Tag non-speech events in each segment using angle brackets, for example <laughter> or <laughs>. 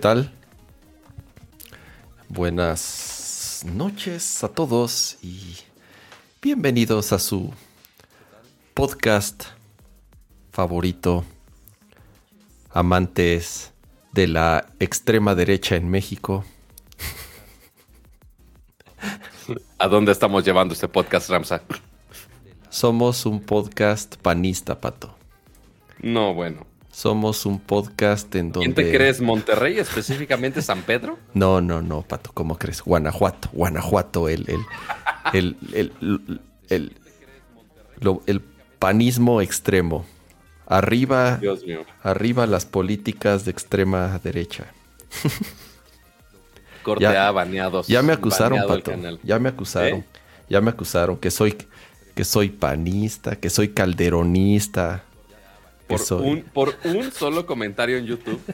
Hey, ¿qué tal? Buenas noches a todos y bienvenidos a su podcast favorito, amantes de la extrema derecha en México. ¿A dónde estamos llevando este podcast, Ramsa? Somos un podcast panista, Pato. No, bueno. Somos un podcast en donde... ¿Quién te crees? ¿Monterrey, específicamente San Pedro? <laughs> No, no, no, Pato, ¿cómo crees? Guanajuato, Guanajuato, el, el, el, el, el, el panismo extremo. Arriba, Dios mío. arriba las políticas de extrema derecha. <laughs> Corte Ya- A, baneados. Ya me acusaron, Pato. Ya me acusaron. ¿Eh? Ya me acusaron que soy, que soy panista, que soy calderonista. Por un, por un solo comentario en YouTube. <laughs>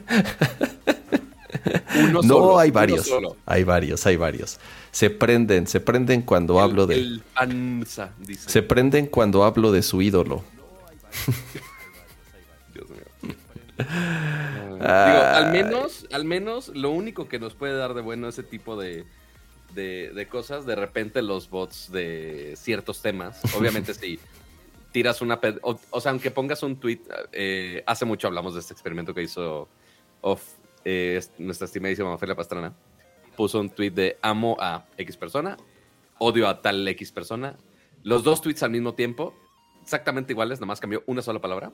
Uno No, solo, hay uno varios. solo. Hay varios, hay varios. Se prenden, se prenden cuando hablo de. El panza, dice. Se prenden cuando hablo de su ídolo. Dios mío. Digo, al menos, al menos, lo único que nos puede dar de bueno ese tipo de, de, de cosas, de repente los bots de ciertos temas, obviamente <laughs> si tiras una... O, o sea, aunque pongas un tweet, eh, hace mucho hablamos de este experimento que hizo Off, eh, nuestra estimadísima Ofelia Pastrana, puso un tweet de amo a X persona, odio a tal X persona, los dos tweets al mismo tiempo, exactamente iguales, nada más cambió una sola palabra.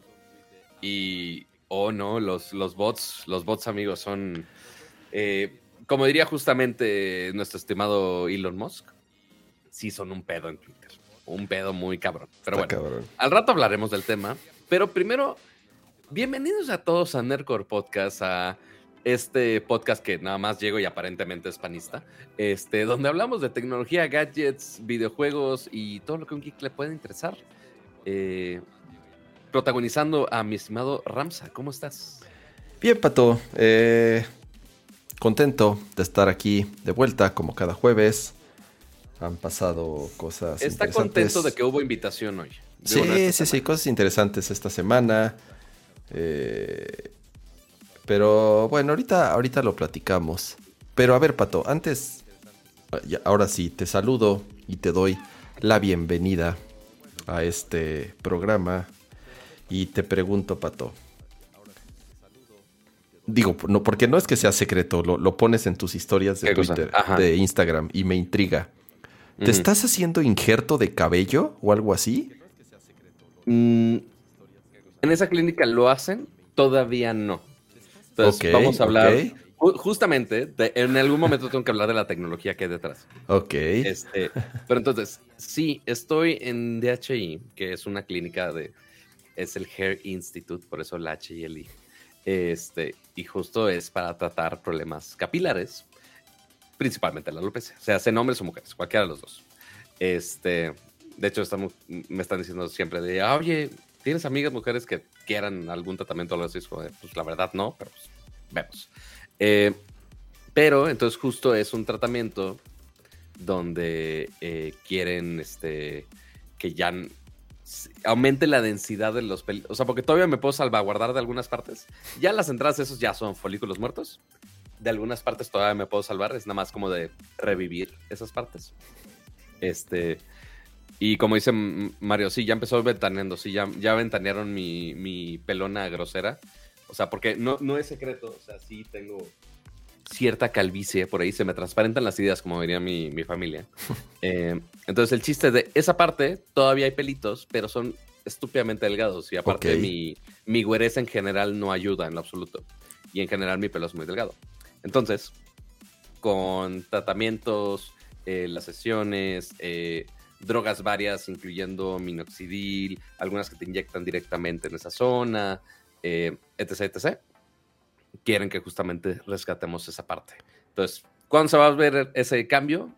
Y, oh no, los, los bots, los bots amigos son, eh, como diría justamente nuestro estimado Elon Musk, sí son un pedo en Twitter. Un pedo muy cabrón. Pero Está bueno, cabrón. al rato hablaremos del tema. Pero primero, bienvenidos a todos a Nerdcore Podcast, a este podcast que nada más llego y aparentemente es panista, este, donde hablamos de tecnología, gadgets, videojuegos y todo lo que a un geek le puede interesar. Eh, protagonizando a mi estimado Ramsa. ¿Cómo estás? Bien, Pato. eh, contento de estar aquí de vuelta como cada jueves. Han pasado cosas Está contento de que hubo invitación hoy. Sí, sí, sí, cosas interesantes esta semana. Eh, pero bueno, ahorita, ahorita lo platicamos. Pero a ver, Pato, antes, ahora sí, te saludo y te doy la bienvenida a este programa. Y te pregunto, Pato. Digo, no, porque no es que sea secreto, lo, lo pones en tus historias de. Twitter, de Instagram, y me intriga. ¿Te estás haciendo injerto de cabello o algo así? Mm, en esa clínica lo hacen, todavía no. Entonces, vamos a hablar. Justamente, de- en algún momento tengo que hablar de la tecnología que hay detrás. Ok. Este, pero entonces, sí, estoy en DHI, que es una clínica de. Es el Hair Institute, por eso la H y el I. Este, y justo es para tratar problemas capilares, principalmente la alopecia. Sea, sean hombres o mujeres, cualquiera de los dos. Este, de hecho, me están diciendo siempre de, "Ah, oye, ¿tienes amigas mujeres que quieran algún tratamiento o algo así? De, Pues la verdad no, pero pues, vemos. Eh, pero entonces justo es un tratamiento donde eh, quieren este, que ya aumente la densidad de los pelos. O sea, porque todavía me puedo salvaguardar de algunas partes. Ya las entradas, esos ya son folículos muertos. De algunas partes todavía me puedo salvar. Es nada más como de revivir esas partes. Este. Y como dice Mario, sí, ya empezó ventaneando. Sí, ya, ya ventanearon mi, mi pelona grosera. O sea, porque no, no es secreto. O sea, sí tengo cierta calvicie por ahí. Se me transparentan las ideas, como diría mi, mi familia. <laughs> Eh, entonces, el chiste de esa parte, todavía hay pelitos, pero son estúpidamente delgados. Y aparte, Ok. mi, mi güereza en general no ayuda en lo absoluto. Y en general, mi pelo es muy delgado. Entonces, con tratamientos, eh, las sesiones, eh, drogas varias, incluyendo minoxidil, algunas que te inyectan directamente en esa zona, eh, etc, etc. Quieren que justamente rescatemos esa parte. Entonces, ¿cuándo se va a ver ese cambio?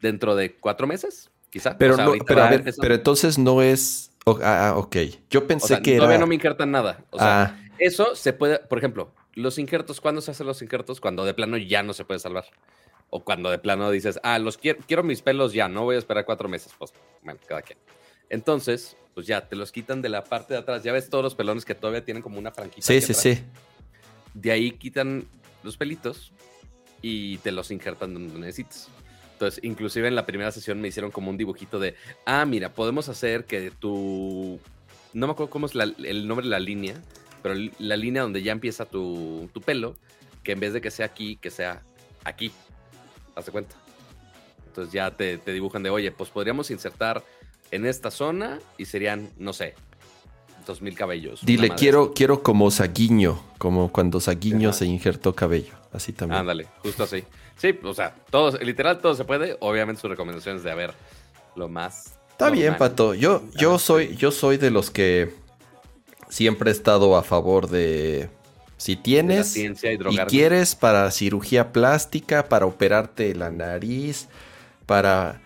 Dentro de cuatro meses, quizá. Pero, O sea, no, ahorita pero, a va ver, empezando. pero entonces no es. ah, ah, ok. Yo pensé O sea, que todavía era. no me injertan nada. O sea, ah, eso se puede, por ejemplo, los injertos, ¿cuándo se hacen los injertos? Cuando de plano ya no se puede salvar. O cuando de plano dices, ah, los quiero, quiero mis pelos ya, no voy a esperar cuatro meses. Pues, bueno, cada quien. Entonces, pues ya, te los quitan de la parte de atrás. Ya ves todos los pelones que todavía tienen como una franquita. sí, sí, atrás? sí. de ahí quitan los pelitos y te los injertan donde necesites. Entonces, inclusive en la primera sesión me hicieron como un dibujito de, ah, mira, podemos hacer que tu... No me acuerdo cómo es el nombre de la línea, pero la línea donde ya empieza tu, tu pelo, que en vez de que sea aquí, que sea aquí. Hazte cuenta. Entonces ya te, te, dibujan de, oye, pues podríamos insertar en esta zona y serían, no sé, dos mil cabellos. Dile, quiero, quiero como Saguiño, como cuando Saguiño se injertó cabello, así también. Ándale, justo así. Sí, o sea, todo, literal todo se puede. Obviamente sus recomendaciones de, a ver, lo más... Está bien, Pato. Yo, yo, soy, yo soy de los que siempre he estado a favor de... Si tienes y, y quieres para cirugía plástica, para operarte la nariz, para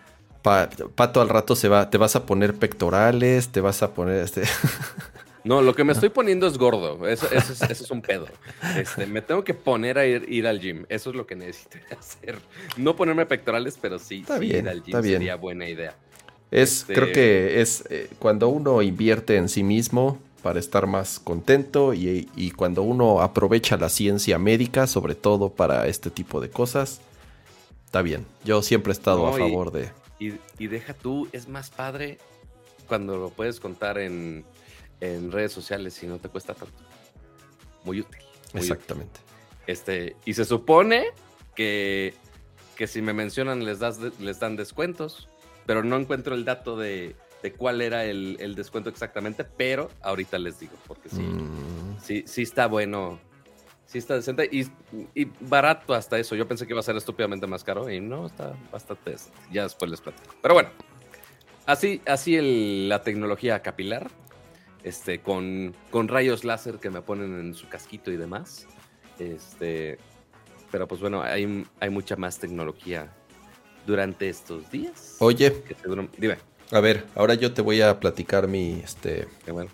Pato al rato se va, te vas a poner pectorales, te vas a poner este. <laughs> No, lo que me estoy poniendo es gordo. Eso, es, un pedo. Este, me tengo que poner a ir, al gym. Eso es lo que necesito <laughs> hacer. No ponerme pectorales, pero sí, ir al gym sería buena idea. Es, este, creo que es eh, cuando uno invierte en sí mismo para estar más contento y, cuando uno aprovecha la ciencia médica, sobre todo para este tipo de cosas, está bien. Yo siempre he estado a favor de y, deja tú, es más padre cuando lo puedes contar en, redes sociales y no te cuesta tanto. Muy útil. Exactamente. Este, y se supone que, que si me mencionan les, das, les dan descuentos, pero no encuentro el dato de, cuál era el, descuento exactamente, pero ahorita les digo, porque sí, mm. sí, sí está bueno sí está decente y, barato hasta eso. Yo pensé que iba a ser estúpidamente más caro y no, está bastante decente. Ya después les platico. Pero bueno, así, así la tecnología capilar, este, con, con rayos láser que me ponen en su casquito y demás. Este, pero pues bueno, hay, hay mucha más tecnología durante estos días. Oye, dime. A ver, ahora yo te voy a platicar mi, este, bueno.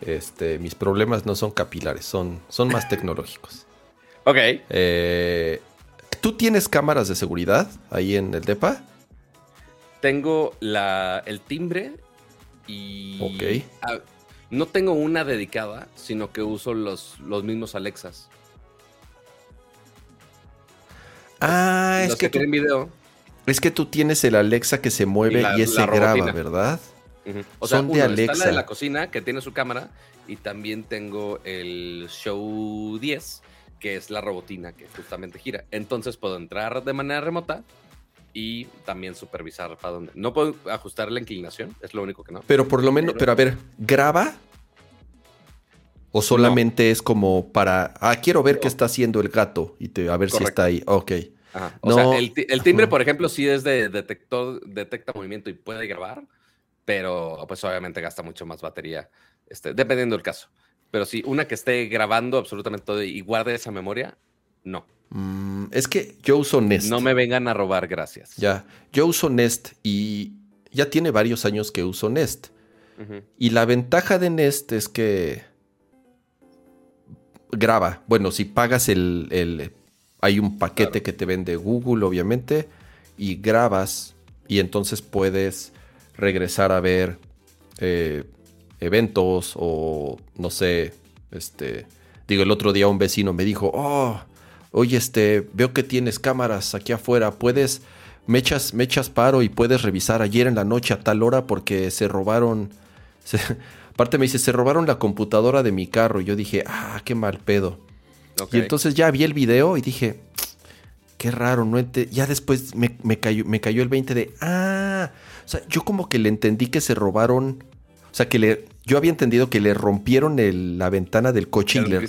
Este, mis problemas no son capilares, son, son más tecnológicos. <laughs> Ok. Eh, ¿Tú tienes cámaras de seguridad ahí en el DEPA? Tengo la, el timbre y... Ok. no tengo una dedicada, sino que uso los, los mismos Alexas. Ah, es que, tú, video. Es que tú tienes el Alexa que se mueve y, ese graba, ¿verdad? O sea, de Alexa. Está la de la cocina que tiene su cámara y también tengo el Show 10 que es la robotina que justamente gira. Entonces puedo entrar de manera remota y también supervisar para dónde. No puedo ajustar la inclinación, es lo único que no. Pero por lo menos, pero, a ver, ¿graba? ¿O solamente es como para, ah, quiero ver qué está haciendo el gato y te, a ver si está ahí? Ok. O sea, el, timbre, por ejemplo, sí es de detector, detecta movimiento y puede grabar, pero pues obviamente gasta mucho más batería, este, dependiendo del caso. Pero si una que esté grabando absolutamente todo y guarde esa memoria, no. Mm, es que yo uso Nest. No me vengan a robar, gracias. Ya, yo uso Nest y ya tiene varios años que uso Nest. Y la ventaja de Nest es que graba. Bueno, si pagas el... el hay un paquete que te vende Google, obviamente, y grabas y entonces puedes regresar a ver eh, eventos o no sé, este, digo, el otro día un vecino me dijo, oh, oye, este, veo que tienes cámaras aquí afuera, puedes, me echas, me echas paro y puedes revisar ayer en la noche a tal hora porque se robaron, <laughs> aparte me dice, se robaron la computadora de mi carro y yo dije, ah, qué mal pedo. Y entonces ya vi el video y dije, qué raro, no ya después me, cayó, me cayó el 20 de, ah, o sea, yo como que le entendí que se robaron. O sea, que le. Yo había entendido que le rompieron la ventana del coche y le,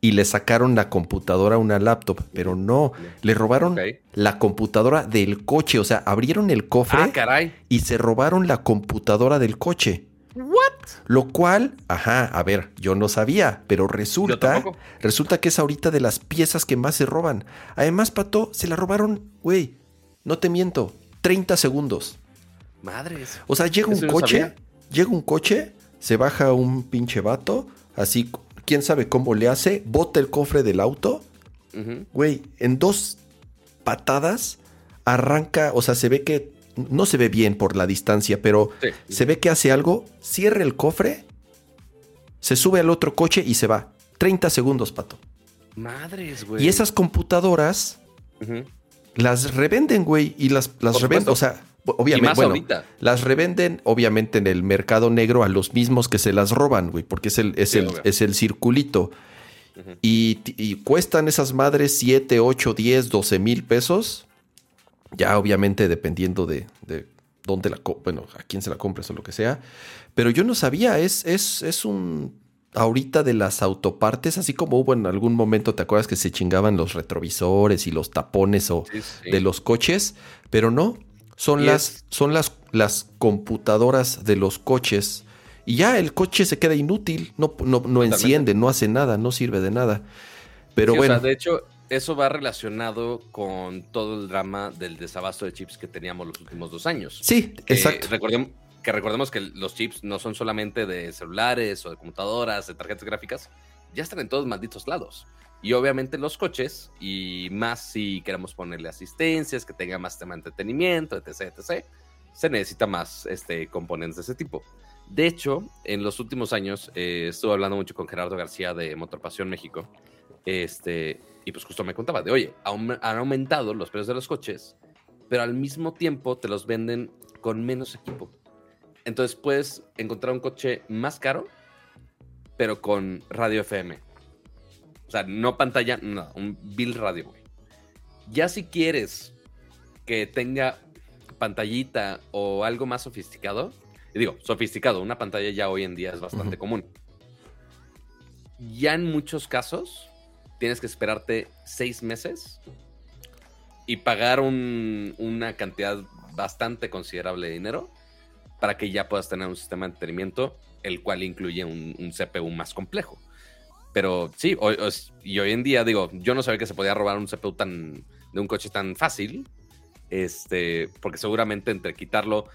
y le, sacaron la computadora a una laptop, pero no, le robaron la computadora del coche, o sea, abrieron el cofre ah, y se robaron la computadora del coche. What? Lo cual, ajá, a ver, yo no sabía, pero resulta, resulta que es ahorita de las piezas que más se roban. Además, Pato, se la robaron, güey, no te miento, 30 segundos. Madres. O sea, llega un coche, llega un coche, se baja un pinche vato, así, quién sabe cómo le hace, bota el cofre del auto, güey, en dos patadas arranca, o sea, se ve que no se ve bien por la distancia, pero se ve que hace algo, cierra el cofre, se sube al otro coche y se va. 30 segundos, pato. Madres, güey. Y esas computadoras las revenden, güey. Y las, las revenden, o sea, obviamente, bueno, ahorita. las revenden obviamente en el mercado negro a los mismos que se las roban, güey, porque es el, es Sí, el, es el circulito. Y cuestan esas madres 7, 8, 10, 12 mil pesos. Ya obviamente dependiendo de, de dónde la, bueno, a quién se la compres o lo que sea. Pero yo no sabía, es, es, es un ahorita de las autopartes, así como hubo en algún momento, ¿te acuerdas que se chingaban los retrovisores y los tapones o Sí, sí. de los coches? Pero no, son las, son las, las computadoras de los coches. Y ya el coche se queda inútil, no, no, no enciende, no hace nada, no sirve de nada. Pero Sí, o bueno, sea, de hecho, eso va relacionado con todo el drama del desabasto de chips que teníamos los últimos dos años. sí, exacto. que recordemos que los chips no son solamente de celulares o de computadoras, de tarjetas gráficas, ya están en todos malditos lados. Y obviamente los coches, y más si queremos ponerle asistencias, que tenga más tema de entretenimiento, etc., etc., se necesita más este, componentes de ese tipo. De hecho, en los últimos años eh, estuve hablando mucho con Gerardo García de Motorpasión México, este, y pues justo me contaba de, oye, han aumentado los precios de los coches, pero al mismo tiempo te los venden con menos equipo. Entonces puedes encontrar un coche más caro, pero con radio FM. O sea, no pantalla, no, un bill radio, güey. Ya si quieres que tenga pantallita o algo más sofisticado, y digo, sofisticado, una pantalla ya hoy en día es bastante común. Ya en muchos casos tienes que esperarte seis meses y pagar un- una cantidad bastante considerable de dinero para que ya puedas tener un sistema de entretenimiento, el cual incluye un, CPU más complejo. Pero sí, hoy- y hoy en día, digo, yo no sabía que se podía robar un CPU tan, de un coche tan fácil, este, porque seguramente entre quitarlo,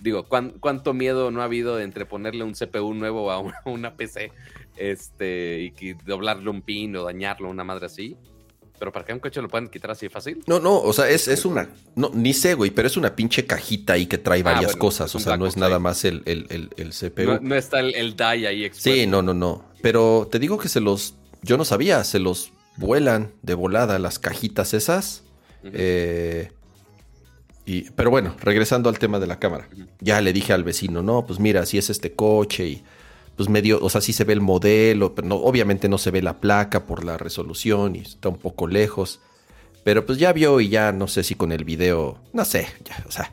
digo, ¿cuán- ¿cuánto miedo no ha habido entre ponerle un CPU nuevo a una <laughs> PC este, y que doblarle un pin o dañarlo, una madre así? Pero para que un coche lo puedan quitar así fácil. No, no, o sea, es, es una. No, ni sé, güey, pero es una pinche cajita ahí que trae varias Ah, bueno, cosas. O sea, no es nada más el, el, el, el CPU. No, no está el, el die ahí expuesto. sí, no, no, no. Pero te digo que se los. Yo no sabía, se los vuelan de volada las cajitas esas. Eh, y, pero bueno, regresando al tema de la cámara. Ya le dije al vecino, no, pues mira, si es este coche y pues medio, o sea, sí se ve el modelo, pero no, obviamente no se ve la placa por la resolución y está un poco lejos. Pero pues ya vio y ya no sé si con el video, no sé, ya, o sea,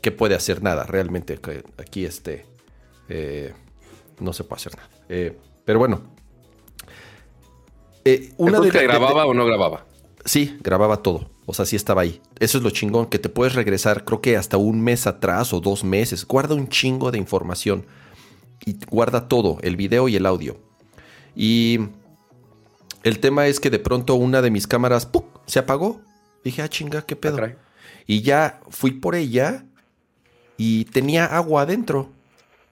que puede hacer nada. Realmente que aquí este, eh, no se puede hacer nada. Eh, pero bueno. Eh, ¿Una de- que de- grababa o no grababa? Sí, grababa todo. O sea, sí estaba ahí. Eso es lo chingón, que te puedes regresar, creo que hasta un mes atrás o dos meses. Guarda un chingo de información. Y guarda todo, el video y el audio. Y el tema es que de pronto una de mis cámaras ¡puc! se apagó. Dije, ah, chinga, qué pedo. Ah, y ya fui por ella y tenía agua adentro.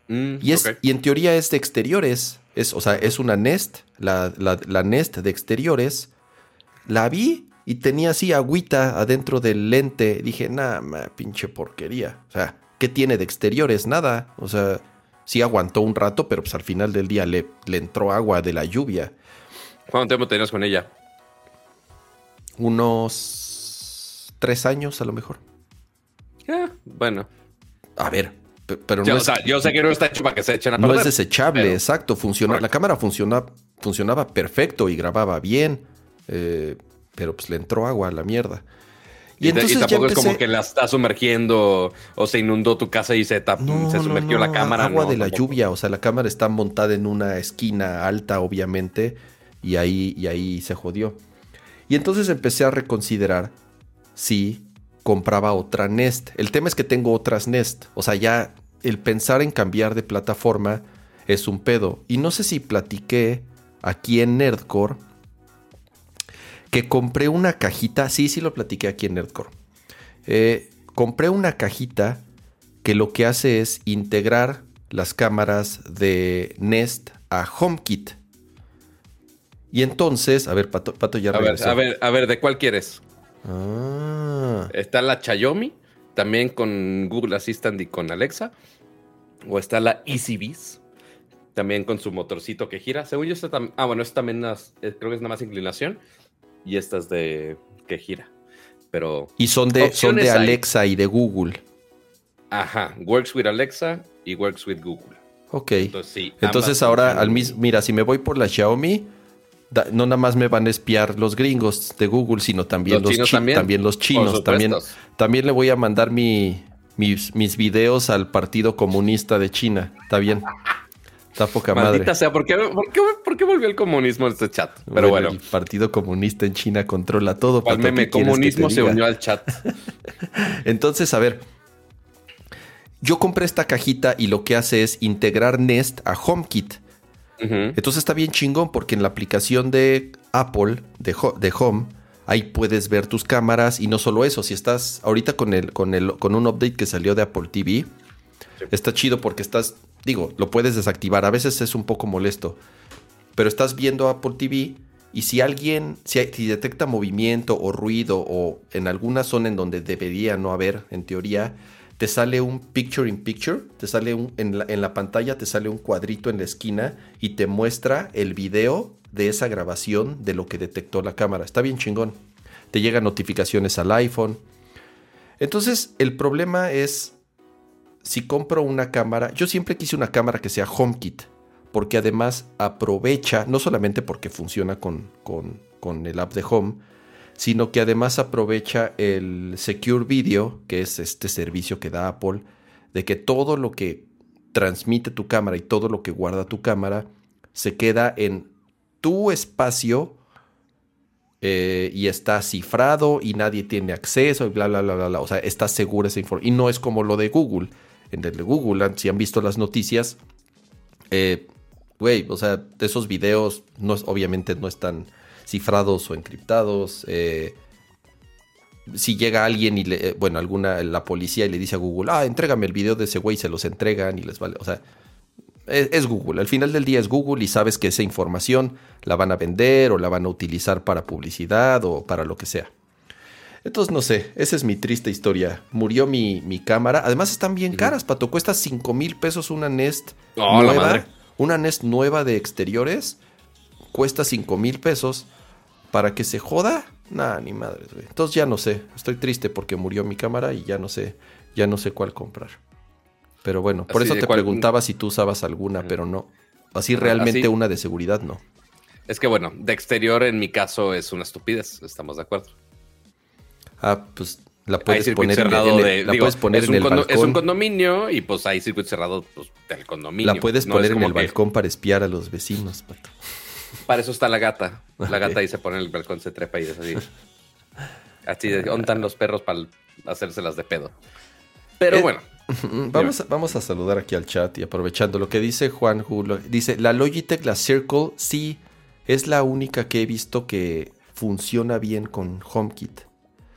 Mm, Y, es, y en teoría es de exteriores. Es, o sea, es una Nest, la, la- la Nest de exteriores. La vi y tenía así agüita adentro del lente. Dije, nah, ma, pinche porquería. O sea, ¿qué tiene de exteriores? Nada. O sea, sí aguantó un rato, pero pues al final del día le, le entró agua de la lluvia. ¿Cuánto tiempo tenías con ella? Unos tres años a lo mejor. Ah, bueno. A ver, pe- pero Yo, no o es- sea, yo sé que no está hecho para que se echen a No es desechable, pero- exacto. Funciona, la cámara funciona, funcionaba perfecto y grababa bien. eh, pero pues le entró agua a la mierda. Y, ya tampoco es como que la está sumergiendo o se inundó tu casa y se, tap- No, se no, sumergió no, la cámara. Agua no, de la tampoco. lluvia. O sea, la cámara está montada en una esquina alta, obviamente. Y ahí, y ahí se jodió. Y entonces empecé a reconsiderar si compraba otra Nest. El tema es que tengo otras Nest. O sea, ya el pensar en cambiar de plataforma es un pedo. Y no sé si platiqué aquí en Nerdcore que compré una cajita. Sí, sí lo platiqué aquí en Nerdcore. Eh, compré una cajita que lo que hace es integrar las cámaras de Nest a HomeKit. Y entonces, a ver, Pato, Pato ya A ver, a ver, a ver, ¿de cuál quieres? Ah, Está la Xiaomi, también con Google Assistant y con Alexa. O está la EasyBees, También con su motorcito que gira. Según yo, esta tam- ah, bueno, esta también es- eh, creo que es nada más inclinación. Y esta es de que gira. Pero, Y son de, son de hay. Alexa y de Google. ajá, works with Alexa y works with Google. Ok. Entonces, sí. Entonces ambas ahora al mismo, mira, si me voy por la Xiaomi, da- no nada más me van a espiar los gringos de Google, sino también Los los, chinos chi- también. también los chinos. También, también le voy a mandar mi, mis, mis videos al Partido Comunista de China. Está bien. Está poca Maldita madre. sea, ¿por qué, por, qué, por qué volvió el comunismo en este chat? Pero bueno, El Partido Comunista en China controla todo. ¿cuál Pato, ¿qué meme? Comunismo se unió al chat. <laughs> Entonces, a ver. Yo compré esta cajita y lo que hace es integrar Nest a HomeKit. Entonces está bien chingón porque en la aplicación de Apple, de, de Home, ahí puedes ver tus cámaras y no solo eso, si estás ahorita con, el, con, el, con un update que salió de Apple TV, está chido porque estás, digo, lo puedes desactivar, a veces es un poco molesto, pero estás viendo Apple TV y si alguien, si, si detecta movimiento o ruido o en alguna zona en donde debería no haber, en teoría, te sale un picture in picture, te sale un, en la pantalla, te sale un cuadrito en la esquina y te muestra el video de esa grabación de lo que detectó la cámara. Está bien chingón. Te llegan notificaciones al iPhone. Entonces, el problema es si compro una cámara, yo siempre quise una cámara que sea HomeKit, porque además aprovecha, no solamente porque funciona con, con, con el app de Home, sino que además aprovecha el Secure Video, que es este servicio que da Apple, de que todo lo que transmite tu cámara y todo lo que guarda tu cámara se queda en tu espacio eh, y está cifrado y nadie tiene acceso y bla, bla, bla, bla, bla. O sea, está segura esa información. Y no es como lo de Google. En el de Google, si han visto las noticias, eh, güey, o sea, esos videos no es- obviamente no están cifrados o encriptados. eh, si llega alguien y le, eh, bueno, alguna, la policía y le dice a Google, ah, entrégame el video de ese güey, se los entregan y les vale. O sea, es, es Google. Al final del día es Google y sabes que esa información la van a vender o la van a utilizar para publicidad o para lo que sea. Entonces, no sé, esa es mi triste historia. Murió mi, mi cámara. Además, están bien caras, Pato. Cuesta 5 mil pesos una Nest Oh, la nueva. madre. Una Nest nueva de exteriores. Cuesta 5 mil pesos. ¿Para que se joda? Nah, ni madres, güey. Entonces ya no sé. Estoy triste porque murió mi cámara y ya no sé, ya no sé cuál comprar. Pero bueno, por eso te cuál- preguntaba si tú usabas alguna, pero no. Así Ajá, realmente así. una de seguridad, no. Es que bueno, de exterior en mi caso es una estupidez, estamos de acuerdo. Ah, pues la puedes poner en el, cerrado en el- de. la digo, puedes poner es, en un el condo- es un balcón. condominio y pues hay circuito cerrado pues, del condominio. La puedes No poner en el que- balcón para espiar a los vecinos, Pato. Para eso está la gata. La gata ahí se pone en el balcón, se trepa y es así. Así ontan los perros para hacérselas de pedo. Pero Eh, bueno, <laughs> Vamos a, vamos a saludar aquí al chat y aprovechando lo que dice Juan Julo. Dice, la Logitech, la Circle, sí, es la única que he visto que funciona bien con HomeKit.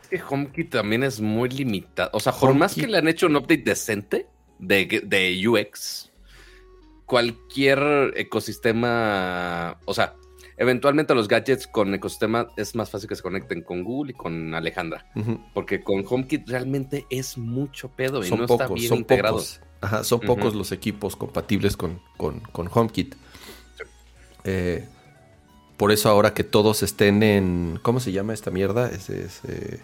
Que HomeKit también es muy limitado. O sea, por más que le han hecho un update decente de, de UX, cualquier ecosistema, o sea, eventualmente los gadgets con ecosistema es más fácil que se conecten con Google y con Alejandra. Porque con HomeKit realmente es mucho pedo y Son no pocos, está bien son integrado. pocos. Ajá, son pocos los equipos compatibles con, con, con HomeKit. Eh, por eso ahora que todos estén en... ¿Cómo se llama esta mierda? Es, es, eh,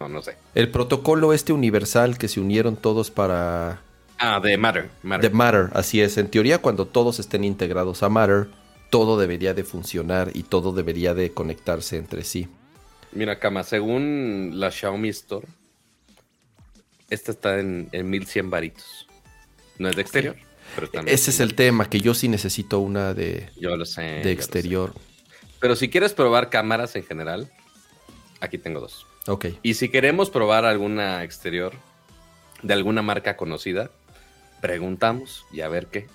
No, no sé. el protocolo este universal que se unieron todos para... Ah, de Matter. Matter. De Matter, así es. En teoría, cuando todos estén integrados a Matter, todo debería de funcionar y todo debería de conectarse entre sí. Mira, Kama, según la Xiaomi Store, esta está en, en 1100 varitos. No es de exterior, pero también. Ese es el tema, que yo sí necesito una de, Yo lo sé. yo de lo exterior. sé. Pero si quieres probar cámaras en general, aquí tengo dos. Ok. Y si queremos probar alguna exterior de alguna marca conocida, preguntamos y a ver qué.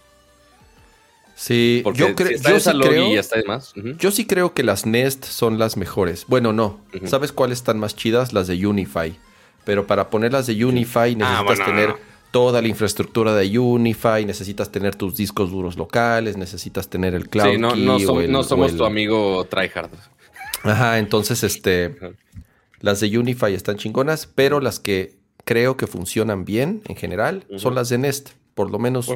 Sí, Porque yo, creo si yo, sí creo, y ya está de más. yo sí creo que las Nest son las mejores. Bueno, no. ¿Sabes cuáles están más chidas? Las de Unify. Pero para ponerlas de Unify necesitas Ah, bueno, tener no. toda la infraestructura de Unify, necesitas tener tus discos duros locales, necesitas tener el cloud Sí, no, key no, o som- el- no o somos el- tu amigo tryhard. Ajá, entonces este. Las de Unify están chingonas, pero las que creo que funcionan bien en general son las de Nest, por lo menos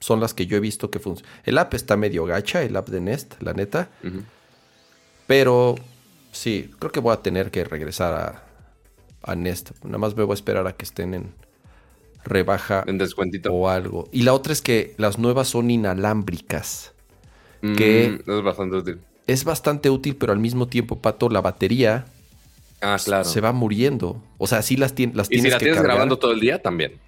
son las que yo he visto que funcionan. El app está medio gacha, el app de Nest, la neta. Pero sí, creo que voy a tener que regresar a, a Nest. Nada más me voy a esperar a que estén en rebaja En descuentito. o algo. Y la otra es que las nuevas son inalámbricas. Mm, que- es bastante útil. Es bastante útil, pero al mismo tiempo, Pato, la batería Ah, claro. se va muriendo. O sea, sí las, tien- las y tienes si la que tienes cargar. grabando todo el día, también.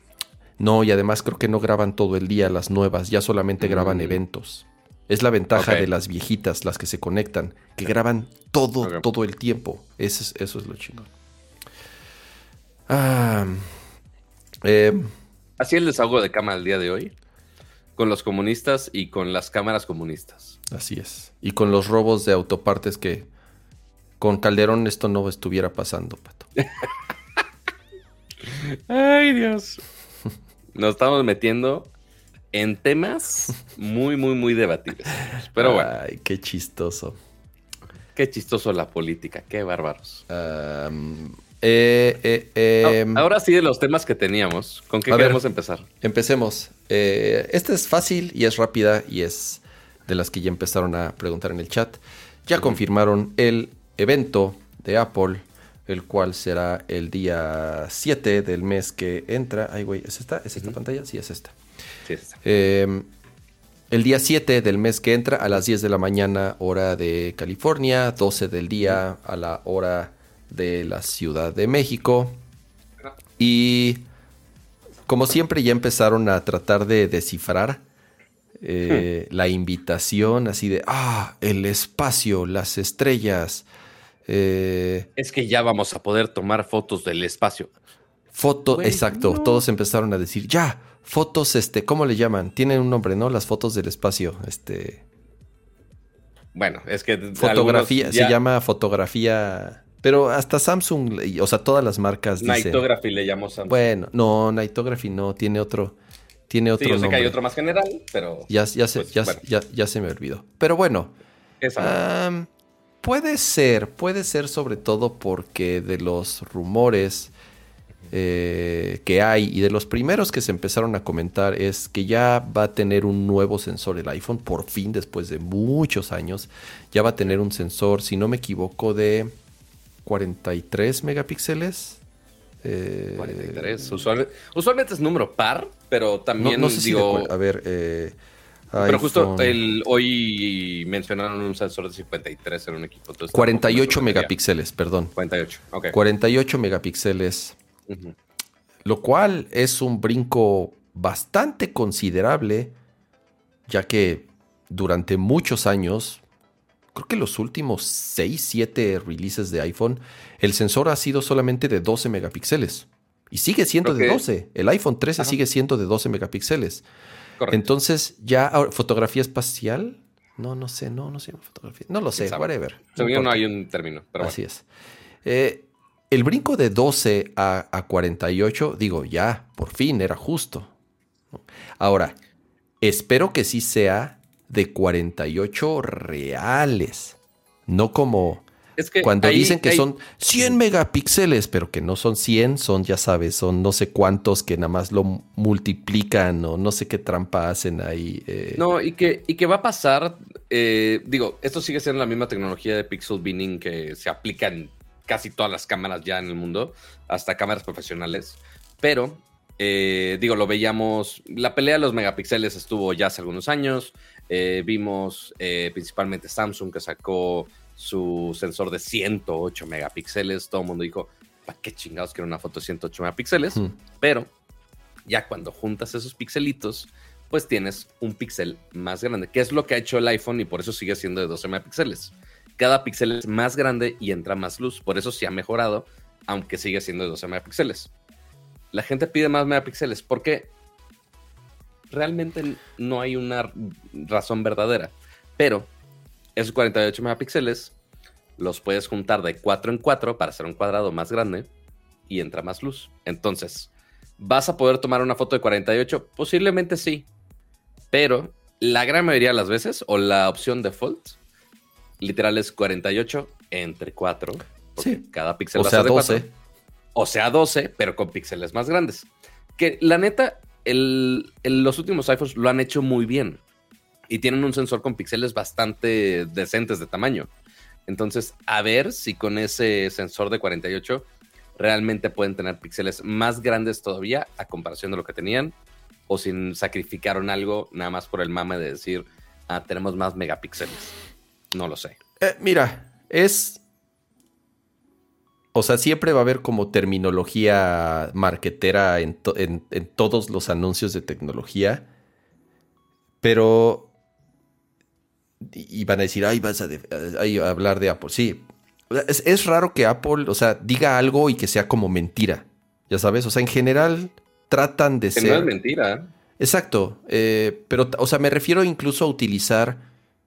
No, y además creo que no graban todo el día las nuevas, ya solamente graban Mm. eventos. Es la ventaja de las viejitas, las que se conectan, que graban todo, todo el tiempo. Eso es, eso es lo chingón. Ah, eh, Así el desahogo de cama el día de hoy. Con los comunistas y con las cámaras comunistas. así es. Y con los robos de autopartes que con Calderón esto no estuviera pasando, Pato. <laughs> Ay, Dios. Nos estamos metiendo en temas muy, muy, muy debatibles. Pero bueno, Ay, qué chistoso. qué chistoso la política, qué bárbaros. Eh, eh, eh, Ah, Ahora sí, de los temas que teníamos, ¿con qué ver. queremos empezar? Empecemos. Eh, esta es fácil y es rápida y es de las que ya empezaron a preguntar en el chat. Ya confirmaron el evento de Apple, el cual será el día 7 del mes que entra. Ay, güey, ¿es esta? ¿Es esta pantalla? Sí, es esta. Sí. Eh, el día 7 del mes que entra a las 10 de la mañana, hora de California, 12 del día a la hora de la Ciudad de México. Y como siempre ya empezaron a tratar de descifrar eh, la invitación, así de, ah, el espacio, las estrellas, eh, Es que ya vamos a poder tomar fotos del espacio. foto, exacto, no. todos empezaron a decir, ya, fotos, este, ¿cómo le llaman? Tienen un nombre, ¿no? Las fotos del espacio, este, Bueno, es que. fotografía, se llama fotografía, pero hasta Samsung, o sea, todas las marcas dicen, Nightography le llamamos a. bueno, no, Nightography no, tiene otro, tiene otro sí, yo sé que hay otro más general, pero. Ya, ya, se, Pues, ya, bueno. ya- ya se me olvidó. Pero bueno, Esa. Puede ser, puede ser sobre todo porque de los rumores eh, que hay y de los primeros que se empezaron a comentar es que ya va a tener un nuevo sensor el iPhone, por fin después de muchos años, ya va a tener un sensor, si no me equivoco, de 43 megapíxeles. Eh, 43. Usualmente, usualmente es número par, pero también no sé si digo. cual- a ver, eh, pero justo el, hoy mencionaron un sensor de 53 en un equipo. entonces tampoco 48 me sorprendería. megapíxeles, perdón. 48, ok. 48 megapíxeles, lo cual es un brinco bastante considerable, ya que durante muchos años, creo que los últimos 6, 7 releases de iPhone, el sensor ha sido solamente de 12 megapíxeles. Y sigue siendo Creo de que- 12. El iPhone 13 Ajá. sigue siendo de 12 megapíxeles. Correcto. Entonces, ya ahora, fotografía espacial. No, no sé, no, no sé fotografía. No lo sé, whatever. No importa. hay un término, pero bueno. Así es. Eh, el brinco de 12 a, a 48, digo, ya, por fin, era justo. Ahora, espero que sí sea de 48 reales. No como Es que cuando ahí- dicen que ahí- son 100 megapíxeles, pero que no son 100, son, ya sabes, son no sé cuántos que nada más lo multiplican o no sé qué trampa hacen ahí. eh. No, y que, y que va a pasar, eh, digo, esto sigue siendo la misma tecnología de pixel binning que se aplica en casi todas las cámaras ya en el mundo, hasta cámaras profesionales, pero, eh, digo, lo veíamos, la pelea de los megapíxeles estuvo ya hace algunos años, vimos principalmente Samsung que sacó su sensor de 108 megapíxeles, todo el mundo dijo, ¿para qué chingados quiero una foto de 108 megapíxeles? Pero ya cuando juntas esos pixelitos, pues tienes un píxel más grande, que es lo que ha hecho el iPhone y por eso sigue siendo de 12 megapíxeles. Cada píxel es más grande y entra más luz, por eso sí ha mejorado, aunque sigue siendo de 12 megapíxeles. La gente pide más megapíxeles porque realmente no hay una razón verdadera, pero esos 48 megapíxeles los puedes juntar de 4 en 4 para hacer un cuadrado más grande y entra más luz. Entonces, ¿vas a poder tomar una foto de 48? Posiblemente sí, pero la gran mayoría de las veces, o la opción default, literal es 48 entre 4, porque Sí. cada píxel o va a ser de 4. 12. O sea, 12, pero con píxeles más grandes. Que la neta, los últimos iPhones lo han hecho muy bien y tienen un sensor con píxeles bastante decentes de tamaño. Entonces, a ver si con ese sensor de 48 realmente pueden tener píxeles más grandes todavía a comparación de lo que tenían o si sacrificaron algo nada más por el mame de decir, ah, tenemos más megapíxeles. No lo sé. Eh, mira, es... O sea, siempre va a haber como terminología marketera en, en todos los anuncios de tecnología. Pero y van a decir, ay, vas a, hablar de Apple. Sí, es, raro que Apple, o sea, diga algo y que sea como mentira. Ya sabes, o sea, en general tratan de que ser. No es mentira. Exacto, eh, pero, o sea, me refiero incluso a utilizar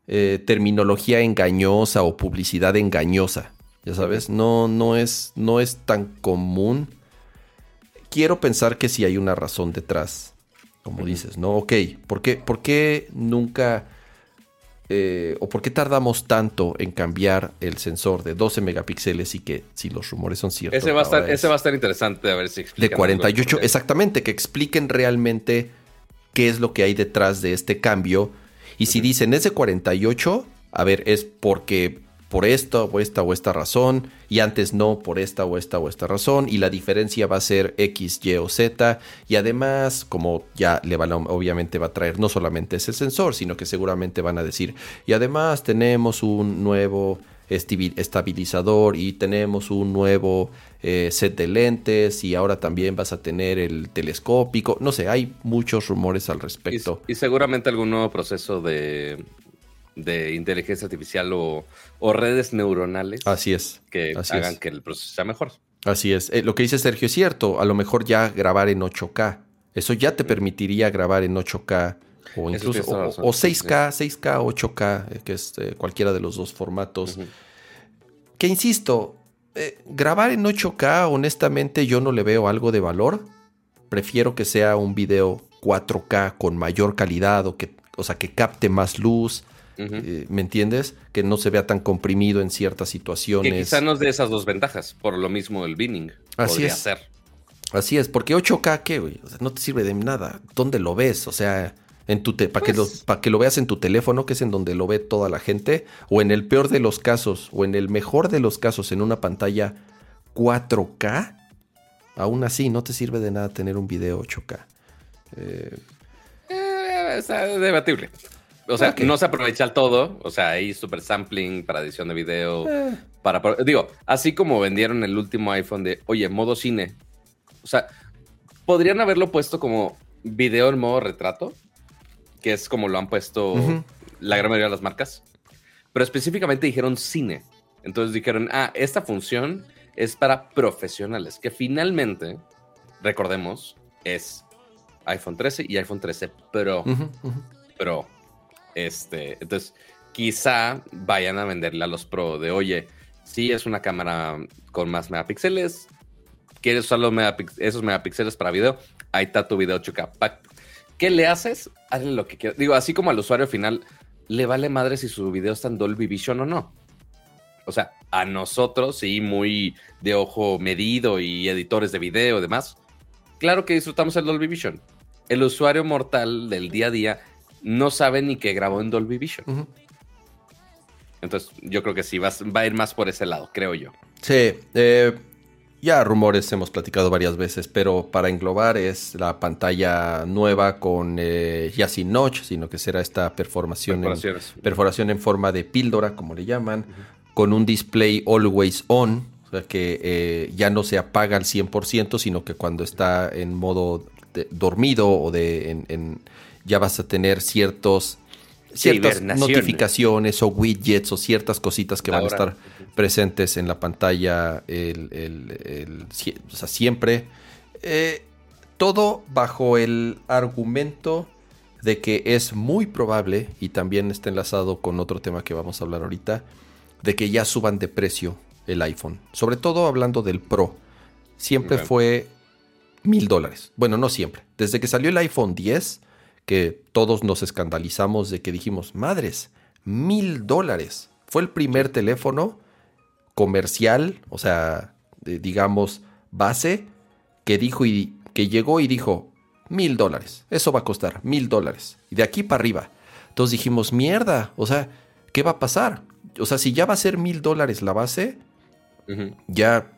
eh, terminología engañosa o publicidad engañosa. Ya sabes, no, no, es, no es tan común. Quiero pensar que sí hay una razón detrás, como dices, ¿no? Ok, ¿por qué, por qué nunca eh, o por qué tardamos tanto en cambiar el sensor de 12 megapíxeles y que si los rumores son ciertos. Ese va a estar, ese va a estar interesante a ver si De 48, exactamente, que expliquen realmente qué es lo que hay detrás de este cambio. Y si dicen es de 48, a ver, es porque por esta o esta o esta razón y antes no por esta o esta o esta razón y la diferencia va a ser X, Y o Z y además como ya le van obviamente va a traer no solamente ese sensor sino que seguramente van a decir y además tenemos un nuevo estabilizador y tenemos un nuevo eh, set de lentes y ahora también vas a tener el telescópico. No sé, hay muchos rumores al respecto. y seguramente algún nuevo proceso de, de inteligencia artificial o, redes neuronales. Así es. Que hagan que el proceso sea mejor. Así es. Eh, lo que dice Sergio es cierto. A lo mejor ya grabar en 8K. Eso ya te permitiría grabar en 8K o incluso o, 6K, 6K, 8K, que es eh, cualquiera de los dos formatos. Que insisto, eh, grabar en 8K, honestamente, yo no le veo algo de valor. Prefiero que sea un video 4K con mayor calidad o que, o sea, que capte más luz, eh, ¿Me entiendes? Que no se vea tan comprimido en ciertas situaciones. Que quizá nos dé esas dos ventajas, por lo mismo el binning. Así es. Así es, porque 8K, ¿qué, güey? O sea, no te sirve de nada. ¿Dónde lo ves? O sea, en tu para que, lo, pues que lo veas en tu teléfono, que es en donde lo ve toda la gente, o en el peor de los casos, o en el mejor de los casos, en una pantalla 4K, aún así no te sirve de nada tener un video 8K. Eh, eh, es debatible. O sea, no se aprovecha el todo. O sea, hay super sampling para edición de video. Eh. Para, digo, así como vendieron el último iPhone de, oye, modo cine. O sea, podrían haberlo puesto como video en modo retrato, que es como lo han puesto la gran mayoría de las marcas. Pero específicamente dijeron cine. Entonces dijeron, ah, esta función es para profesionales, que finalmente, recordemos, es iPhone 13 y iPhone 13 Pro. Pro. Este, entonces, quizá vayan a venderle a los Pro de, oye, si es una cámara con más megapíxeles, quieres usar esos megapíxeles para video, ahí está tu video 8K. ¿Qué le haces? Hazle lo que quieras. Digo, así como al usuario final le vale madre si su video está en Dolby Vision o no. O sea, a nosotros, sí, muy de ojo medido y editores de video y demás, claro que disfrutamos el Dolby Vision. El usuario mortal del día a día no sabe ni que grabó en Dolby Vision. Entonces, yo creo que sí, va, a ir más por ese lado, creo yo. Sí, eh, ya rumores hemos platicado varias veces, pero para englobar es la pantalla nueva con eh, ya sin notch, sino que será esta perforación en, perforación en forma de píldora, como le llaman, con un display always on, o sea que eh, ya no se apaga al 100%, sino que cuando está en modo dormido o de en ya vas a tener ciertos ciertas notificaciones o widgets o ciertas cositas que van a estar presentes en la pantalla el, siempre. Eh, todo bajo el argumento de que es muy probable, y también está enlazado con otro tema que vamos a hablar ahorita, de que ya suban de precio el iPhone. Sobre todo hablando del Pro. Siempre fue mil dólares. Bueno, no siempre. Desde que salió el iPhone 10 que todos nos escandalizamos de que dijimos, madres, mil dólares. Fue el primer teléfono comercial, o sea, digamos, base, que dijo y que llegó y dijo, mil dólares. Eso va a costar mil dólares. Y de aquí para arriba. Entonces dijimos, mierda, o sea, ¿qué va a pasar? O sea, si ya va a ser mil dólares la base, ya,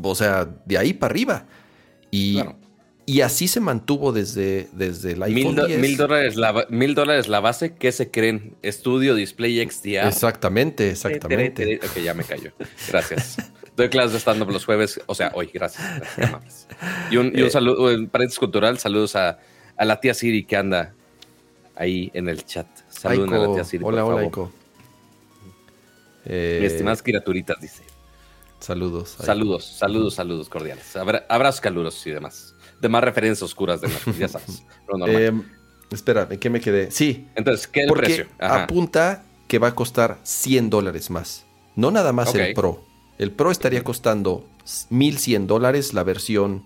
o sea, de ahí para arriba. Y, y así se mantuvo desde, desde el iPhone mil, dólares, la, mil dólares la base, ¿qué se creen? Estudio, display, XDR. Exactamente, exactamente. Ok, ya me callo. Gracias. Doy clases de stand-up los jueves, o sea, hoy, gracias. y un, y un eh, saludo, en paréntesis cultural, saludos a, a, la tía Siri que anda ahí en el chat. Saludos a la tía Siri. Hola, hola, Ico. Eh, estimadas criaturitas, dice. Saludos. Saludos, saludos, saludos cordiales. abrazos calurosos y demás. De más referencias oscuras de ya sabes. <laughs> Eh, espera, ¿en qué me quedé? Sí. Entonces, ¿qué es el precio? apunta que va a costar 100 dólares más. No nada más el Pro. El Pro estaría costando 1100 dólares la versión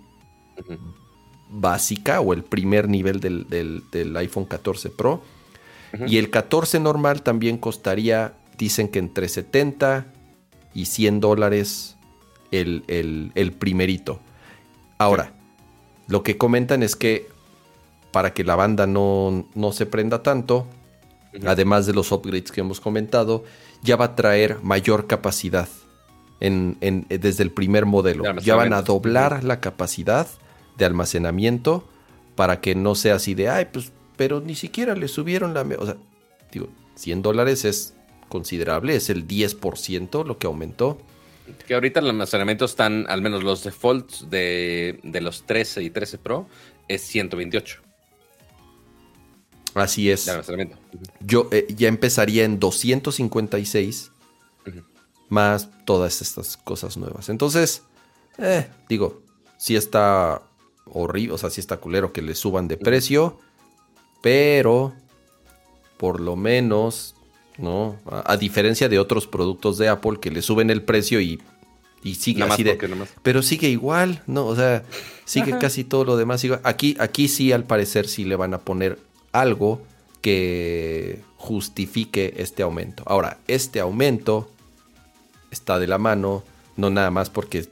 básica o el primer nivel del, iPhone 14 Pro. Y el 14 normal también costaría, dicen que entre 70 y 100 dólares el, primerito. Ahora, lo que comentan es que para que la banda no, se prenda tanto, además de los upgrades que hemos comentado, ya va a traer mayor capacidad en, desde el primer modelo. Ya van a doblar la capacidad de almacenamiento para que no sea así de, ay, pues, pero ni siquiera le subieron la... O sea, digo, 100 dólares es considerable, es el 10% lo que aumentó. Que ahorita el almacenamiento están, al menos los defaults de, los 13 y 13 Pro, es 128. Así es. Yo eh, ya empezaría en 256 más todas estas cosas nuevas. Entonces, eh, digo, si está horrible, o sea, si está culero que le suban de precio, pero por lo menos ¿no? A, diferencia de otros productos de Apple que le suben el precio y, y sigue así de, Pero sigue igual, ¿no? O sea, sigue casi todo lo demás igual. Aquí, aquí sí, al parecer, sí le van a poner algo que justifique este aumento. Ahora, este aumento está de la mano, no nada más porque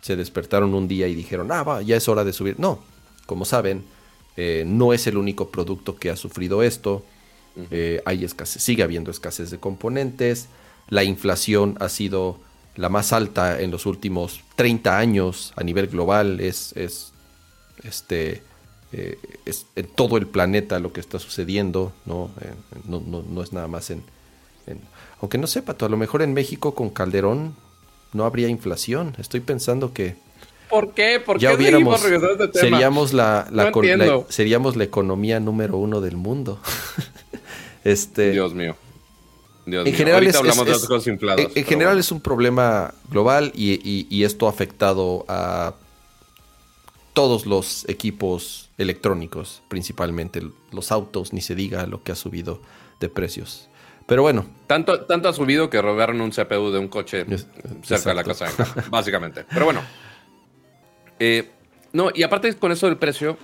se despertaron un día y dijeron, ah, va, ya es hora de subir. No, como saben, eh, no es el único producto que ha sufrido esto. Eh, hay escasez, sigue habiendo escasez de componentes. La inflación ha sido la más alta en los últimos 30 años a nivel global. Es, es, este, eh, es en todo el planeta lo que está sucediendo. No, eh, no, es nada más en, Aunque no sepa, a lo mejor en México con Calderón no habría inflación. Estoy pensando que... ¿Por qué? ¿Por ya hubiéramos, seríamos la, la, seríamos la economía número uno del mundo. <laughs> Este, Dios mío. en general, es, En, general es un problema global y, esto ha afectado a todos los equipos electrónicos, principalmente los autos, ni se diga lo que ha subido de precios. Pero bueno. Tanto, tanto ha subido que robaron un CPU de un coche cerca de la casa, <laughs> básicamente. Pero bueno. Eh, no, y aparte con eso del precio,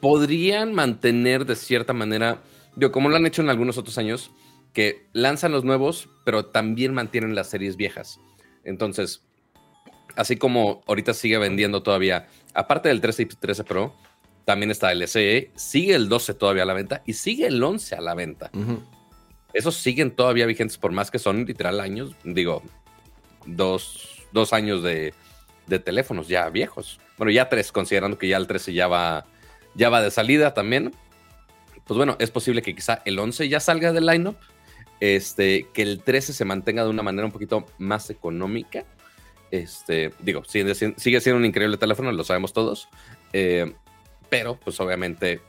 podrían mantener de cierta manera como lo han hecho en algunos otros años, que lanzan los nuevos, pero también mantienen las series viejas. Entonces, así como ahorita sigue vendiendo todavía, aparte del 13 y 13 Pro, también está el SE, sigue el 12 todavía a la venta y sigue el 11 a la venta. Esos siguen todavía vigentes por más que son literal años, digo, dos, años de, de, teléfonos ya viejos. Bueno, ya tres, considerando que ya el 13 ya va, ya va de salida también pues bueno, es posible que quizá el 11 ya salga del lineup, este, que el 13 se mantenga de una manera un poquito más económica. Este, digo, sigue, siendo un increíble teléfono, lo sabemos todos, eh, pero pues obviamente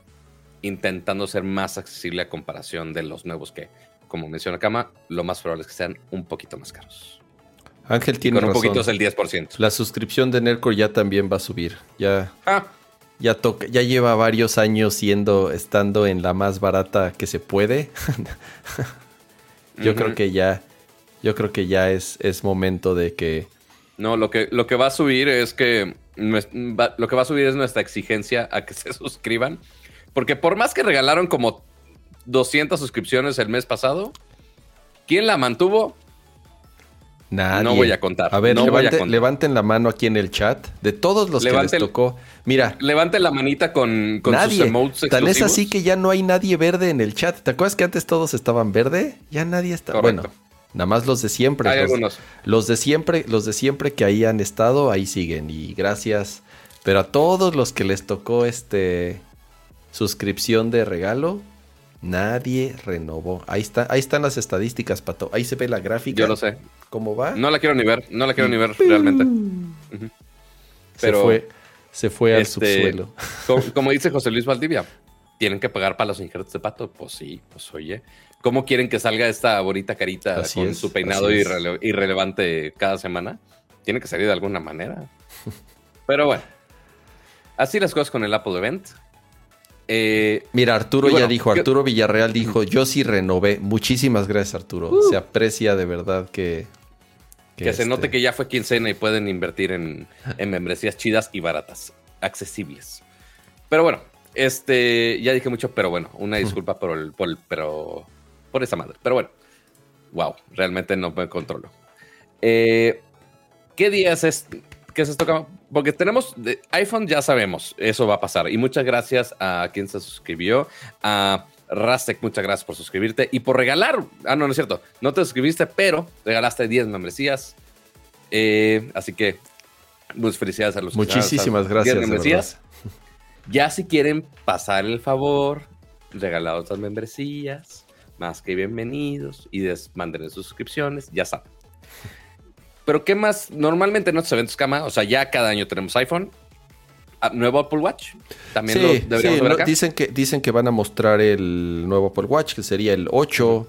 intentando ser más accesible a comparación de los nuevos que, como menciona Kama, lo más probable es que sean un poquito más caros. Ángel tiene Con un poquito es el 10%. La suscripción de Nerco ya también va a subir. Ya. Ah, ya, toca, ya lleva varios años siendo, estando en la más barata que se puede. <laughs> yo creo que ya, yo creo que ya es, es momento de que... No, lo que, lo que va a subir es que, lo que va a subir es nuestra exigencia a que <laughs> se suscriban. Porque por más que regalaron como 200 suscripciones el mes pasado, ¿quién la mantuvo? Nadie. No voy a contar. A ver, no voy a levante- contar. levanten la mano aquí en el chat. De todos los que Levanten- les tocó. Mira, Levante la manita con, con sus nadie. emotes Tan es así que ya no hay nadie verde en el chat. ¿Te acuerdas que antes todos estaban verde? Ya nadie está. Correcto. Bueno, nada más los de siempre. Hay los, algunos. los de siempre, los de siempre que ahí han estado, ahí siguen. Y gracias. Pero a todos los que les tocó este suscripción de regalo, nadie renovó. Ahí está, ahí están las estadísticas, Pato. Ahí se ve la gráfica. Yo lo sé. ¿Cómo va? No la quiero ni ver, no la quiero ni ver realmente. Pero- se fue, se fue al Este, subsuelo. <laughs> Como, como dice José Luis Valdivia, ¿tienen que pagar para los injertos de pato? Pues sí, pues oye. ¿Cómo quieren que salga esta bonita carita Así con es, su peinado irrele- irrelevante cada semana? Tiene que salir de alguna manera. <laughs> Pero bueno, así las cosas con el Apple Event. Eh, Mira, Arturo bueno, ya dijo, yo- Arturo Villarreal dijo, yo sí renové. Muchísimas gracias, Arturo. Se aprecia de verdad que... que se este, note que ya fue quincena y pueden invertir en, <laughs> en membresías chidas y baratas, accesibles. Pero bueno, este, ya dije mucho, pero bueno, una <laughs> disculpa por el, por el- pero, por esa madre. Pero bueno, wow, realmente no me controlo. Eh, ¿Qué día es este? ¿Qué es esto? Porque tenemos de iPhone, ya sabemos, eso va a pasar. Y muchas gracias a quien se suscribió, a Rastek, muchas gracias por suscribirte y por regalar. Ah, no, no es cierto, no te suscribiste, pero regalaste 10 membresías. Eh, así que, muchas felicidades a los Muchísimas gracias. 10 de membresías. <laughs> Ya si quieren pasar el favor, regalar otras membresías, más que bienvenidos y manden sus suscripciones, ya saben. Pero ¿qué más? Normalmente en estos eventos, Cama, o sea, ya cada año tenemos iPhone. Ah, Nuevo Apple Watch. También lo Sí, deberíamos sí, ver acá. dicen, que, dicen que van a mostrar el nuevo Apple Watch, que sería el 8.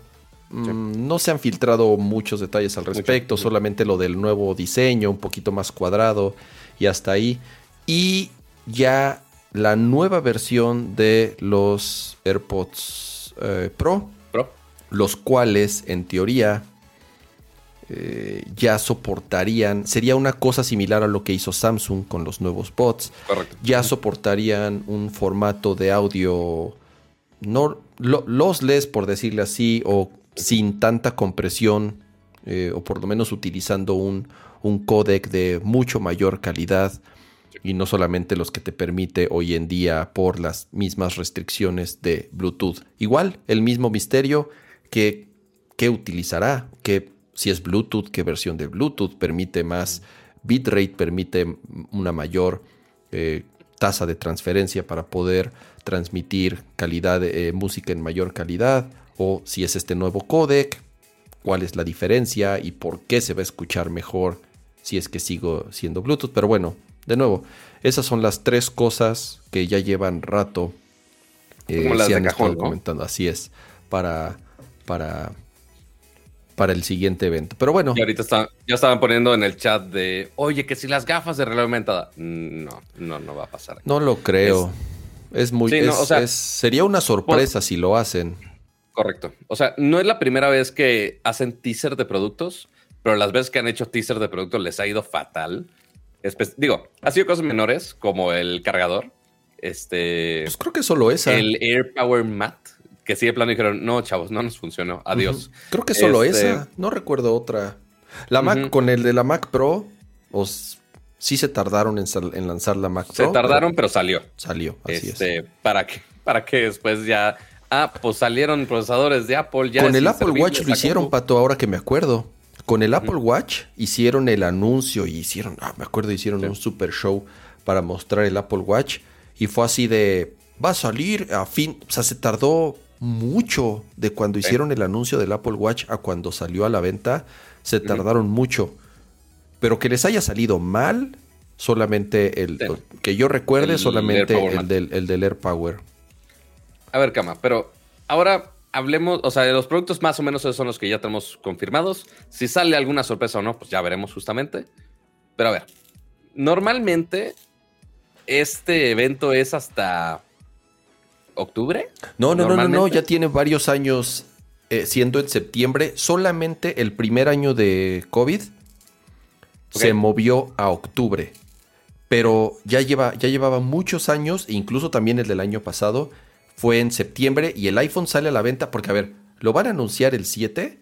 Mm, No se han filtrado muchos detalles al respecto, solamente lo del nuevo diseño, un poquito más cuadrado y hasta ahí. Y ya la nueva versión de los AirPods eh, Pro, Pro. los cuales en teoría eh, ya soportarían, sería una cosa similar a lo que hizo Samsung con los nuevos bots, Correcto. ya soportarían un formato de audio no lo- lossless, por decirle así, o sin tanta compresión, eh, o por lo menos utilizando un, un codec de mucho mayor calidad y no solamente los que te permite hoy en día por las mismas restricciones de Bluetooth. Igual, el mismo misterio que, que utilizará, que si es Bluetooth, qué versión de Bluetooth permite más bitrate, permite una mayor eh, tasa de transferencia para poder transmitir calidad eh, música en mayor calidad, o si es este nuevo codec, cuál es la diferencia y por qué se va a escuchar mejor si es que sigo siendo Bluetooth. Pero bueno, de nuevo, esas son las tres cosas que ya llevan rato. eh, Como las se de han cajón, estado ¿no? comentando. Así es, para, para, para el siguiente evento. Pero bueno, Y ahorita está- ya estaban poniendo en el chat de, oye, que si las gafas de realidad aumentada. No, no, no va a pasar. no lo creo. Es, muy. Sí, no, o sea, es- sería una sorpresa si lo hacen. Correcto. O sea, no es la primera vez que hacen teaser de productos, pero las veces que han hecho teaser de productos les ha ido fatal. Espe- digo, ha sido cosas menores, como el cargador, este, Pues creo que solo esa. el Air Power Mat, que sí de plano dijeron, no, chavos, no nos funcionó, adiós. Creo que solo Este- esa. No recuerdo otra. La Mac, con el de la Mac Pro, os, sí se tardaron en, sal- en lanzar la Mac Se Pro. tardaron, pero pero salió. Salió, así Este, para que, para que después ya, ah, pues salieron procesadores de Apple. es. Ya Con es el Apple Watch lo hicieron, compu. Pato, ahora que me acuerdo. Con el Apple Watch hicieron el anuncio y hicieron, ah, me acuerdo, hicieron Sí. un super show para mostrar el Apple Watch. Y fue así de, va a salir a fin, o sea, se tardó mucho de cuando Sí. hicieron el anuncio del Apple Watch a cuando salió a la venta. Se tardaron mucho. Pero que les haya salido mal, solamente el Sí. que yo recuerde, El solamente el del, el del Air Power. A ver, Cama, pero ahora hablemos, o sea, de los productos más o menos esos son los que ya tenemos confirmados. Si sale alguna sorpresa o no, pues ya veremos justamente. Pero a ver, normalmente este evento es hasta octubre. No, no, no, no, no, ya tiene varios años eh, siendo en septiembre. Solamente el primer año de COVID se movió a octubre. Pero ya, lleva, ya llevaba muchos años, e incluso también el del año pasado, fue en septiembre y el iPhone sale a la venta porque, a ver, lo van a anunciar el 7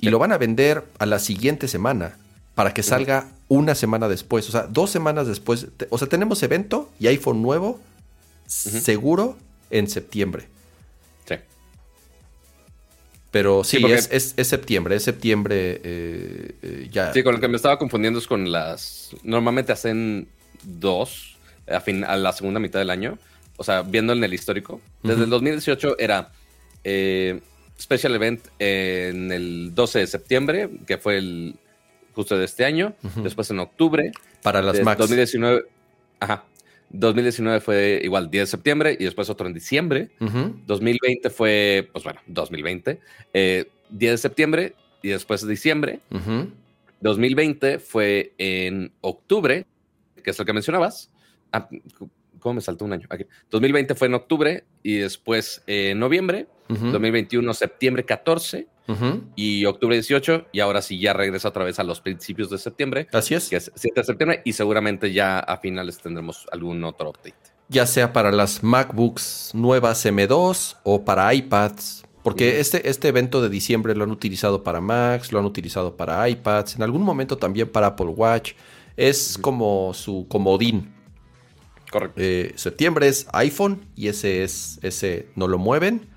y lo van a vender a la siguiente semana para que salga una semana después, o sea, dos semanas después. O sea, tenemos evento y iPhone nuevo seguro en septiembre. Sí. Pero sí, es, septiembre, es septiembre eh, eh, ya. Sí, con lo que me estaba confundiendo es con las... Normalmente hacen dos a, fin, a la segunda mitad del año. O sea, viendo en el histórico. Desde el 2018 era eh, Special Event en el 12 de septiembre, que fue el justo de este año. Después en octubre. Para las Max. 2019. Ajá. 2019 fue igual 10 de septiembre y después otro en diciembre. 2020 fue, pues bueno, 2020, 10 eh, de septiembre y después de diciembre. 2020 fue en octubre, que es lo que mencionabas. Ah, ¿Cómo me saltó un año? 2020 fue en octubre y después en noviembre. 2021, septiembre 14 y octubre 18. Y ahora sí ya regresa otra vez a los principios de septiembre. Así es. Que es 7 de septiembre y seguramente ya a finales tendremos algún otro update. Ya sea para las MacBooks nuevas M2 o para iPads. Porque este, este evento de diciembre lo han utilizado para Macs, lo han utilizado para iPads, en algún momento también para Apple Watch. Es como su comodín Correcto. Eh, septiembre es iPhone y ese es ese no lo mueven.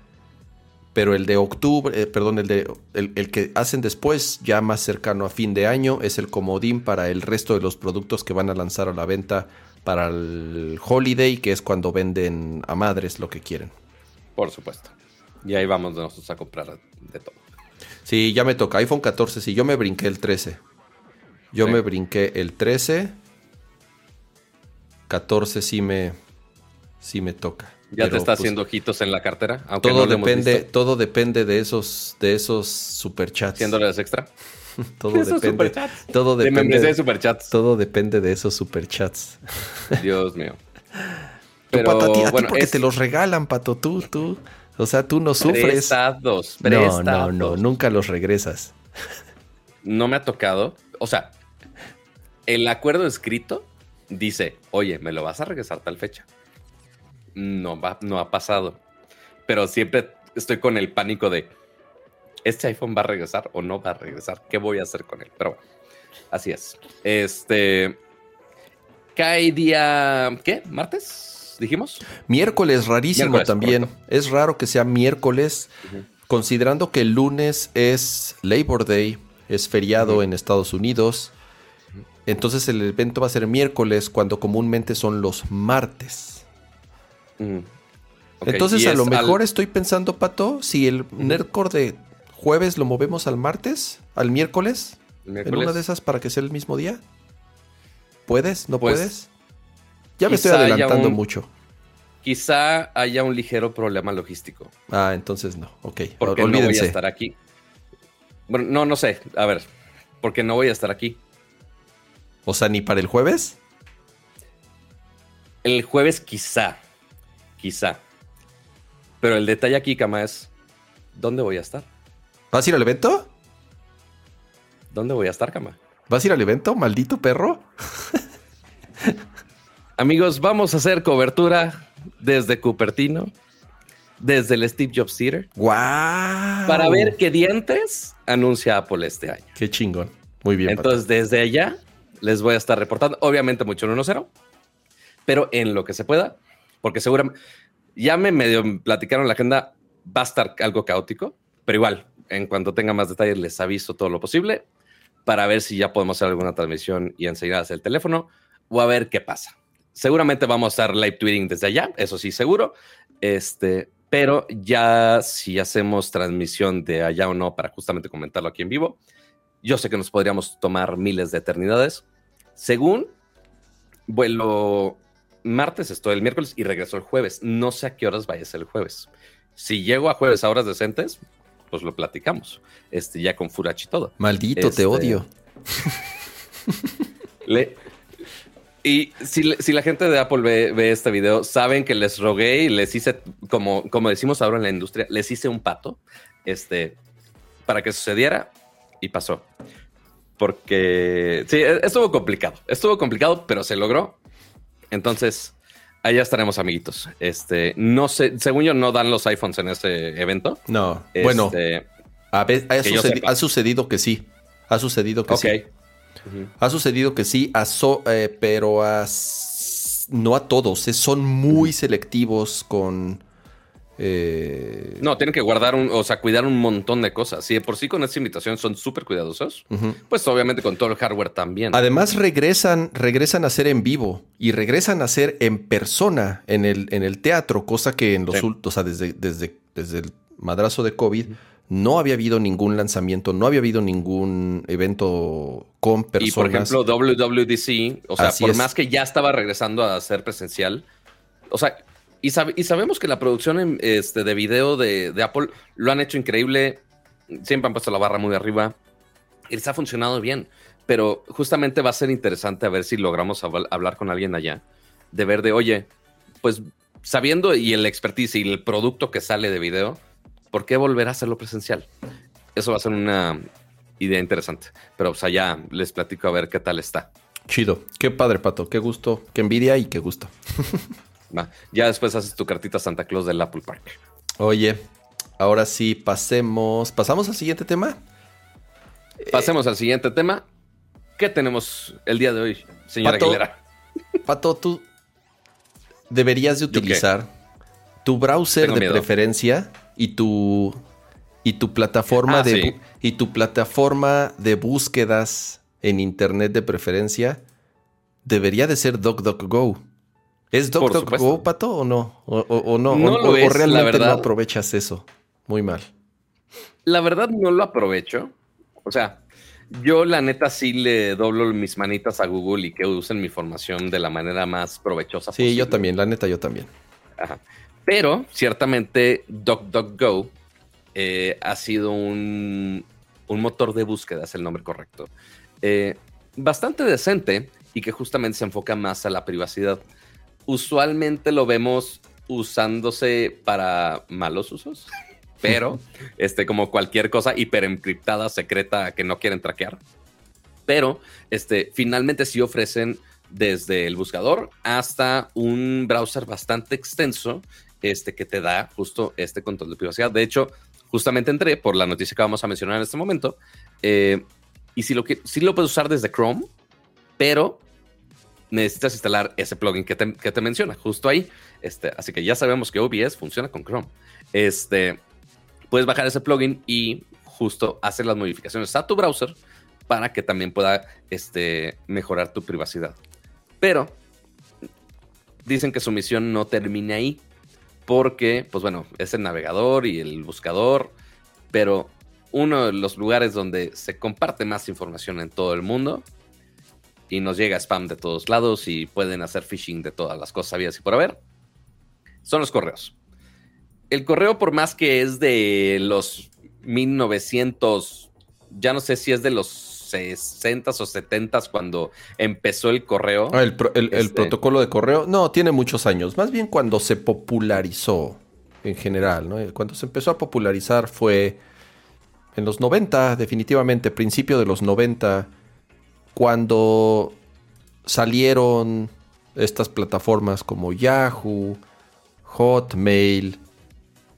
Pero el de octubre, eh, perdón, el de el, que hacen después, ya más cercano a fin de año, es el comodín para el resto de los productos que van a lanzar a la venta para el holiday, que es cuando venden a madres lo que quieren. Por supuesto. Y ahí vamos nosotros a comprar de todo. Sí, ya me toca. iPhone 14, sí, yo me brinqué el 13. Yo me brinqué el 13 14 sí me, sí me toca. ¿Ya te está pues, haciendo ojitos en la cartera? todo, depende, todo depende de esos, de esos superchats. ¿100 dólares extra? <laughs> todo depende. Todo depende. De superchats. Todo depende de esos superchats. <laughs> Dios mío. Pero, pato, a ti, porque te los regalan, pato, tú, tú. O sea, tú no sufres. Prestados, No, no, no, nunca los regresas. No me ha tocado. O sea, el acuerdo escrito dice, oye, ¿me lo vas a regresar tal fecha? No, va, no ha pasado. Pero siempre estoy con el pánico de, ¿este iPhone va a regresar o no va a regresar? ¿Qué voy a hacer con él? Pero así es. Este, cae día, ¿qué? ¿Martes? Dijimos. Miércoles, rarísimo también. Es raro que sea miércoles, considerando que el lunes es Labor Day, es feriado en Estados Unidos. Entonces el evento va a ser miércoles cuando comúnmente son los martes. Mm. Entonces a lo mejor estoy pensando, Pato, si el Nerdcore de jueves lo movemos al martes, al miércoles, en una de esas para que sea el mismo día. ¿Puedes? ¿No pues, puedes? Ya me estoy adelantando mucho. Quizá haya un ligero problema logístico. Ah, entonces no. Ok. Porque no voy a estar aquí. Bueno, no, no sé. A ver. Porque no voy a estar aquí. O sea, ni para el jueves. El jueves quizá, quizá. Pero el detalle aquí, Cama, es ¿dónde voy a estar? ¿Vas a ir al evento? ¿Dónde voy a estar, Cama? ¿Vas a ir al evento, maldito perro? <laughs> Amigos, vamos a hacer cobertura desde Cupertino, desde el Steve Jobs Theater. ¡Wow! Para ver qué dientes anuncia Apple este año. Qué chingón. Muy bien. Entonces, desde allá les voy a estar reportando. Obviamente mucho en 1-0, pero en lo que se pueda, porque seguramente ya me medio platicaron la agenda, va a estar algo caótico, pero igual, en cuanto tenga más detalles, les aviso todo lo posible para ver si ya podemos hacer alguna transmisión y enseguida hacer el teléfono o a ver qué pasa. Seguramente vamos a estar live tweeting desde allá, eso sí, seguro. Este, pero ya si hacemos transmisión de allá o no para justamente comentarlo aquí en vivo, yo sé que nos podríamos tomar miles de eternidades, según vuelo martes, estoy el miércoles y regreso el jueves. No sé a qué horas vaya a ser el jueves. Si llego a jueves a horas decentes, pues lo platicamos. Este, ya con Furachi y todo. Maldito, te este, odio. <laughs> y si, la gente de Apple ve, este video, saben que les rogué y les hice, como, como decimos ahora en la industria, les hice un pato este, para que sucediera y pasó porque sí, e-, estuvo complicado, estuvo complicado, pero se logró. Entonces, allá estaremos, amiguitos. Este, no sé, según yo, no dan los iPhones en ese evento. No, bueno, este, A ver, ha, sucedido que sí. Ha sucedido que sí. Ha sucedido que sí, eh, pero no a todos. Eh, son muy selectivos con eh, no, tienen que guardar, un, o sea, cuidar un montón de cosas. Si de por sí con esta invitación son súper cuidadosos, pues obviamente con todo el hardware también. Además regresan, regresan a ser en vivo y regresan a ser en persona en el, en el teatro, cosa que en los últimos, o sea, desde, desde, desde el madrazo de COVID, no había habido ningún lanzamiento, no había habido ningún evento con personas. Y por ejemplo, WWDC, o sea, por más que ya estaba regresando a ser presencial, o sea, y, sabemos que la producción este, de video de, Apple lo han hecho increíble. Siempre han puesto la barra muy arriba. Les ha funcionado bien. Pero justamente va a ser interesante a ver si logramos hablar con alguien allá. De ver de, oye, pues sabiendo y el expertise y el producto que sale de video, ¿por qué volver a hacerlo presencial? Eso va a ser una idea interesante. Pero pues allá les platico a ver qué tal está. Chido. Qué padre, Pato. Qué gusto. Qué envidia y qué gusto. <laughs> Ya después haces tu cartita Santa Claus del Apple Park. Oye, ahora sí, pasemos. ¿Pasamos al siguiente tema? Pasemos al siguiente tema. ¿Qué tenemos el día de hoy, señora Pato, Aguilera? Pato, tú deberías de utilizar tu browser de preferencia y tu y tu plataforma ah, de y tu plataforma de búsquedas en internet de preferencia debería de ser DuckDuckGo. ¿Es DuckDuckGo, Pato, o no? ¿O, no? o, realmente no aprovechas eso? Muy mal. La verdad no lo aprovecho. O sea, yo la neta sí le doblo mis manitas a Google y que usen mi información de la manera más provechosa sí, Sí, yo también, la neta yo también. Ajá. Pero ciertamente DuckDuckGo eh, ha sido un, motor de búsqueda, es el nombre correcto. Eh, bastante decente y que justamente se enfoca más a la privacidad usualmente lo vemos usándose para malos usos, <laughs> pero este, como cualquier cosa hiperencriptada, secreta que no quieren traquear. Pero este, finalmente sí ofrecen desde el buscador hasta un browser bastante extenso este, que te da justo este control de privacidad. De hecho, justamente entré por la noticia que vamos a mencionar en este momento. Eh, y si lo, que, sí lo puedes usar desde Chrome, pero necesitas instalar ese plugin que te, menciona justo ahí. Este, así que ya sabemos que OBS funciona con Chrome. Este, puedes bajar ese plugin y justo hacer las modificaciones a tu browser para que también pueda este, mejorar tu privacidad. Pero dicen que su misión no termina ahí porque, pues bueno, es el navegador y el buscador, pero uno de los lugares donde se comparte más información en todo el mundo y nos llega spam de todos lados y pueden hacer phishing de todas las cosas sabidas y por haber, son los correos. El correo, por más que es de los 1900, ya no sé si es de los 60 o 70 cuando empezó el correo. Ah, el, este protocolo de correo, no, tiene muchos años. Más bien cuando se popularizó en general, ¿no? Cuando se empezó a popularizar fue en los 90, definitivamente, principio de los 90 cuando salieron estas plataformas como Yahoo, Hotmail.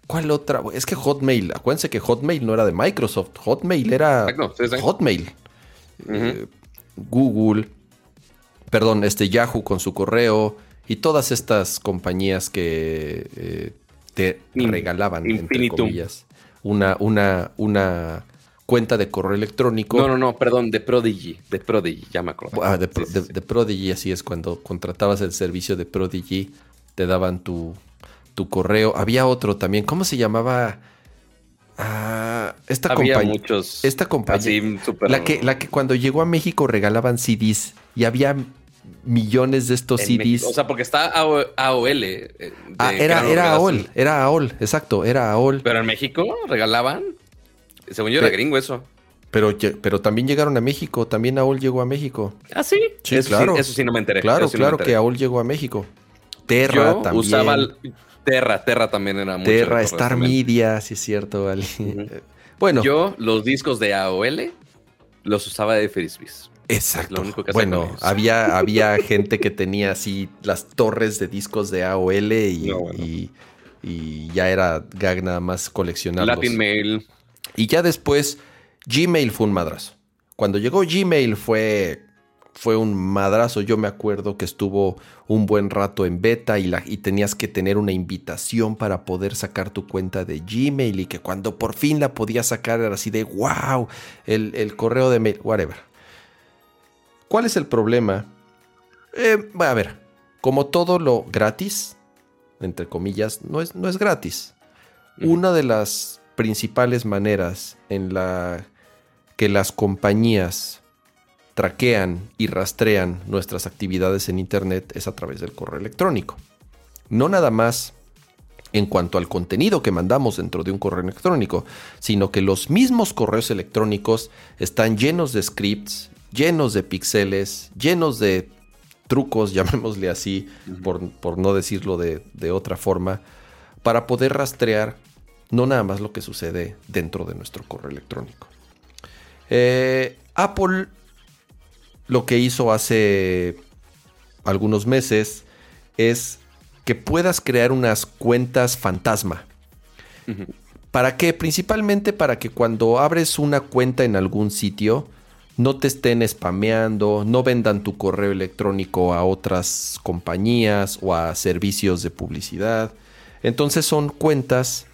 ¿Cuál otra? Es que Hotmail, acuérdense que Hotmail no era de Microsoft, Hotmail era Hotmail. Eh, Google, perdón, este Yahoo con su correo y todas estas compañías que eh, te regalaban, entre comillas, una, una, una cuenta de correo electrónico. No, no, no, perdón, de Prodigy, de Prodigy, ya me acuerdo. Ah, de, Prodigy, así es, cuando contratabas el servicio de Prodigy, te daban tu, tu correo. Había otro también, ¿cómo se llamaba? Ah, esta Había muchos. Esta compañía. la, que, la que cuando llegó a México regalaban CDs y había millones de estos CDs. O sea, porque está AOL. Eh, ah, era, era AOL, era AOL, exacto, era AOL. Pero en México regalaban. Según yo era gringo eso. Pero, pero también llegaron a México, también AOL llegó a México. ¿Ah, sí? Sí, claro. eso sí no me enteré. Claro, claro que AOL llegó a México. Terra también. usaba Terra, Terra también era mucho. Terra, Star Media, sí es cierto, vale. <laughs> Bueno. Yo los discos de AOL los usaba de Frisbees. Exacto. bueno, había, <laughs> había gente que tenía así las torres de discos de AOL y, y, ya era gag nada más coleccionarlos. Latin Mail. Y ya después, Gmail fue un madrazo. Cuando llegó Gmail fue, fue un madrazo. Yo me acuerdo que estuvo un buen rato en beta y, la, y tenías que tener una invitación para poder sacar tu cuenta de Gmail y que cuando por fin la podías sacar era así de wow, el, el correo de mail, whatever. ¿Cuál es el problema? Eh, a ver, como todo lo gratis, entre comillas, no es, no es gratis. Una de las principales maneras en la que las compañías traquean y rastrean nuestras actividades en Internet es a través del correo electrónico. No nada más en cuanto al contenido que mandamos dentro de un correo electrónico, sino que los mismos correos electrónicos están llenos de scripts, llenos de píxeles, llenos de trucos, <laughs> llamémosle así, por, por, no decirlo de, de otra forma, para poder rastrear no nada más lo que sucede dentro de nuestro correo electrónico. Eh, Apple lo que hizo hace algunos meses es que puedas crear unas cuentas fantasma. ¿Para qué? Principalmente para que cuando abres una cuenta en algún sitio, no te estén spameando, no vendan tu correo electrónico a otras compañías o a servicios de publicidad. Entonces son cuentas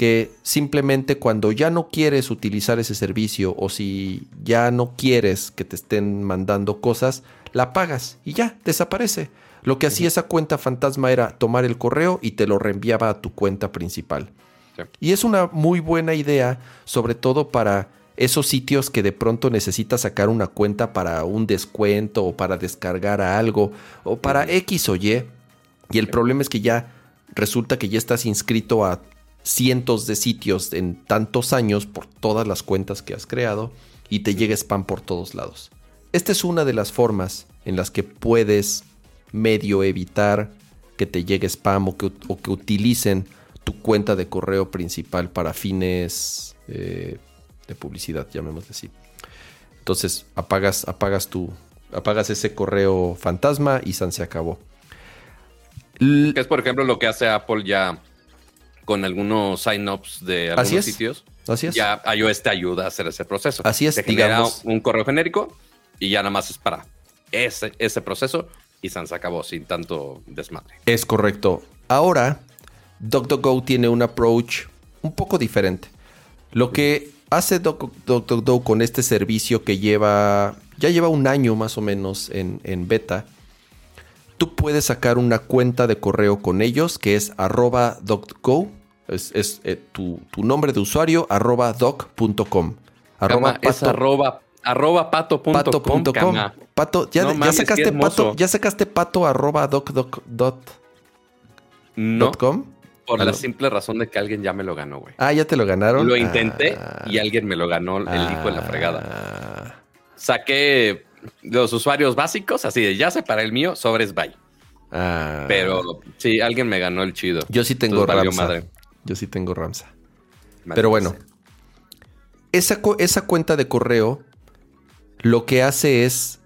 que simplemente cuando ya no quieres utilizar ese servicio o si ya no quieres que te estén mandando cosas, la pagas y ya, desaparece. Lo que hacía esa cuenta fantasma era tomar el correo y te lo reenviaba a tu cuenta principal. Sí. Y es una muy buena idea, sobre todo para esos sitios que de pronto necesitas sacar una cuenta para un descuento o para descargar a algo o para X o Y. Y el problema es que ya resulta que ya estás inscrito a cientos de sitios en tantos años por todas las cuentas que has creado y te llega spam por todos lados. Esta es una de las formas en las que puedes medio evitar que te llegue spam o que, o que utilicen tu cuenta de correo principal para fines eh, de publicidad, llamémosle así. Entonces apagas, apagas tu, apagas ese correo fantasma y San se acabó. Es por ejemplo lo que hace Apple ya con algunos sign-ups de algunos Así es. sitios. Así es. Ya iOS te ayuda a hacer ese proceso. Así es, Te genera digamos. un correo genérico y ya nada más es para ese, ese proceso y se acabó sin tanto desmadre. Es correcto. Ahora, DuckDuckGo tiene un approach un poco diferente. Lo que hace Duck- DuckDuckGo con este servicio que lleva, ya lleva un año más o menos en, en beta, tú puedes sacar una cuenta de correo con ellos que es arroba DuckDuckGo. Es, es, eh, tu, tu nombre de usuario arroba doc.com. Arroba Arroba es pato- arroba, arroba pato.com. pato.com. cama. Pato, ya, No ya mames, sacaste pato, ya sacaste pato arroba doc, doc, dot, No, dot com. por Ah, la no. simple razón de que alguien ya me lo ganó, güey. Ah, ya te lo ganaron. Lo intenté Ah, y alguien me lo ganó el hijo de la fregada. ah. Saqué los usuarios básicos, así de ya separé el mío, sobres bye. Ah. Pero sí, alguien me ganó el chido. yo sí tengo Entonces, Ramsa. madre. Yo sí tengo Ramsa. Maldita Pero bueno, esa, esa cuenta de correo lo que hace es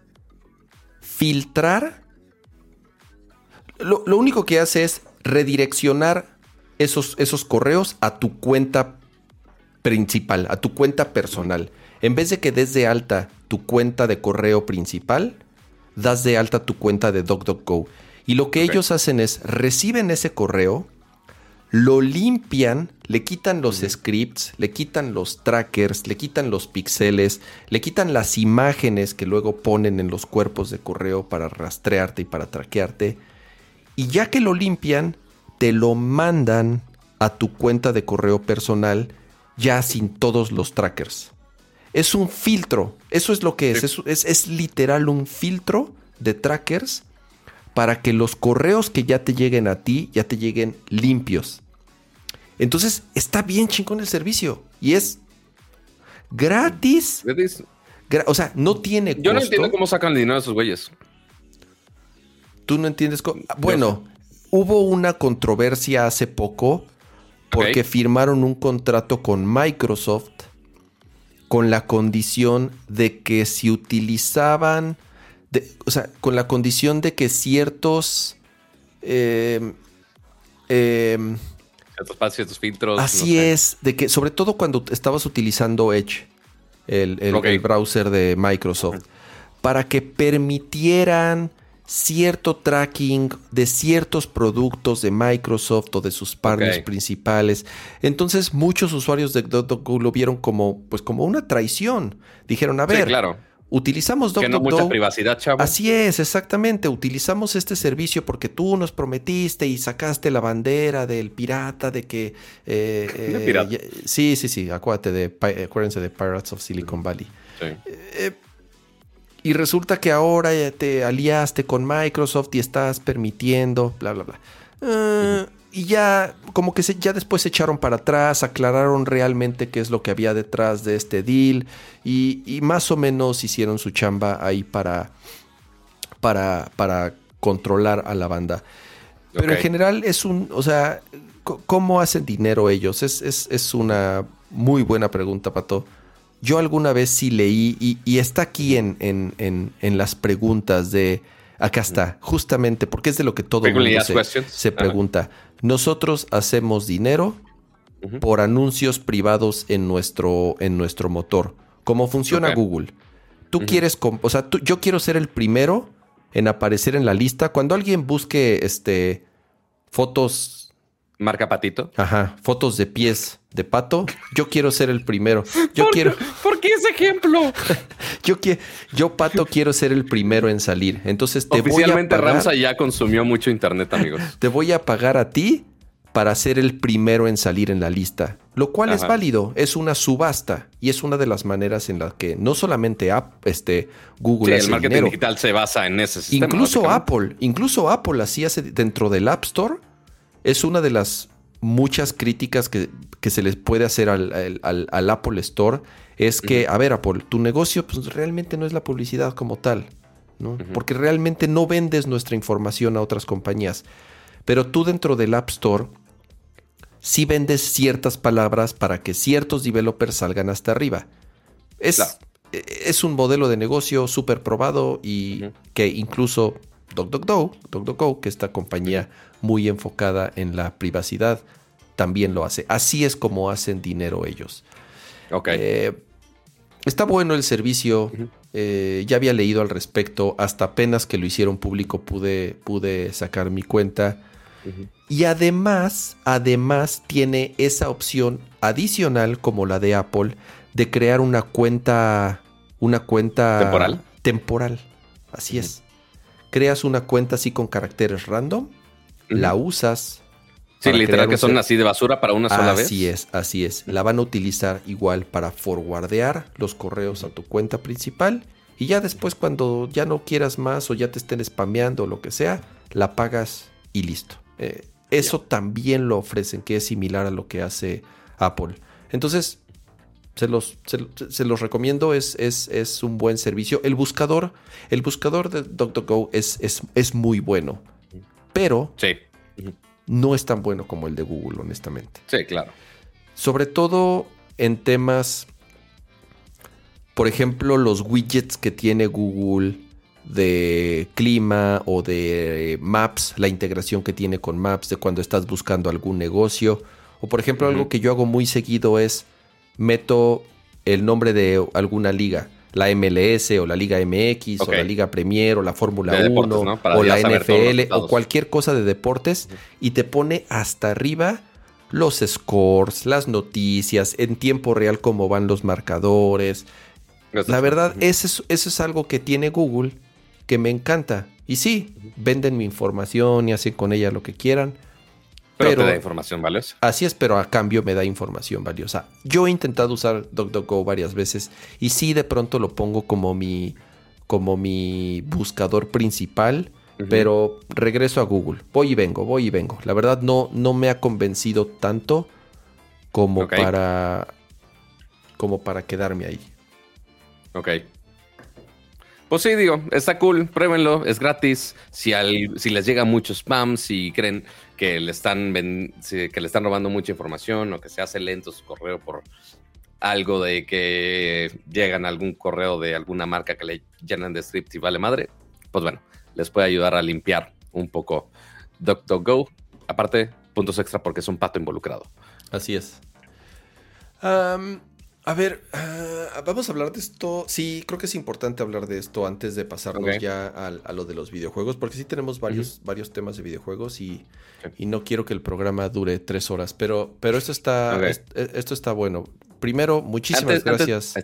filtrar. Lo, lo único que hace es redireccionar esos, esos correos a tu cuenta principal, a tu cuenta personal. En vez de que des de alta tu cuenta de correo principal, das de alta tu cuenta de DuckDuckGo. Y lo que ellos hacen es reciben ese correo, lo limpian, le quitan los scripts, le quitan los trackers, le quitan los píxeles, le quitan las imágenes que luego ponen en los cuerpos de correo para rastrearte y para traquearte. Y ya que lo limpian, te lo mandan a tu cuenta de correo personal ya sin todos los trackers. Es un filtro, eso es lo que es, es, es- es literal un filtro de trackers para que los correos que ya te lleguen a ti ya te lleguen limpios. Entonces está bien chingón el servicio y es gratis. Gra- o sea, no tiene Yo no entiendo cómo sacan el dinero de esos güeyes. Tú no entiendes. co- Bueno, hubo una controversia hace poco porque firmaron un contrato con Microsoft con la condición de que si utilizaban, de- o sea, con la condición de que ciertos, eh, eh, filtros. Así es, de que sobre todo cuando estabas utilizando Edge, el, el browser de Microsoft, para que permitieran cierto tracking de ciertos productos de Microsoft o de sus partners principales. Entonces muchos usuarios de DuckDuckGo lo vieron como, pues, como una traición. Dijeron, a ver, claro. Utilizamos DuckDuckGo. Que no mucha privacidad, chavo. Así es, exactamente. Utilizamos este servicio porque tú nos prometiste y sacaste la bandera del pirata de que... Eh, <laughs> eh, sí, sí, sí. Acuérdate de, acuérdense de Pirates of Silicon Valley. Sí. Eh, y resulta que ahora te aliaste con Microsoft y estás permitiendo, bla, bla, bla. Y ya, como que se, ya después se echaron para atrás, aclararon realmente qué es lo que había detrás de este deal y, más o menos hicieron su chamba ahí para, para, para controlar a la banda. Pero en general es un, o sea, ¿cómo hacen dinero ellos? Es, es, es una muy buena pregunta, Pato. Yo alguna vez sí leí, y, está aquí en, en, las preguntas de. Acá está, justamente, porque es de lo que todo el mundo se, pregunta. Nosotros hacemos dinero por anuncios privados en nuestro, en nuestro motor. ¿Cómo funciona Google? Tú quieres, o sea, yo quiero ser el primero en aparecer en la lista. Cuando alguien busque este, fotos Marca patito. Ajá, fotos de pies de pato. Yo quiero ser el primero. Yo quiero. ¿Por qué ese ejemplo? <laughs> yo quiero, yo pato quiero ser el primero en salir. Entonces te voy a pagar... Ramsa ya consumió mucho internet, amigos. te voy a pagar a ti para ser el primero en salir en la lista, lo cual es válido, es una subasta y es una de las maneras en las que no solamente este, Google sí, el marketing digital se basa en ese sistema. Incluso Apple, incluso Apple así hace dentro del App Store es una de las muchas críticas que, se les puede hacer al, Apple Store. Es que, a ver, Apple, tu negocio pues, realmente no es la publicidad como tal, ¿no? Porque realmente no vendes nuestra información a otras compañías. Pero tú dentro del App Store sí vendes ciertas palabras para que ciertos developers salgan hasta arriba. Es, e, es un modelo de negocio súper probado y que incluso DuckDuckGo, que esta compañía muy enfocada en la privacidad, también lo hace. Así es como hacen dinero ellos. Ok. Eh, está bueno el servicio. Eh, ya había leído al respecto. Hasta apenas que lo hicieron público pude, pude sacar mi cuenta. Y además, además tiene esa opción adicional como la de Apple de crear una cuenta, una cuenta temporal. Temporal. Así es creas una cuenta así con caracteres random, la usas. Sí, literal que son así de basura para una sola vez. Así es, así es. La van a utilizar igual para forwardear los correos a tu cuenta principal. Y ya después, cuando ya no quieras más o ya te estén spameando o lo que sea, la pagas y listo. Eh, eso también lo ofrecen, que es similar a lo que hace Apple. Entonces, se los, se, los recomiendo, es, es, es, un buen servicio. El buscador, el buscador de DuckDuckGo es, es, es muy bueno, pero sí. no es tan bueno como el de Google, honestamente. Sí, claro. Sobre todo en temas, por ejemplo, los widgets que tiene Google de clima o de Maps, la integración que tiene con Maps de cuando estás buscando algún negocio. O por ejemplo, algo que yo hago muy seguido es meto el nombre de alguna liga, la MLS o la Liga MX o la Liga Premier o la Fórmula 1 o la NFL o cualquier cosa de deportes y te pone hasta arriba los scores, las noticias, en tiempo real cómo van los marcadores. La verdad, eso es algo que tiene Google que me encanta. Y sí, venden mi información y hacen con ella lo que quieran. Pero, te da información valiosa. Así es, pero a cambio me da información valiosa. Yo he intentado usar DuckDuckGo varias veces y sí de pronto lo pongo como mi, como mi buscador principal, pero regreso a Google. Voy y vengo, voy y vengo. La verdad no, no me ha convencido tanto como para como para quedarme ahí. Ok. Pues sí, digo, está cool, pruébenlo, es gratis. Si, si les llega mucho spam, si creen que le están que le están robando mucha información o que se hace lento su correo por algo de que llegan algún correo de alguna marca que le llenan de script y vale madre, pues bueno, les puede ayudar a limpiar un poco DuckDuckGo. Aparte, puntos extra porque es un pato involucrado. Así es. A ver, ah, vamos a hablar de esto. Sí, creo que es importante hablar de esto antes de pasarnos ya a, lo de los videojuegos, porque sí tenemos varios, varios temas de videojuegos y, no quiero que el programa dure tres horas, pero, pero esto, está, esto está bueno. Primero, muchísimas gracias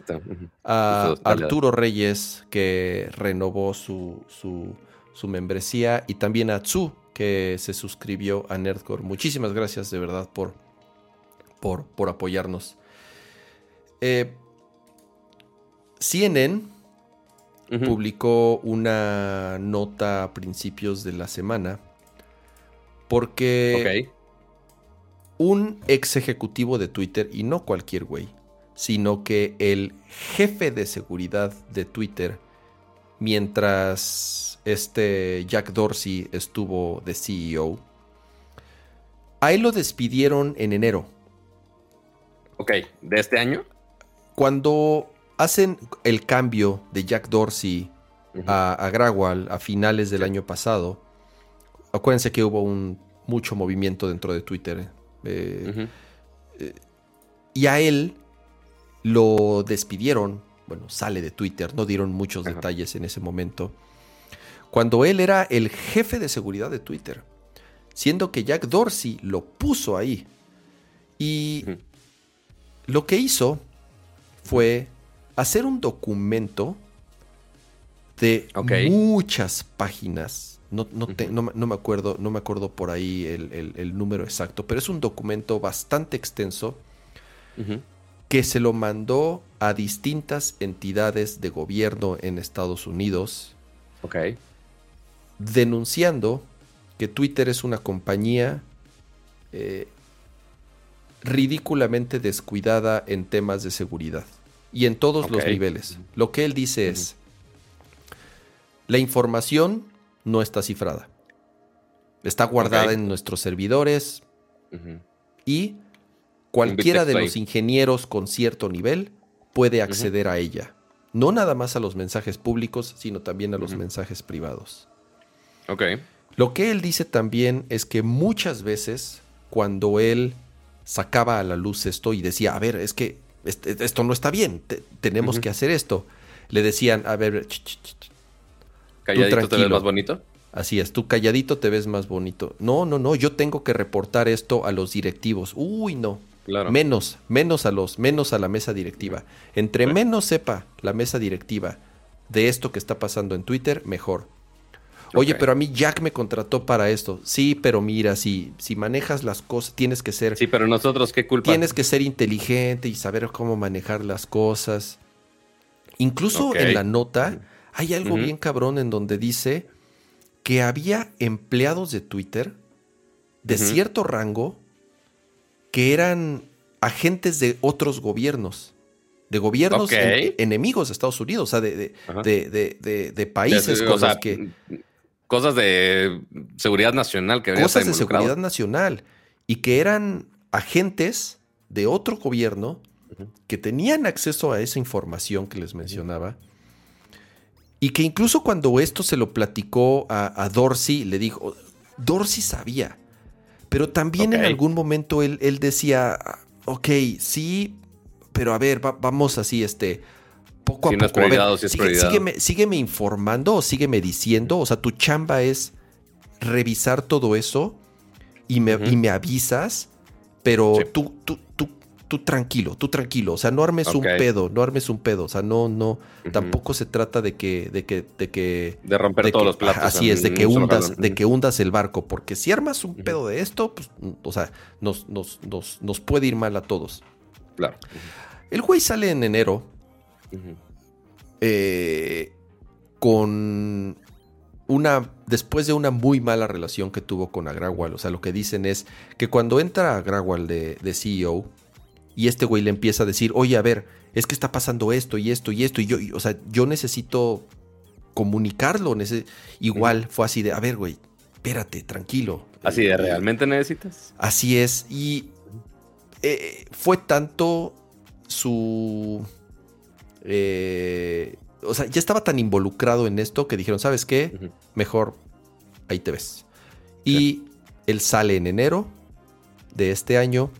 a Arturo Reyes, que renovó su, su, su membresía, y también a Tzu, que se suscribió a Nerdcore. Muchísimas gracias de verdad por, por, por apoyarnos. Eh, CNN publicó una nota a principios de la semana porque un ex ejecutivo de Twitter, y no cualquier güey, sino que el jefe de seguridad de Twitter, mientras este Jack Dorsey estuvo de CEO. A él lo despidieron en enero. Ok, ¿de este año? Cuando hacen el cambio de Jack Dorsey a, a, Grawal a finales del año pasado, acuérdense que hubo un mucho movimiento dentro de Twitter. Eh, eh, y a él lo despidieron. Bueno, sale de Twitter, no dieron muchos detalles en ese momento cuando él era el jefe de seguridad de Twitter, siendo que Jack Dorsey lo puso ahí. Y lo que hizo fue hacer un documento de muchas páginas. No, me acuerdo, no me acuerdo por ahí el, número exacto, pero es un documento bastante extenso que se lo mandó a distintas entidades de gobierno en Estados Unidos. Okay denunciando que Twitter es una compañía eh, ridículamente descuidada en temas de seguridad y en todos los niveles. Lo que él dice es, la información no está cifrada, está guardada en nuestros servidores y cualquiera de los ingenieros con cierto nivel puede acceder a ella. No nada más a los mensajes públicos, sino también a los mensajes privados. Lo que él dice también es que muchas veces cuando él sacaba a la luz esto y decía, a ver, es que este, esto no está bien, tenemos que hacer esto, le decían, a ver, calladito te ves más bonito. Así es, tú calladito te ves más bonito. No, no, no, yo tengo que reportar esto a los directivos. Uy, no. Claro. Menos, menos a los, menos a la mesa directiva. Entre menos sepa la mesa directiva de esto que está pasando en Twitter, mejor. Oye, pero a mí Jack me contrató para esto. Sí, pero mira, si, si manejas las cosas, tienes que ser. Sí, pero nosotros, ¿qué culpa? Tienes que ser inteligente y saber cómo manejar las cosas. Incluso en la nota hay algo bien cabrón en donde dice que había empleados de Twitter de cierto rango que eran agentes de otros gobiernos de gobiernos enemigos de Estados Unidos, o sea, de, de, países con los que cosas de seguridad nacional que Cosas de seguridad nacional. Y que eran agentes de otro gobierno que tenían acceso a esa información que les mencionaba. Y que incluso cuando esto se lo platicó a, Dorsey, le dijo, Dorsey sabía. Pero también en algún momento él, decía, ok, sí, pero a ver, vamos así, este, poco a poco. sígueme, informando o sígueme diciendo. O sea, tu chamba es revisar todo eso y me, me avisas, pero tú, tú, tú, tú tranquilo, tú tranquilo. O sea, no armes un pedo, no armes un pedo. O sea, no, no, tampoco se trata de que, de que, de que. De romper todos los platos. Así es, de que hundas, de que hundas el barco. Porque si armas un pedo de esto, pues, o sea, nos, nos, nos, nos puede ir mal a todos. Claro. El güey sale en enero eh, con una, después de una muy mala relación que tuvo con Agrawal, o sea, lo que dicen es que cuando entra Agrawal de, de CEO y este güey le empieza a decir, oye, a ver, es que está pasando esto y esto y esto, y yo, o sea, yo necesito comunicarlo, igual fue así de, a ver, güey, espérate, tranquilo. Así de, ¿realmente necesitas? Así es, y eh, fue tanto su eh, o sea, ya estaba tan involucrado en esto que dijeron, ¿sabes qué? Mejor ahí te ves. Y él sale en enero de este año.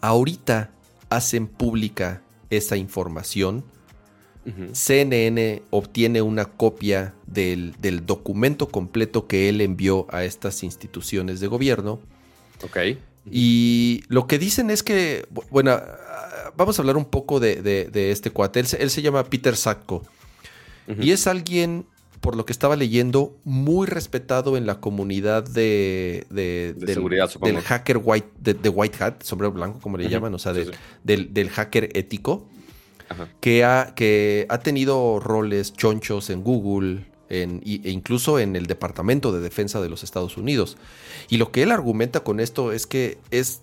Ahorita hacen pública esa información. CNN obtiene una copia del, documento completo que él envió a estas instituciones de gobierno. Ok. Y lo que dicen es que, bueno, vamos a hablar un poco de, este cuate. Él, se llama Peter Sacco. Y es alguien, por lo que estaba leyendo, muy respetado en la comunidad de, del, seguridad, del, hacker white, de, white hat, sombrero blanco, como le llaman, o sea, Del, hacker ético, que ha, que ha tenido roles chonchos en Google, en, e incluso en el Departamento de Defensa de los Estados Unidos. Y lo que él argumenta con esto es que es,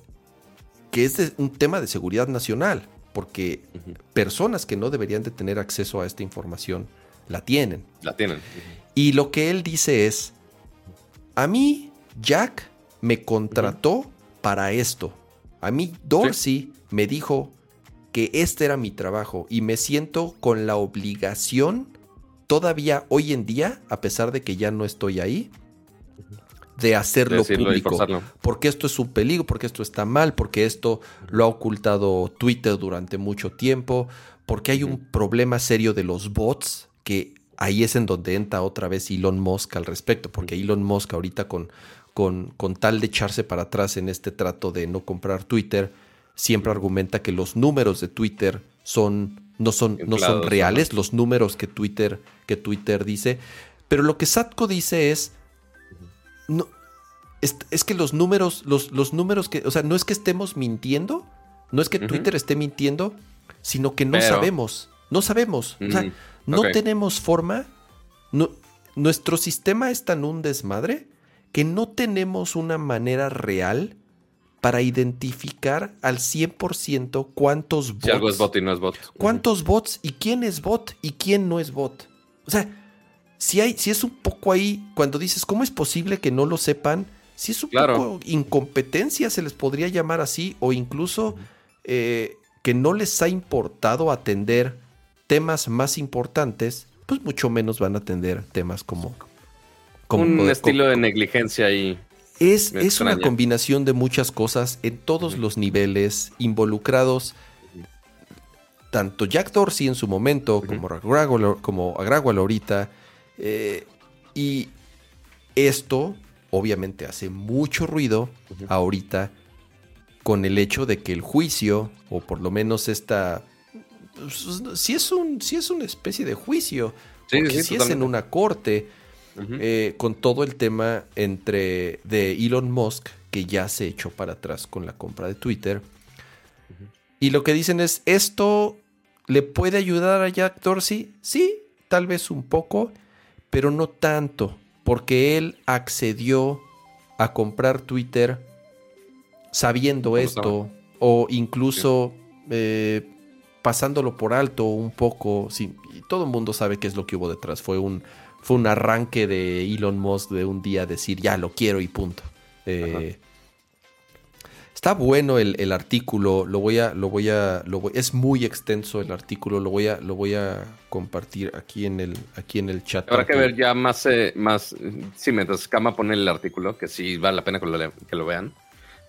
que es un tema de seguridad nacional, porque personas que no deberían de tener acceso a esta información la tienen. La tienen. Y lo que él dice es, a mí Jack me contrató para esto. A mí Dorsey me dijo que este era mi trabajo y me siento con la obligación todavía hoy en día, a pesar de que ya no estoy ahí, de hacerlo público. Porque esto es un peligro, porque esto está mal, porque esto lo ha ocultado Twitter durante mucho tiempo, porque hay un problema serio de los bots, que ahí es en donde entra otra vez Elon Musk al respecto, porque Elon Musk ahorita con, con, con tal de echarse para atrás en este trato de no comprar Twitter, siempre argumenta que los números de Twitter son no son, no son reales los números que Twitter, que Twitter dice. Pero lo que Satco dice es. No, es, que los números, los, los, números que. O sea, no es que estemos mintiendo. No es que Twitter esté mintiendo. Sino que no sabemos. No sabemos. O sea, no tenemos forma. No, nuestro sistema es tan un desmadre que no tenemos una manera real para identificar al 100% cuántos bots. Si algo es bot y no es bot. Cuántos bots y quién es bot y quién no es bot. O sea, si, hay, si es un poco ahí, cuando dices, ¿cómo es posible que no lo sepan? Si es un poco incompetencia, se les podría llamar así, o incluso eh, que no les ha importado atender temas más importantes, pues mucho menos van a atender temas como... como un estilo de negligencia ahí. Es, una combinación de muchas cosas en todos los niveles involucrados. Tanto Jack Dorsey en su momento, como, Agragual, como ahorita. Eh, y esto obviamente hace mucho ruido ahorita con el hecho de que el juicio, o por lo menos esta... Pues, si, es un, si es una especie de juicio, si es en una corte, eh, con todo el tema entre de Elon Musk, que ya se echó para atrás con la compra de Twitter. Y lo que dicen es, ¿esto le puede ayudar a Jack Dorsey? Sí, tal vez un poco, pero no tanto, porque él accedió a comprar Twitter sabiendo esto, o incluso eh, pasándolo por alto un poco. y todo el mundo sabe qué es lo que hubo detrás. Fue un fue un arranque de Elon Musk de un día decir ya lo quiero y punto. Eh, está bueno el, artículo, lo voy a, lo voy a, lo es muy extenso el artículo, lo voy a, lo voy a compartir aquí en el, aquí en el chat. Habrá que ver ya más, eh, más, sí, mientras Kama pone el artículo, que sí vale la pena que lo, que lo vean,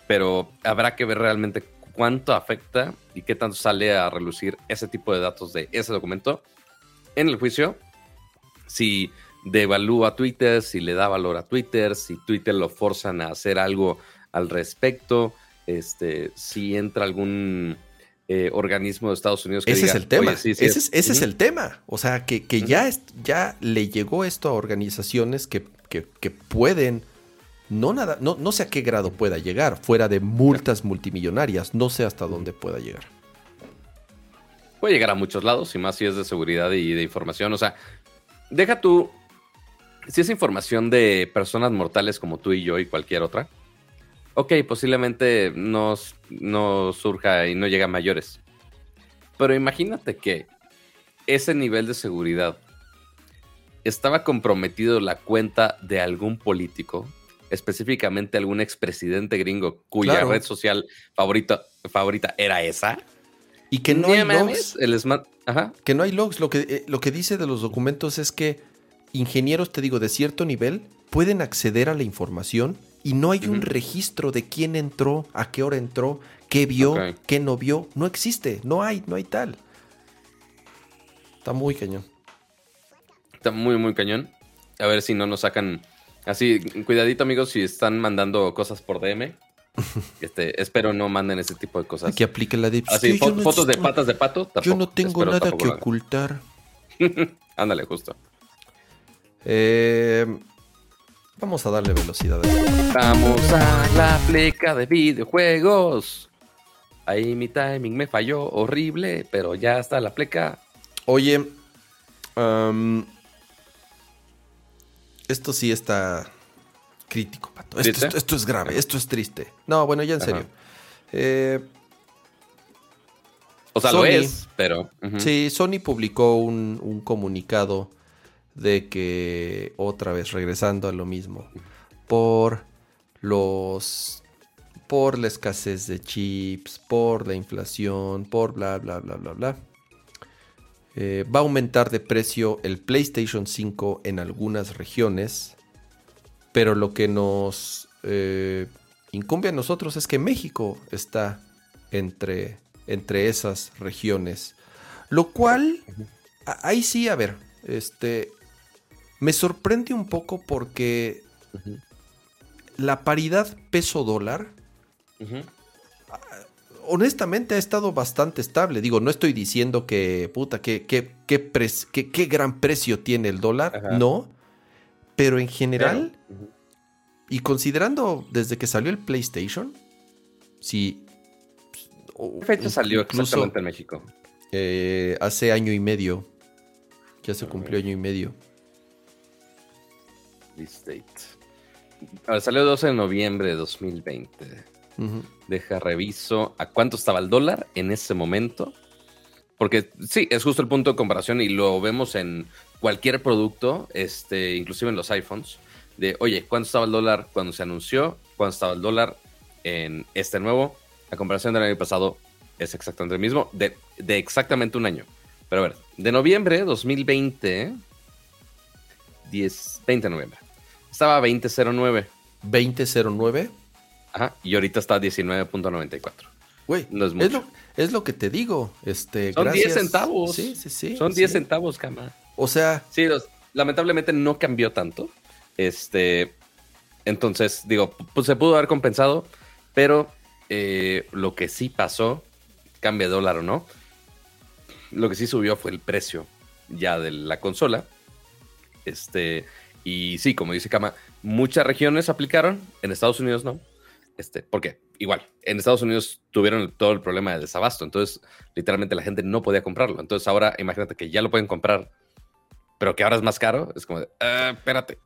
pero habrá que ver realmente cuánto afecta y qué tanto sale a relucir ese tipo de datos de ese documento en el juicio si devalúa Twitter, si le da valor a Twitter, si Twitter lo forzan a hacer algo al respecto, este, si entra algún eh, organismo de Estados Unidos que ese es el tema. ese, es, el tema. O sea, que, ya, ya le llegó esto a organizaciones que, pueden. No, nada, no, no sé a qué grado pueda llegar, fuera de multas multimillonarias, no sé hasta dónde pueda llegar. Puede llegar a muchos lados, y más si es de seguridad y de información. O sea, deja tú, si es información de personas mortales como tú y yo y cualquier otra, ok, posiblemente no, no surja y no llegue a mayores. Pero imagínate que ese nivel de seguridad estaba comprometido la cuenta de algún político, específicamente algún expresidente gringo cuya red social favorita, favorita era esa. Y que no hay logs. El Que no hay logs. Lo que, eh, lo que dice de los documentos es que ingenieros, te digo, de cierto nivel, pueden acceder a la información y no hay un registro de quién entró, a qué hora entró, qué vio, qué no vio. No existe, no hay, no hay tal. Está muy cañón. Está muy, muy cañón. A ver si no nos sacan. Así, cuidadito, amigos, si están mandando cosas por DM. <laughs> Este, espero no manden ese tipo de cosas. Que aplique la de... Así, "Es que yo fo- no- fotos de patas de pato. Yo no tengo nada que ocultar. <laughs> Ándale, justo. Eh, vamos a darle velocidad. a. Vamos a la pleca de videojuegos. Ahí mi timing me falló horrible, pero ya está la pleca. Oye, am, esto sí está crítico, Pato. Esto, ¿Triste? esto- esto es grave, esto es triste. No, bueno, ya en Ajá. serio. Eh, O sea, Sony. lo es, pero. Sí, Sony publicó un, un comunicado de que, otra vez regresando a lo mismo, por los. por la escasez de chips, por la inflación, por bla, bla, bla, bla, bla. eh, va a aumentar de precio el PlayStation 5 en algunas regiones, pero lo que nos eh, incumbe a nosotros es que México está entre, entre esas regiones. Lo cual, ahí sí, a ver, este, me sorprende un poco porque la paridad peso-dólar, Ujú. honestamente ha estado bastante estable. Digo, no estoy diciendo que, puta, que, que, que pres- que- qué gran precio tiene el dólar, Ajá. no. Pero en general, Pero, y considerando desde que salió el PlayStation, o ¿Qué fecha salió exactamente en México? eh, hace año y medio. Ya se cumplió año y medio. This date. A ver, salió 12 de noviembre de 2020. Ujú. Deja reviso a cuánto estaba el dólar en ese momento. Porque sí, es justo el punto de comparación y lo vemos en cualquier producto, este, inclusive en los iPhones, de, oye, ¿cuánto estaba el dólar cuando se anunció? ¿Cuánto estaba el dólar en este nuevo? La comparación del año pasado es exactamente el mismo, de, de exactamente un año. Pero a ver, de noviembre de 2020, 10, 20 de noviembre, estaba a 20.09. 2009. Ajá, y ahorita está a 19.94. Güey, No es es, mucho. lo, es lo que te digo. Este, Son gracias. 10 centavos. Sí, sí, sí. Son 10 sí. centavos, cama. O sea, Sí, los- lamentablemente no cambió tanto. Este, entonces, digo, pues se pudo haber compensado, pero eh, lo que sí pasó, cambia de dólar o no, lo que sí subió fue el precio ya de la consola. Este, y sí, como dice Kama, muchas regiones aplicaron, en Estados Unidos no. Este, ¿por qué? Igual, en Estados Unidos tuvieron todo el problema de desabasto, entonces literalmente la gente no podía comprarlo. Entonces ahora imagínate que ya lo pueden comprar, pero que ahora es más caro, es como de, "Ah, espérate.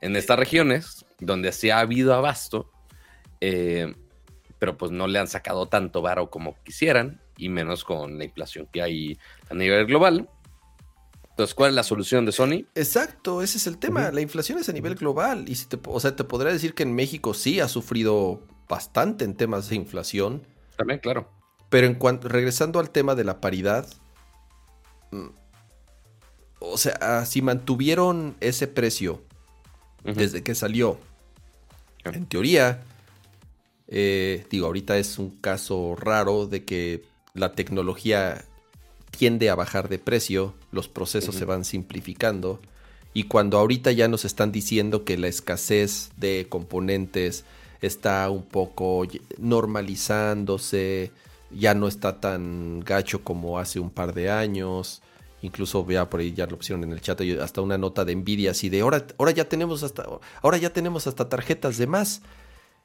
En estas regiones donde sí ha habido abasto, eh, pero pues no le han sacado tanto varo como quisieran, y menos con la inflación que hay a nivel global. Entonces, ¿cuál es la solución de Sony? exacto, ese es el tema. La inflación es a nivel global. Y si te, o sea, te podría decir que en México sí ha sufrido bastante en temas de inflación. También, claro. Pero en cuanto, regresando al tema de la paridad, mm, o sea, ah, si mantuvieron ese precio desde que salió, en teoría, eh, digo, ahorita es un caso raro de que la tecnología tiende a bajar de precio, los procesos se van simplificando. Y cuando ahorita ya nos están diciendo que la escasez de componentes está un poco normalizándose, ya no está tan gacho como hace un par de años. Incluso vea por ahí ya lo pusieron en el chat hasta una nota de envidia así de ahora, ahora ya tenemos hasta ahora ya tenemos hasta tarjetas de más.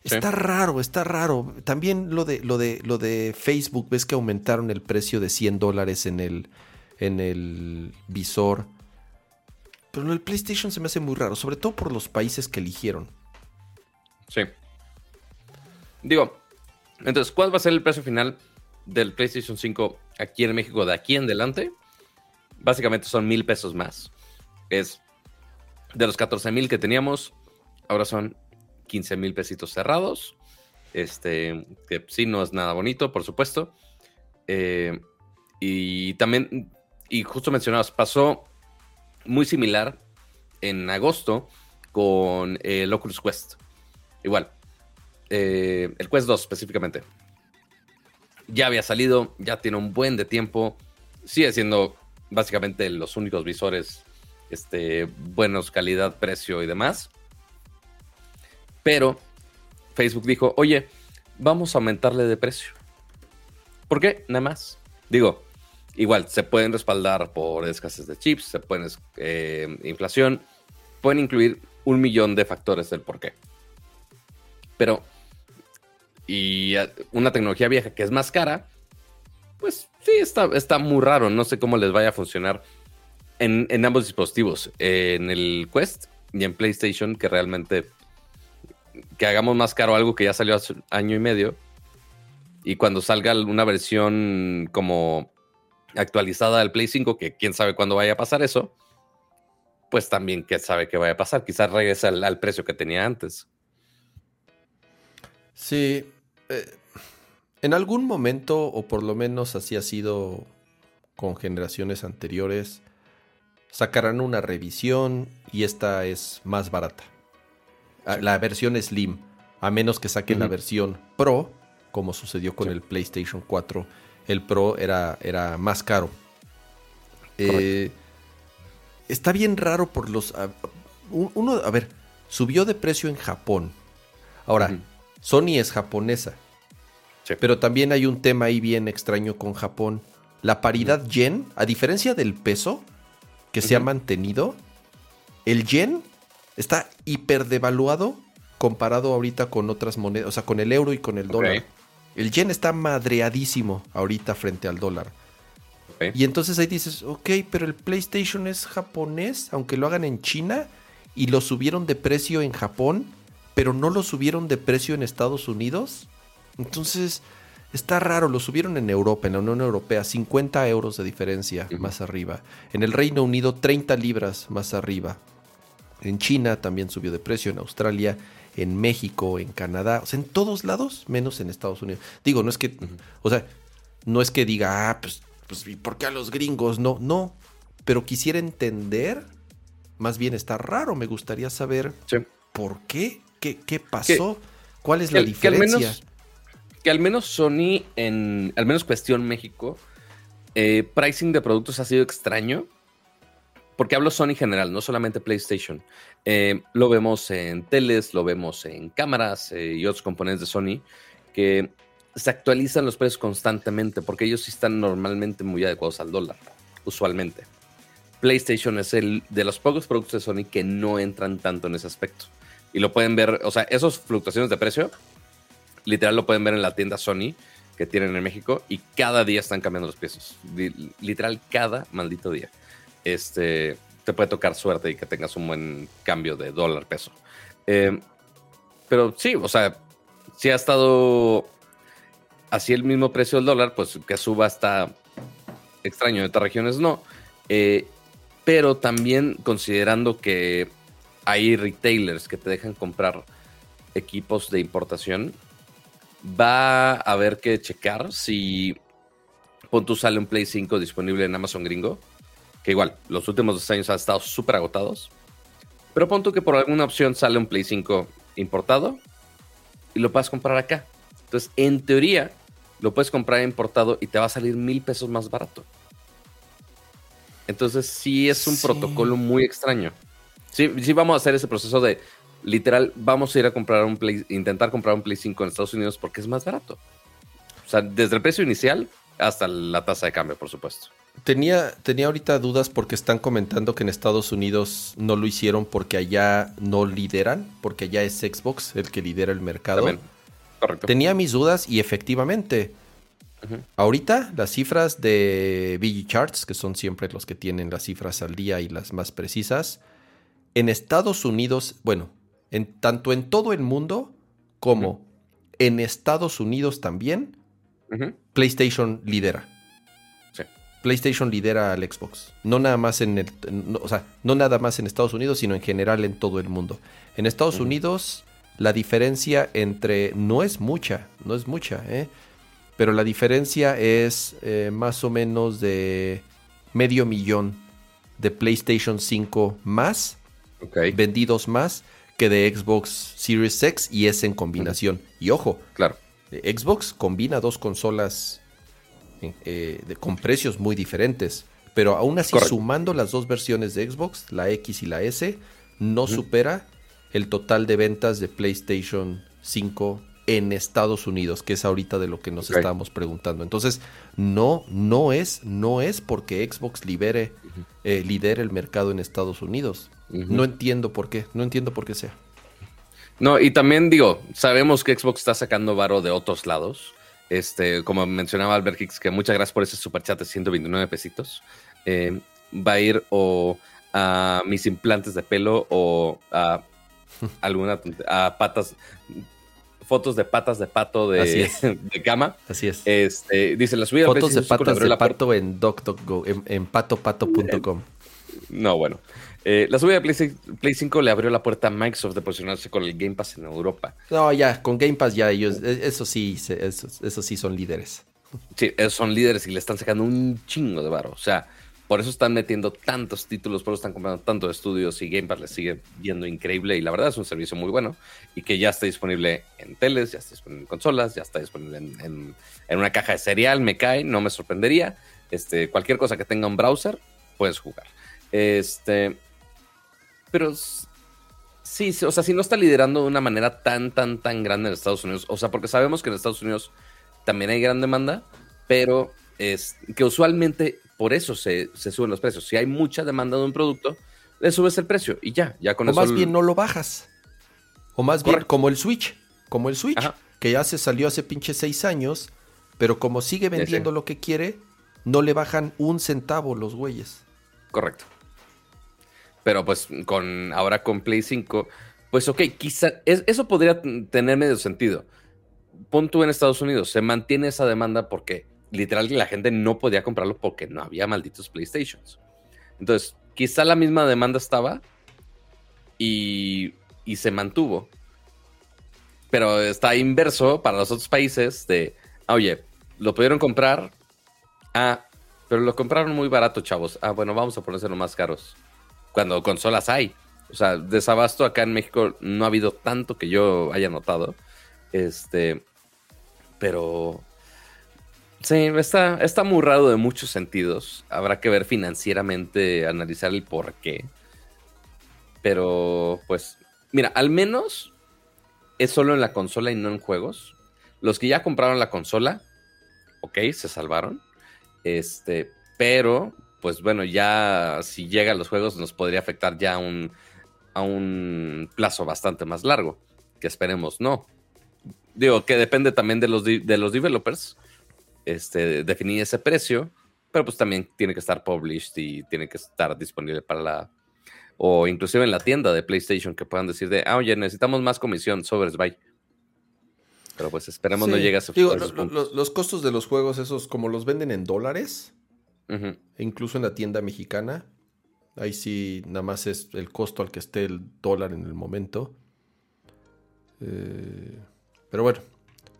Sí. Está raro, está raro. También lo de lo de lo de Facebook, ves que aumentaron el precio de 100 dólares en el en el visor. Pero del PlayStation se me hace muy raro, sobre todo por los países que eligieron. Sí. Digo, entonces, ¿cuál va a ser el precio final del PlayStation 5 aquí en México de aquí en adelante? Básicamente son mil pesos más. Es de los 14 mil que teníamos, ahora son 15 mil pesitos cerrados. Este, que sí no es nada bonito, por supuesto. Eh, y también, y justo mencionabas, pasó muy similar en agosto con el Oculus Quest. igual. Eh, el Quest 2 específicamente. Ya había salido, ya tiene un buen de tiempo. Sigue siendo básicamente los únicos visores este, buenos, calidad, precio y demás. Pero Facebook dijo, oye, vamos a aumentarle de precio. ¿Por qué? Nada más. Digo, igual, se pueden respaldar por escasez de chips, se pueden eh, inflación, pueden incluir un millón de factores del por qué. Pero, y una tecnología vieja que es más cara, pues sí, está, está muy raro. No sé cómo les vaya a funcionar en, en ambos dispositivos, en el Quest y en PlayStation, que realmente que hagamos más caro algo que ya salió hace año y medio y cuando salga una versión como actualizada del Play 5, que quién sabe cuándo vaya a pasar eso, pues también quién sabe qué vaya a pasar. Quizás regrese al, precio que tenía antes. Sí. Eh, en algún momento, o por lo menos así ha sido con generaciones anteriores, sacarán una revisión y esta es más barata. Ah, la versión Slim, a menos que saquen la versión Pro, como sucedió con el PlayStation 4. El Pro era, era más caro. Eh, está bien raro por los... uno, a ver, subió de precio en Japón. Ahora, Sony es japonesa. Pero también hay un tema ahí bien extraño con Japón. La paridad yen, a diferencia del peso, que se ha mantenido, el yen está hiperdevaluado comparado ahorita con otras monedas, o sea, con el euro y con el dólar. El yen está madreadísimo ahorita frente al dólar. Y entonces ahí dices, ok, pero el PlayStation es japonés, aunque lo hagan en China, y lo subieron de precio en Japón, pero no lo subieron de precio en Estados Unidos. Entonces, está raro, lo subieron en Europa, en la Unión Europea, 50 euros de diferencia más arriba. En el Reino Unido, 30 libras más arriba. En China también subió de precio, en Australia en México, en Canadá, o sea, en todos lados, menos en Estados Unidos. Digo, no es que, o sea, no es que diga, ah, pues, pues, ¿por qué a los gringos? No, no, pero quisiera entender, más bien está raro, me gustaría saber por qué, qué, qué pasó, cuál es la diferencia. Que al, menos, Sony, en, al menos cuestión México, eh, pricing de productos ha sido extraño porque hablo Sony general, no solamente PlayStation. Eh, lo vemos en teles, lo vemos en cámaras eh, y otros componentes de Sony que se actualizan los precios constantemente porque ellos sí están normalmente muy adecuados al dólar, usualmente. PlayStation es el de los pocos productos de Sony que no entran tanto en ese aspecto. Y lo pueden ver, o sea, esas fluctuaciones de precio, literal lo pueden ver en la tienda Sony que tienen en México y cada día están cambiando los precios. Literal, cada maldito día este, te puede tocar suerte y que tengas un buen cambio de dólar peso. Eh, pero sí, o sea, si ha estado así el mismo precio del dólar, pues que suba hasta extraño, en otras regiones no. Eh, pero también considerando que hay retailers que te dejan comprar equipos de importación, va a haber que checar si pon tú sale un Play 5 disponible en Amazon gringo que igual, los últimos dos años han estado súper agotados. Pero pon tú que por alguna opción sale un Play 5 importado y lo puedes comprar acá. Entonces, en teoría, lo puedes comprar importado y te va a salir mil pesos más barato. Entonces, sí es un protocolo muy extraño. Sí, sí, vamos a hacer ese proceso de literal, vamos a ir a comprar un Play, intentar comprar un Play 5 en Estados Unidos porque es más barato. O sea, desde el precio inicial hasta la tasa de cambio, por supuesto. Tenía, tenía ahorita dudas porque están comentando que en Estados Unidos no lo hicieron porque allá no lideran, porque allá es Xbox el que lidera el mercado. Correcto. Tenía mis dudas y efectivamente, ahorita las cifras de VG Charts, que son siempre los que tienen las cifras al día y las más precisas, en Estados Unidos, bueno, en, tanto en todo el mundo como en Estados Unidos también, PlayStation lidera. PlayStation lidera al Xbox. No nada más en el, o sea, no nada más en Estados Unidos, sino en general en todo el mundo. En Estados Unidos la diferencia entre no es mucha, no es mucha, ¿eh? pero la diferencia es eh, más o menos de medio millón de PlayStation 5 más vendidos más que de Xbox Series X y S en combinación. Y ojo, Claro. Xbox combina dos consolas eh, de- con precios muy diferentes. Pero aún así, Correcto. sumando las dos versiones de Xbox, la X y la S, no supera el total de ventas de PlayStation 5 en Estados Unidos, que es ahorita de lo que nos estábamos preguntando. Entonces, no, no es, no es porque Xbox libere, eh, lidere el mercado en Estados Unidos. No entiendo por qué, no entiendo por qué sea. No, y también digo, sabemos que Xbox está sacando varo de otros lados. Este, como mencionaba Albert Hicks, que muchas gracias por ese superchat de 129 pesitos. Eh, va a ir o a mis implantes de pelo o a <laughs> alguna a patas, fotos de patas de pato Así de, es. <laughs> de cama. Así es. Este, dice la subida Fotos de PlayStation 5 le patas de pato en, en patopato.com. No, bueno. Eh, la subida de Play, Play 5 le abrió la puerta a Microsoft de posicionarse con el Game Pass en Europa. No, ya, con Game Pass ya ellos, e- eso sí, eso, eso sí son líderes. Sí, esos son líderes y le están sacando un chingo de varo. O sea, por eso están metiendo tantos títulos, por eso están comprando tantos estudios y Game Pass les sigue yendo increíble. Y la verdad es un servicio muy bueno y que ya está disponible en teles, ya está disponible en consolas, ya está disponible en, en- en una caja de cereal. Me cae, no me sorprendería. Este, cualquier cosa que tenga un browser, puedes jugar. Este, pero sí, o sea, si no está liderando de una manera tan, tan, tan grande en Estados Unidos, o sea, porque sabemos que en Estados Unidos también hay gran demanda, pero es que usualmente por eso se, se suben los precios. Si hay mucha demanda de un producto, le subes el precio y ya, ya con o eso. más el- bien no lo bajas. O más bien como el Switch, como el Switch, Ajá. que ya se salió hace pinche seis años, pero como sigue vendiendo lo que quiere, no le bajan un centavo los güeyes. Correcto. Pero pues con ahora con Play 5, pues ok, quizá es- eso podría tener medio sentido. Pon tú en Estados Unidos, se mantiene esa demanda porque literal la gente no podía comprarlo porque no había malditos PlayStations. Entonces, quizá la misma demanda estaba y, y se mantuvo. Pero está inverso para los otros países de, ah, oye, lo pudieron comprar. Ah, pero lo compraron muy barato, chavos. Ah, bueno, vamos a ponérselo más caros. Cuando consolas hay. O sea, desabasto acá en México no ha habido tanto que yo haya notado. Este, pero sí, está, está muy raro de muchos sentidos. Habrá que ver financieramente, analizar el por qué. Pero, pues, mira, al menos es solo en la consola y no en juegos. Los que ya compraron la consola, ok, se salvaron. Este, pero, pues bueno, ya si llega a los juegos nos podría afectar ya a un, a un plazo bastante más largo. Que esperemos no. Digo, que depende también de los, de los developers. Este, definir ese precio. Pero pues también tiene que estar published y tiene que estar disponible para la. O inclusive en la tienda de PlayStation que puedan decir de, ah, oye, necesitamos más comisión, sobres, bye. Pero pues esperemos no Sí. llegue a Digo, a esos lo- lo- puntos. los costos de los juegos, esos como los venden en dólares, E incluso en la tienda mexicana, ahí sí nada más es el costo al que esté el dólar en el momento. Eh, pero bueno,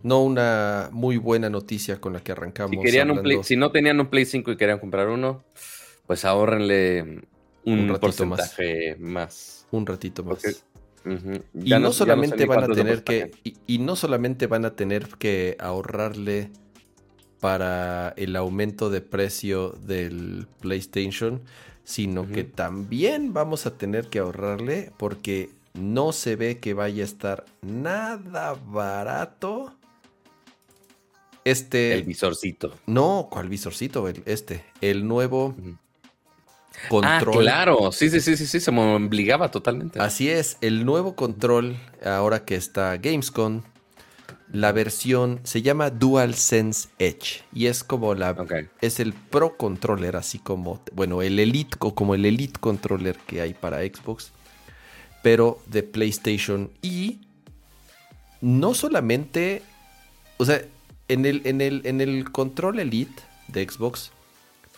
no una muy buena noticia con la que arrancamos. Si, querían un Play- si no tenían un Play 5 y querían comprar uno, pues ahórrenle un, Un ratito más. porcentaje más. un ratito más. Porque-. Y no, solamente van a tener que, y no solamente van a tener que ahorrarle para el aumento de precio del PlayStation, sino que también vamos a tener que ahorrarle porque no se ve que vaya a estar nada barato. Este. El visorcito. no, ¿cuál visorcito? El- este. El nuevo Ujú. control. Ah, claro. Sí, sí, sí, sí, sí, se me obligaba totalmente. Así es, el nuevo control, ahora que está Gamescom, la versión se llama DualSense Edge y es como la es el Pro Controller, así como bueno, el Elite como el Elite Controller que hay para Xbox, pero de PlayStation y no solamente, o sea, en el en el en el control Elite de Xbox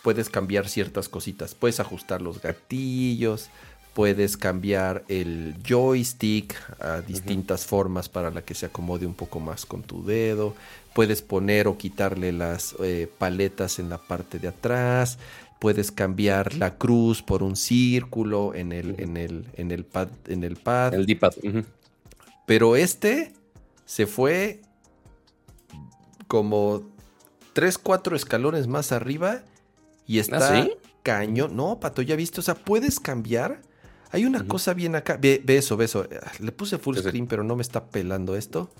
puedes cambiar ciertas cositas. Puedes ajustar los gatillos, puedes cambiar el joystick a distintas formas para la que se acomode un poco más con tu dedo. Puedes poner o quitarle las eh, paletas en la parte de atrás. puedes cambiar la cruz por un círculo en el, en el, en el pad. En el pad. El D-pad. Pero este se fue como 3, 4 escalones más arriba y está ¿Ah, sí? cañón. No, Pato, ya viste, o sea, puedes cambiar. Hay una cosa bien acá. Ve, ve eso, ve eso. Le puse full Sí, sí. screen, pero no me está pelando esto.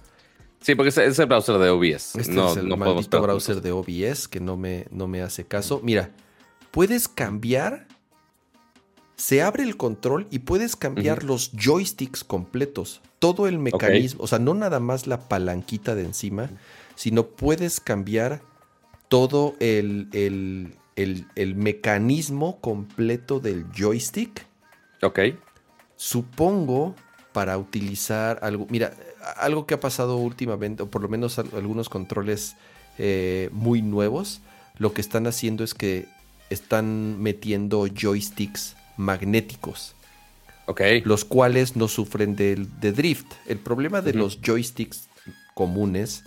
Sí, porque es, es el browser de OBS. Este no, es el no maldito browser de OBS que no me, no me hace caso. Mira, puedes cambiar. Se abre el control y puedes cambiar los joysticks completos. Todo el mecanismo. O sea, no nada más la palanquita de encima, sino puedes cambiar todo el, el- el- el mecanismo completo del joystick. Ok. Supongo para utilizar algo. Mira, algo que ha pasado últimamente, o por lo menos al- algunos controles eh, muy nuevos, lo que están haciendo es que están metiendo joysticks magnéticos, Ok. los cuales no sufren del- de, drift. El problema de los joysticks comunes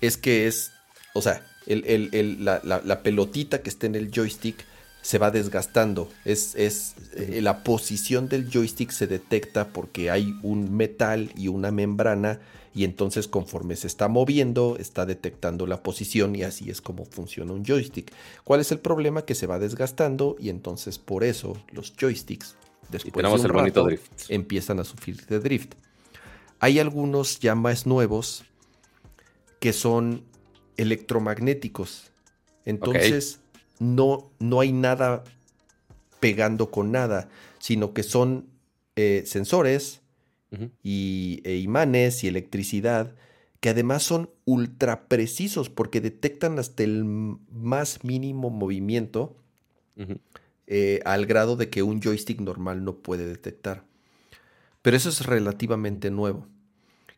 es que es, o sea, el- el- el- la, la- la pelotita que está en el joystick se va desgastando. Es, es eh, la posición del joystick se detecta porque hay un metal y una membrana y entonces conforme se está moviendo está detectando la posición y así es como funciona un joystick. ¿Cuál es el problema? Que se va desgastando y entonces por eso los joysticks después tenemos de un el bonito drift. empiezan a sufrir de drift. Hay algunos ya más nuevos que son electromagnéticos. Entonces, no, no hay nada pegando con nada, sino que son eh, sensores y, e imanes y electricidad que además son ultra precisos porque detectan hasta el más mínimo movimiento eh, al grado de que un joystick normal no puede detectar. Pero eso es relativamente nuevo.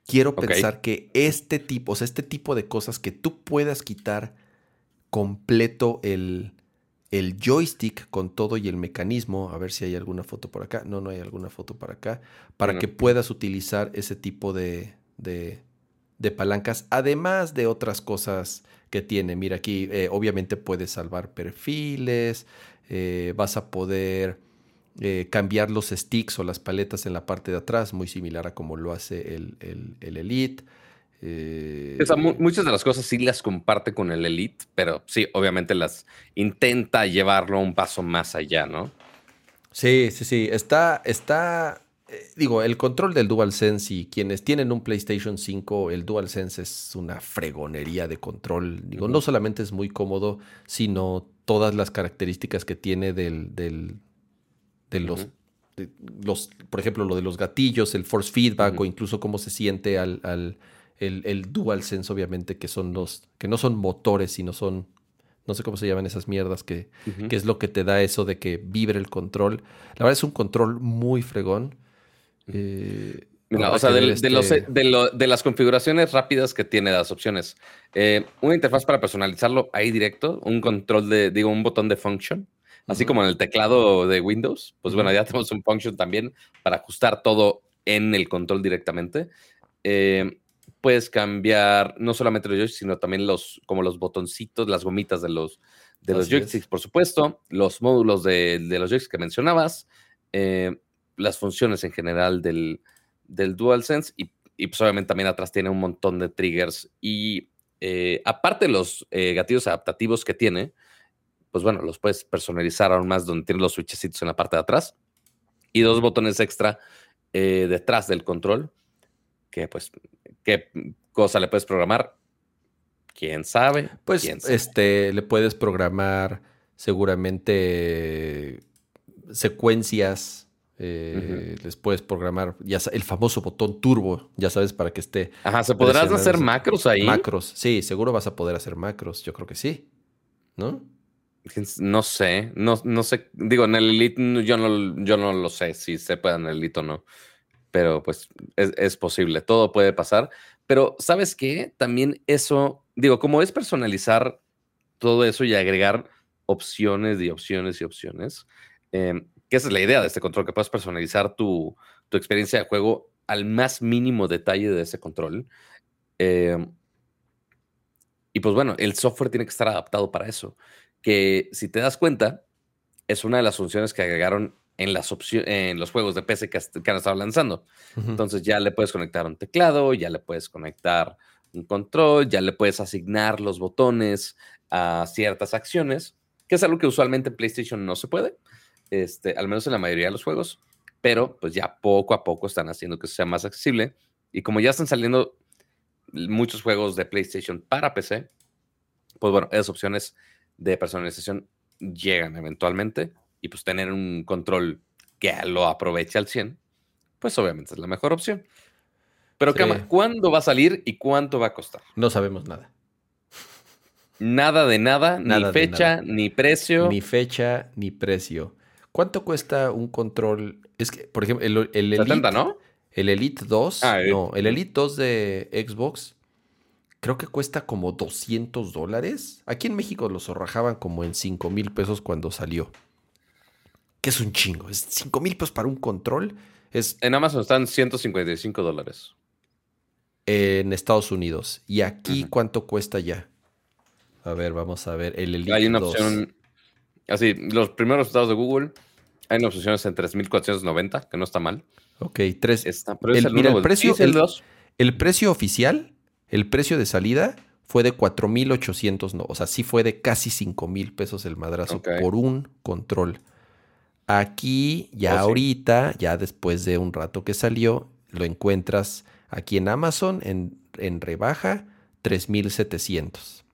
Quiero pensar que este tipo, o sea, este tipo de cosas que tú puedas quitar completo el, el joystick con todo y el mecanismo, a ver si hay alguna foto por acá, no, no hay alguna foto por acá, para que puedas utilizar ese tipo de, de, de palancas, además de otras cosas que tiene. Mira aquí, eh, obviamente puedes salvar perfiles, eh, vas a poder eh, cambiar los sticks o las paletas en la parte de atrás, muy similar a como lo hace el, el- el Elite. Eh, mu- muchas de las cosas sí las comparte con el Elite, pero sí, obviamente las intenta llevarlo un paso más allá, ¿no? Sí, sí, sí. Está, está. eh, digo, el control del DualSense y quienes tienen un PlayStation 5, el DualSense es una fregonería de control. Digo, no solamente es muy cómodo, sino todas las características que tiene del, del- de los, de los, por ejemplo, lo de los gatillos, el force feedback o incluso cómo se siente al, al- el, el DualSense, obviamente, que son los, que no son motores, sino son, no sé cómo se llaman esas mierdas que, que es lo que te da eso de que vibre el control. La verdad es un control muy fregón. Eh, o sea, de, los- este- de lo- de las configuraciones rápidas que tiene las opciones, eh, una interfaz para personalizarlo ahí directo, un control de, digo, un botón de function, así como en el teclado de Windows, pues bueno, ya tenemos un function también para ajustar todo en el control directamente. Eh, puedes cambiar no solamente los joysticks, sino también los, como los botoncitos, las gomitas de los, de los Así joysticks, por supuesto, los módulos de, de los joysticks que mencionabas, eh, las funciones en general del, del DualSense y, y pues obviamente también atrás tiene un montón de triggers y eh, aparte de los eh, gatillos adaptativos que tiene, pues bueno, los puedes personalizar aún más donde tiene los switchecitos en la parte de atrás y dos botones extra detrás del control que pues qué cosa le puedes programar quién sabe Pues quién sabe. este, le puedes programar seguramente secuencias. eh, Les puedes programar ya el famoso botón turbo, ya sabes, para que esté Ajá, ¿se presionando hacer macros ahí? macros. Sí, seguro vas a poder hacer macros. Yo creo que sí. ¿No? No sé, no, no sé, digo, en el Elite yo no, yo no lo sé si se puede en el Elite o no, pero pues es, posible, todo puede pasar, pero ¿sabes qué? También eso, digo, como es personalizar todo eso y agregar opciones y opciones y opciones, eh, que esa es la idea de este control, que puedas personalizar tu, tu experiencia de juego al más mínimo detalle de ese control. Eh, y pues bueno, el software tiene que estar adaptado para eso. que si te das cuenta, es una de las funciones que agregaron en, las en los juegos de PC que, han estado lanzando. Entonces ya le puedes conectar un teclado, ya le puedes conectar un control, ya le puedes asignar los botones a ciertas acciones, que es algo que usualmente en PlayStation no se puede, este, al menos en la mayoría de los juegos, pero pues ya poco a poco están haciendo que sea más accesible. Y como ya están saliendo muchos juegos de PlayStation para PC, pues bueno, esas opciones de personalización llegan eventualmente y pues tener un control que lo aproveche al 100, pues obviamente es la mejor opción. Pero, ¿cuándo va a salir y cuánto va a costar? No sabemos nada. Nada de nada, ni fecha, ni precio. Ni fecha, ni precio. ¿Cuánto cuesta un control? Es que, por ejemplo, el, el Elite, ¿no? El Elite 2, ah, no, el Elite 2 de Xbox creo que cuesta como 200 dólares. Aquí en México lo zorrajaban como en 5 mil pesos cuando salió. Que es un chingo. Es 5 mil pesos para un control. Es... En Amazon están 155 dólares. En Estados Unidos. ¿Y aquí cuánto cuesta ya? A ver, vamos a ver. El Elite Hay una opción. Así, los primeros resultados de Google. Hay una opción en 3.490, que no está mal. Ok, 3. Está, el, mira, el precio, el, el precio oficial el precio de salida fue de 4.800, no, o sea, sí fue de casi 5.000 pesos el madrazo por un control. Aquí, ya oh, ahorita, ya después de un rato que salió, lo encuentras aquí en Amazon en, en rebaja 3.700.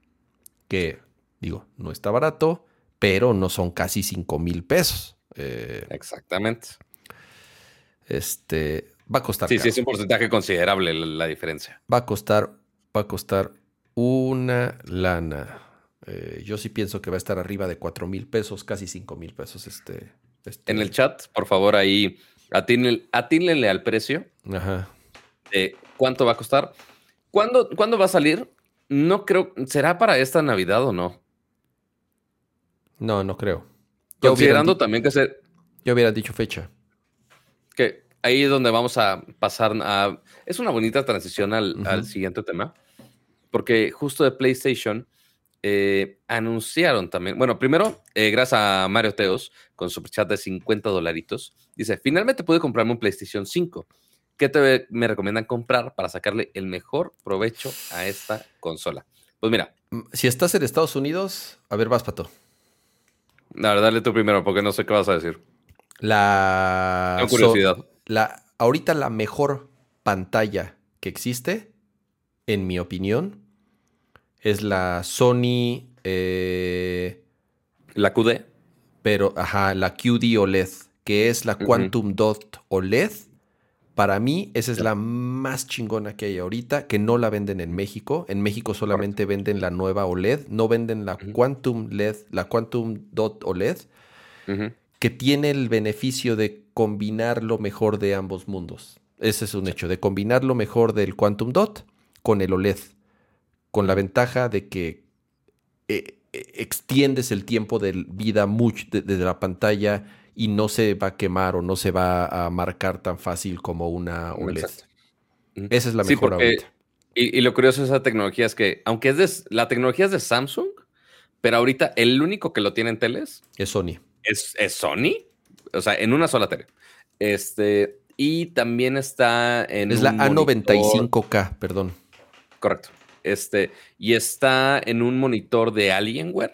Que, digo, no está barato, pero no son casi 5.000 pesos. Eh, Exactamente. Este, va a costar. Sí, sí, es un porcentaje considerable la diferencia. Va a costar va a costar una lana. Eh, yo sí pienso que va a estar arriba de 4 mil pesos, casi 5 mil pesos. Este, este, En el chat, por favor, ahí atínlenle al precio. Ajá. ¿Cuánto va a costar? ¿Cuándo, ¿Cuándo va a salir? No creo. ¿Será para esta Navidad o no? No, no creo. Considerando también que se. Yo hubiera dicho fecha. Que ahí es donde vamos a pasar a... Es una bonita transición al, siguiente tema, porque justo de PlayStation eh, anunciaron también, bueno, primero, eh, gracias a Mario Teos, con su chat de 50 dolaritos, dice, finalmente pude comprarme un PlayStation 5. ¿Qué te, me recomiendan comprar para sacarle el mejor provecho a esta consola? Pues mira. Mm, si estás en Estados Unidos, a ver, vas, Pato. A ver, dale tú primero, porque no sé qué vas a decir. La... Tengo curiosidad la, ahorita la mejor pantalla que existe, en mi opinión, es la Sony. Eh, la QD. Pero, ajá, la QD OLED, que es la Quantum Dot OLED. Para mí, esa es la más chingona que hay ahorita, que no la venden en México. En México solamente venden la nueva OLED, no venden la Quantum LED, la Quantum Dot OLED, que tiene el beneficio de combinar lo mejor de ambos mundos. Ese es un hecho, de combinar lo mejor del Quantum Dot con el OLED, con la ventaja de que eh, eh, extiendes el tiempo de vida mucho desde la pantalla y no se va a quemar o no se va a marcar tan fácil como una OLED. Esa es la mejor y, lo curioso de esa tecnología es que, aunque es de, la tecnología es de Samsung, pero ahorita el único que lo tiene en teles es Sony. ¿Es, es Sony? O sea, en una sola tele. Este, y también está en. Es la A95K, perdón. Correcto. Este, y está en un monitor de Alienware.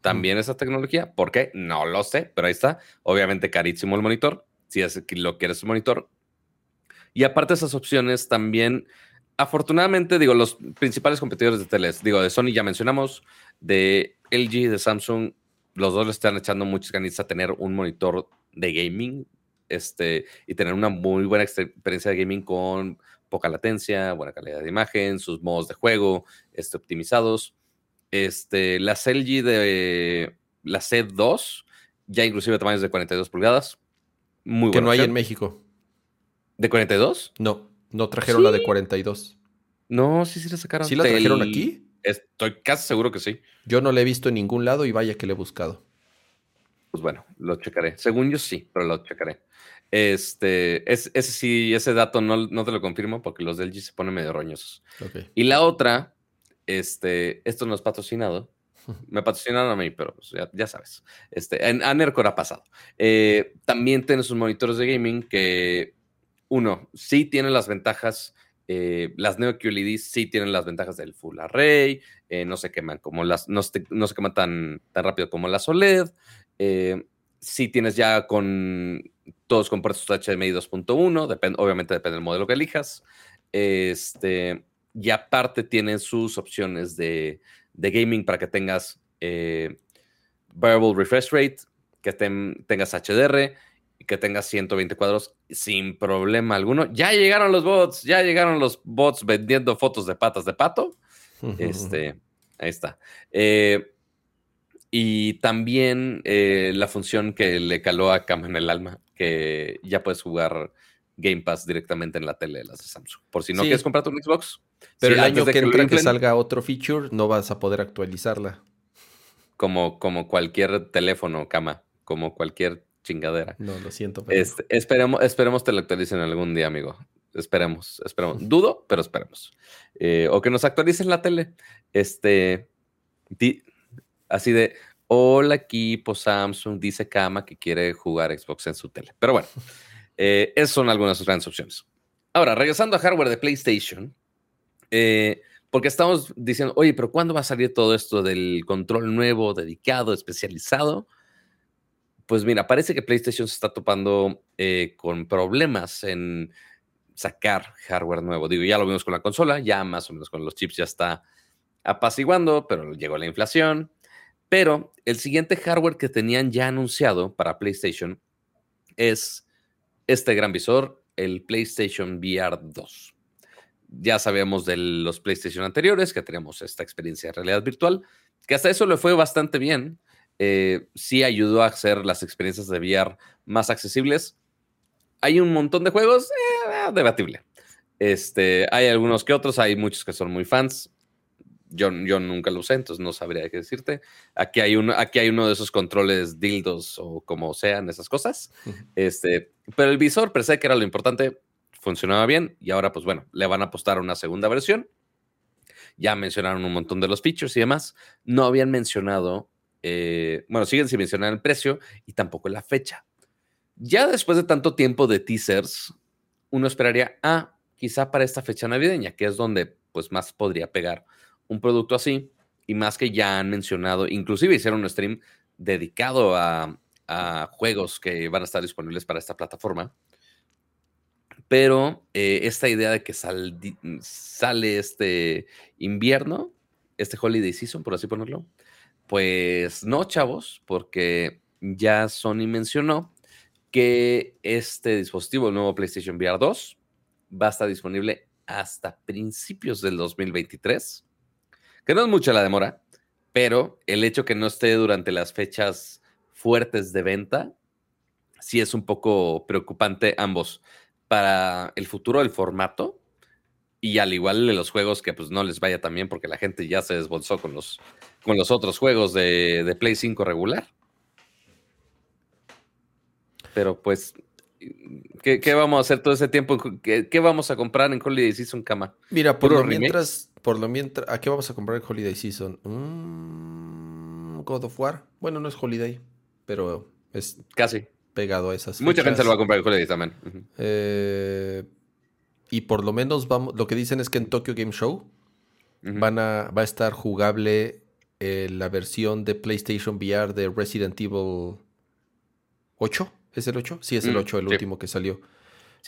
También esa tecnología. ¿Por qué? No lo sé, pero ahí está. Obviamente carísimo el monitor. Si es que lo quieres un monitor. Y aparte esas opciones, también, afortunadamente, digo, los principales competidores de teles, digo, de Sony ya mencionamos, de LG, de Samsung, los dos le están echando muchas ganas a tener un monitor de gaming este, y tener una muy buena experiencia de gaming con poca latencia, buena calidad de imagen, sus modos de juego este, optimizados. Este, la LG de la C2, ya inclusive tamaños de 42 pulgadas. Muy Que no hay en México. ¿De 42? No, no trajeron la de 42. No, sí, sí la sacaron. ¿Sí la trajeron aquí? Estoy casi seguro que sí. Yo no la he visto en ningún lado y vaya que la he buscado. Pues bueno, lo checaré. Según yo sí, pero lo checaré. Este, es, ese sí, ese dato no, no, te lo confirmo porque los del G se ponen medio roñosos. Y la otra, este, esto no es patrocinado, <laughs> Me patrocinaron a mí, pero pues, ya, sabes. Este, en, a Nercor ha pasado. Eh, también tiene sus monitores de gaming que, uno, sí tienen las ventajas. Eh, las Neo QLED sí tienen las ventajas del Full Array, eh, no se queman como las, no se, queman tan, tan rápido como las OLED. sí tienes ya con todos con puertos HDMI 2.1, obviamente depende del modelo que elijas. Este, y aparte tienen sus opciones de, de gaming para que tengas eh, variable refresh rate, que tengas HDR y que tengas 120 cuadros sin problema alguno. Ya llegaron los bots, ya llegaron los bots vendiendo fotos de patas de pato. Este, ahí está. Eh, y también eh, la función que le caló a Cam en el alma, que ya puedes jugar Game Pass directamente en la tele de las de Samsung. Por si no quieres comprarte un Xbox, pero el año que, entra que salga otro feature, no vas a poder actualizarla. Como, como cualquier teléfono, cama, como cualquier chingadera. No, lo siento. Pero... Este, esperemos, esperemos te lo actualicen algún día, amigo. Esperemos, esperemos. Dudo, pero esperemos. Eh, o que nos actualicen la tele. Este, así de, hola equipo Samsung, dice Kama que quiere jugar Xbox en su tele. Pero bueno, eh, esas son algunas grandes opciones. Ahora, regresando a hardware de PlayStation, eh, porque estamos diciendo, oye, pero ¿cuándo va a salir todo esto del control nuevo, dedicado, especializado? Pues mira, parece que PlayStation se está topando eh, con problemas en sacar hardware nuevo. Digo, ya lo vimos con la consola, ya más o menos con los chips ya está apaciguando, pero llegó la inflación. Pero el siguiente hardware que tenían ya anunciado para PlayStation es este gran visor, el PlayStation VR 2 ya sabíamos de los PlayStation anteriores, que teníamos esta experiencia de realidad virtual, que hasta eso le fue bastante bien. Eh, sí ayudó a hacer las experiencias de VR más accesibles. Hay un montón de juegos, eh, debatible. Este, hay algunos que otros, hay muchos que son muy fans. Yo, yo nunca lo usé, entonces no sabría qué decirte. Aquí hay, uno, aquí hay uno de esos controles dildos o como sean esas cosas. Este, pero el visor, per se, que era lo importante, funcionaba bien y ahora pues bueno, le van a apostar a una segunda versión. Ya mencionaron un montón de los features y demás. No habían mencionado, eh, bueno, siguen sin mencionar el precio y tampoco la fecha. Ya después de tanto tiempo de teasers, uno esperaría, ah, quizá para esta fecha navideña, que es donde pues más podría pegar un producto así y más que ya han mencionado, inclusive hicieron un stream dedicado a, juegos que van a estar disponibles para esta plataforma. Pero eh, esta idea de que sale este invierno, este holiday season, por así ponerlo, pues no, chavos, porque ya Sony mencionó que este dispositivo, el nuevo PlayStation VR 2, va a estar disponible hasta principios del 2023, que no es mucha la demora, pero el hecho que no esté durante las fechas fuertes de venta, sí es un poco preocupante ambos para el futuro del formato y al igual de los juegos que pues no les vaya tan bien porque la gente ya se desbolsó con los, con los otros juegos de, Play 5 regular. Pero pues, ¿qué, vamos a hacer todo ese tiempo? ¿Qué, vamos a comprar en Holiday Season, Cama? Mira, por lo mientras, por lo mientras, ¿a qué vamos a comprar en Holiday Season? Mm, God of War. Bueno, no es Holiday, pero es... Casi pegado a esas. Mucha gente lo va a comprar el también. Eh, y por lo menos vamos, lo que dicen es que en Tokyo Game Show van a, va a estar jugable eh, la versión de PlayStation VR de Resident Evil 8. ¿Es el 8? Sí, es el 8, el último que salió.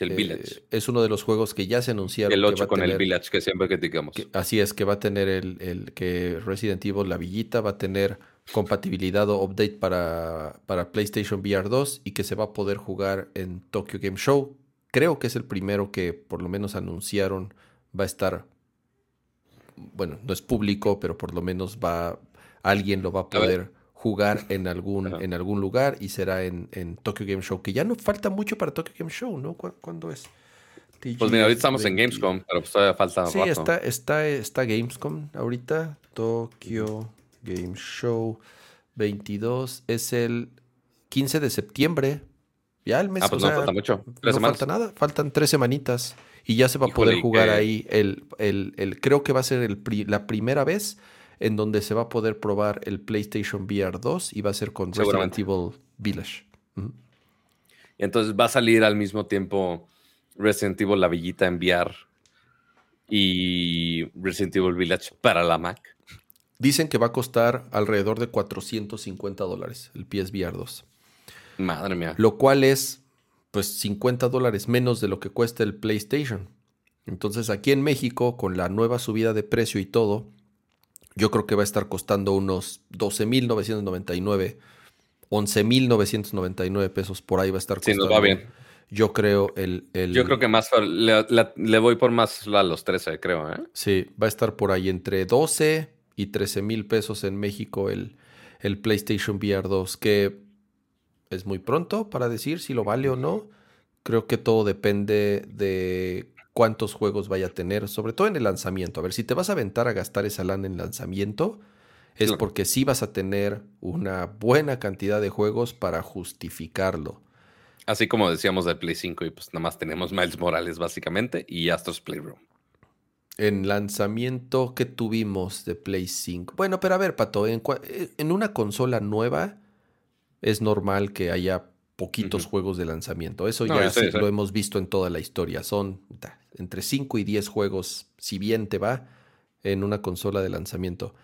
El Village. Eh, es uno de los juegos que ya se anunciaron. El 8 con el Village, que siempre criticamos. así es, que va a tener el, el, que Resident Evil, la villita, va a tener compatibilidad o update para, para PlayStation VR 2 y que se va a poder jugar en Tokyo Game Show. Creo que es el primero que por lo menos anunciaron va a estar, bueno, no es público, pero por lo menos va, alguien lo va a poder jugar en algún, en algún lugar y será en, en, Tokyo Game Show, que ya no falta mucho para Tokyo Game Show, ¿no? ¿Cuándo es? pues mira, ahorita estamos en Gamescom, pero pues todavía falta. Sí, Está, está, está Gamescom ahorita. Tokyo Game Show 22 es el 15 de septiembre. Ya el mes. Ah, pues no falta mucho. no falta nada. Faltan tres semanitas. Y ya se va a poder jugar ahí el, el, el, Creo que va a ser el, la primera vez en donde se va a poder probar el PlayStation VR 2 y va a ser con Resident Evil Village. Y entonces va a salir al mismo tiempo Resident Evil La Villita en VR y Resident Evil Village para la Mac. Dicen que va a costar alrededor de 450 dólares el PSVR 2. Madre mía. Lo cual es, pues, 50 dólares menos de lo que cuesta el PlayStation. Entonces, aquí en México, con la nueva subida de precio y todo, yo creo que va a estar costando unos 12.999, 11.999 pesos por ahí va a estar costando. Sí, nos va bien. Yo creo el, Yo creo que más le, voy por más a los 13, creo. ¿eh? Sí, va a estar por ahí entre 12 y 13 mil pesos en México el, el PlayStation VR 2, que es muy pronto para decir si lo vale o no. Creo que todo depende de cuántos juegos vaya a tener, sobre todo en el lanzamiento. A ver, si te vas a aventar a gastar esa lana en lanzamiento, es porque sí vas a tener una buena cantidad de juegos para justificarlo. Así como decíamos de Play 5 y pues nada más tenemos Miles Morales básicamente y Astro's Playroom. En lanzamiento que tuvimos de Play 5. Bueno, pero a ver, Pato, en, eh, en una consola nueva es normal que haya poquitos juegos de lanzamiento. Eso ya lo hemos visto en toda la historia. Son entre 5 y 10 juegos, si bien te va, en una consola de lanzamiento.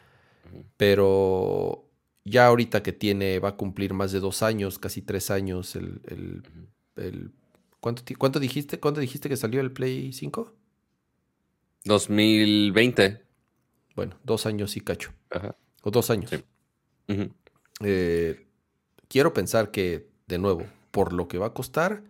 Pero ya ahorita que tiene, va a cumplir más de dos años, casi tres años, el, el, ¿cuánto, ¿cuánto, dijiste? ¿Cuánto dijiste que salió el Play 5? 2020. Bueno, dos años y cacho. O dos años. Eh, quiero pensar que, de nuevo, por lo que va a costar,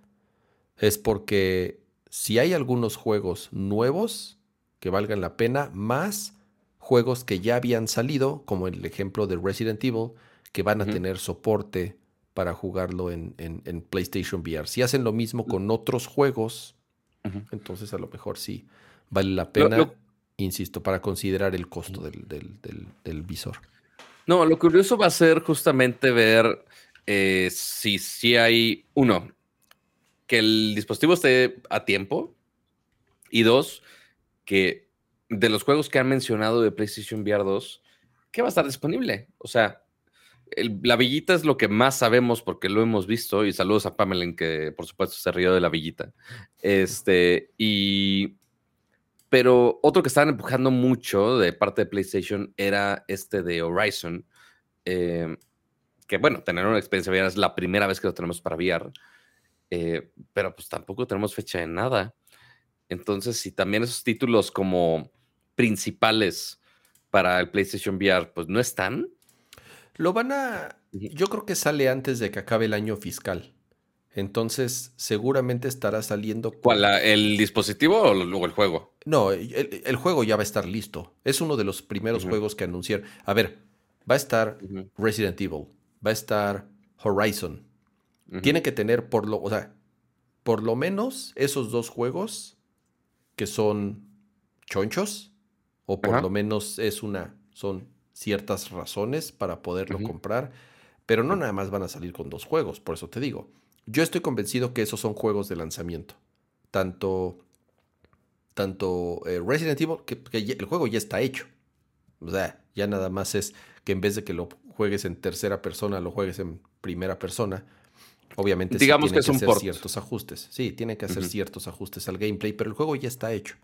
es porque si hay algunos juegos nuevos que valgan la pena, más juegos que ya habían salido, como el ejemplo de Resident Evil, que van a tener soporte para jugarlo en, PlayStation VR. Si hacen lo mismo con otros juegos, entonces a lo mejor sí vale la pena, insisto, para considerar el costo del, visor. No, lo curioso va a ser justamente ver eh, si, si hay, uno, que el dispositivo esté a tiempo y dos, que de los juegos que han mencionado de PlayStation VR 2, ¿qué va a estar disponible? O sea, la villita es lo que más sabemos porque lo hemos visto y saludos a Pamela que por supuesto se rió de la villita. Este, y pero otro que estaban empujando mucho de parte de PlayStation era este de Horizon, eh, que bueno, tener una experiencia VR es la primera vez que lo tenemos para VR, eh, pero pues tampoco tenemos fecha de nada. Entonces, si también esos títulos como principales para el PlayStation VR, pues no están. Lo van a. Yo creo que sale antes de que acabe el año fiscal. Entonces, seguramente estará saliendo. ¿Cuál? ¿El dispositivo o luego el juego? No, el, juego ya va a estar listo. Es uno de los primeros juegos que anunciaron. A ver, va a estar Resident Evil, va a estar Horizon. Tiene que tener por lo, o sea, por lo menos esos dos juegos que son chonchos, o por lo menos es una, son ciertas razones para poderlo comprar, pero no nada más van a salir con dos juegos, por eso te digo. Yo estoy convencido que esos son juegos de lanzamiento. Tanto, tanto eh, Resident Evil, que, el juego ya está hecho. O sea, ya nada más es que en vez de que lo juegues en tercera persona, lo juegues en primera persona. Obviamente Digamos tiene que, hacer ciertos ajustes. Sí, tiene que hacer ciertos ajustes al gameplay, pero el juego ya está hecho.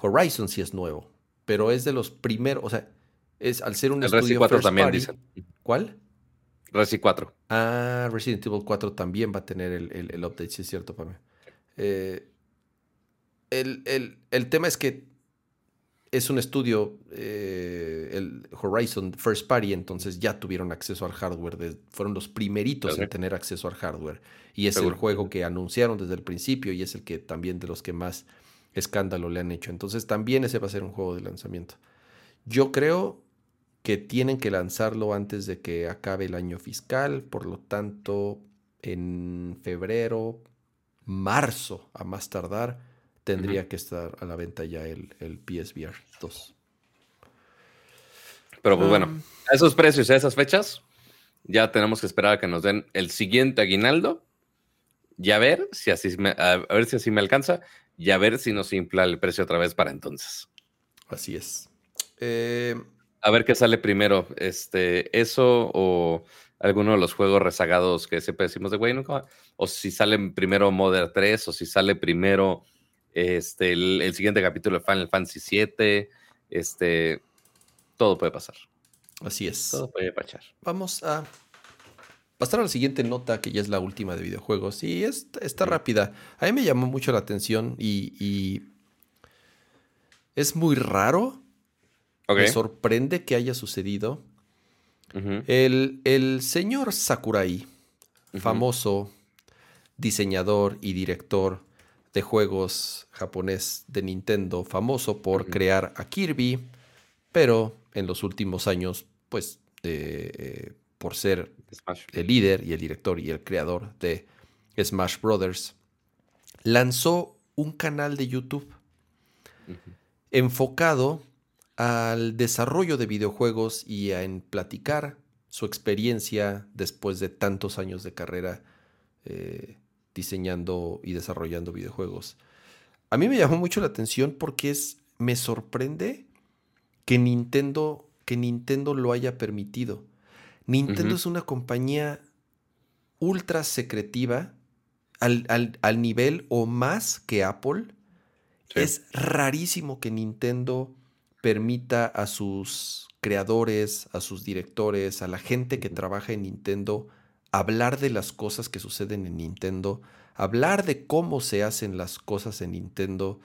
Horizon sí es nuevo, pero es de los primeros, o sea, es al ser un el estudio 4 también dicen. ¿Cuál? Resident 4. Ah, Resident Evil 4 también va a tener el, update, sí es cierto, para eh, el, el, tema es que es un estudio, eh, el Horizon First Party, entonces ya tuvieron acceso al hardware, fueron los primeritos en tener acceso al hardware. Y es el juego que anunciaron desde el principio y es el que también de los que más escándalo le han hecho. Entonces también ese va a ser un juego de lanzamiento. Yo creo que tienen que lanzarlo antes de que acabe el año fiscal, por lo tanto, en febrero, marzo, a más tardar, tendría que estar a la venta ya el, el PSVR 2. Pero pues bueno, a esos precios, a esas fechas, ya tenemos que esperar a que nos den el siguiente aguinaldo y a ver si así me, a ver si así me alcanza y a ver si nos infla el precio otra vez para entonces. Así es. Eh, A ver qué sale primero. Este, eso o alguno de los juegos rezagados que siempre decimos de güey, nunca. O si sale primero Modern 3, o si sale primero este, el, siguiente capítulo de Final Fantasy 7. Este, todo puede pasar. Así es. Todo puede pasar. Vamos a pasar a la siguiente nota, que ya es la última de videojuegos. Y es, está rápida. A mí me llamó mucho la atención y, es muy raro. Me sorprende que haya sucedido. el, señor Sakurai, famoso diseñador y director de juegos japonés de Nintendo, famoso por crear a Kirby, pero en los últimos años, pues, eh, por ser el líder y el director y el creador de Smash Brothers, lanzó un canal de YouTube enfocado al desarrollo de videojuegos y a en platicar su experiencia después de tantos años de carrera eh, diseñando y desarrollando videojuegos. A mí me llamó mucho la atención porque es, me sorprende que Nintendo, que Nintendo lo haya permitido. Nintendo es una compañía ultra secretiva al, al, nivel o más que Apple. Es rarísimo que Nintendo permita a sus creadores, a sus directores, a la gente que trabaja en Nintendo hablar de las cosas que suceden en Nintendo, hablar de cómo se hacen las cosas en Nintendo.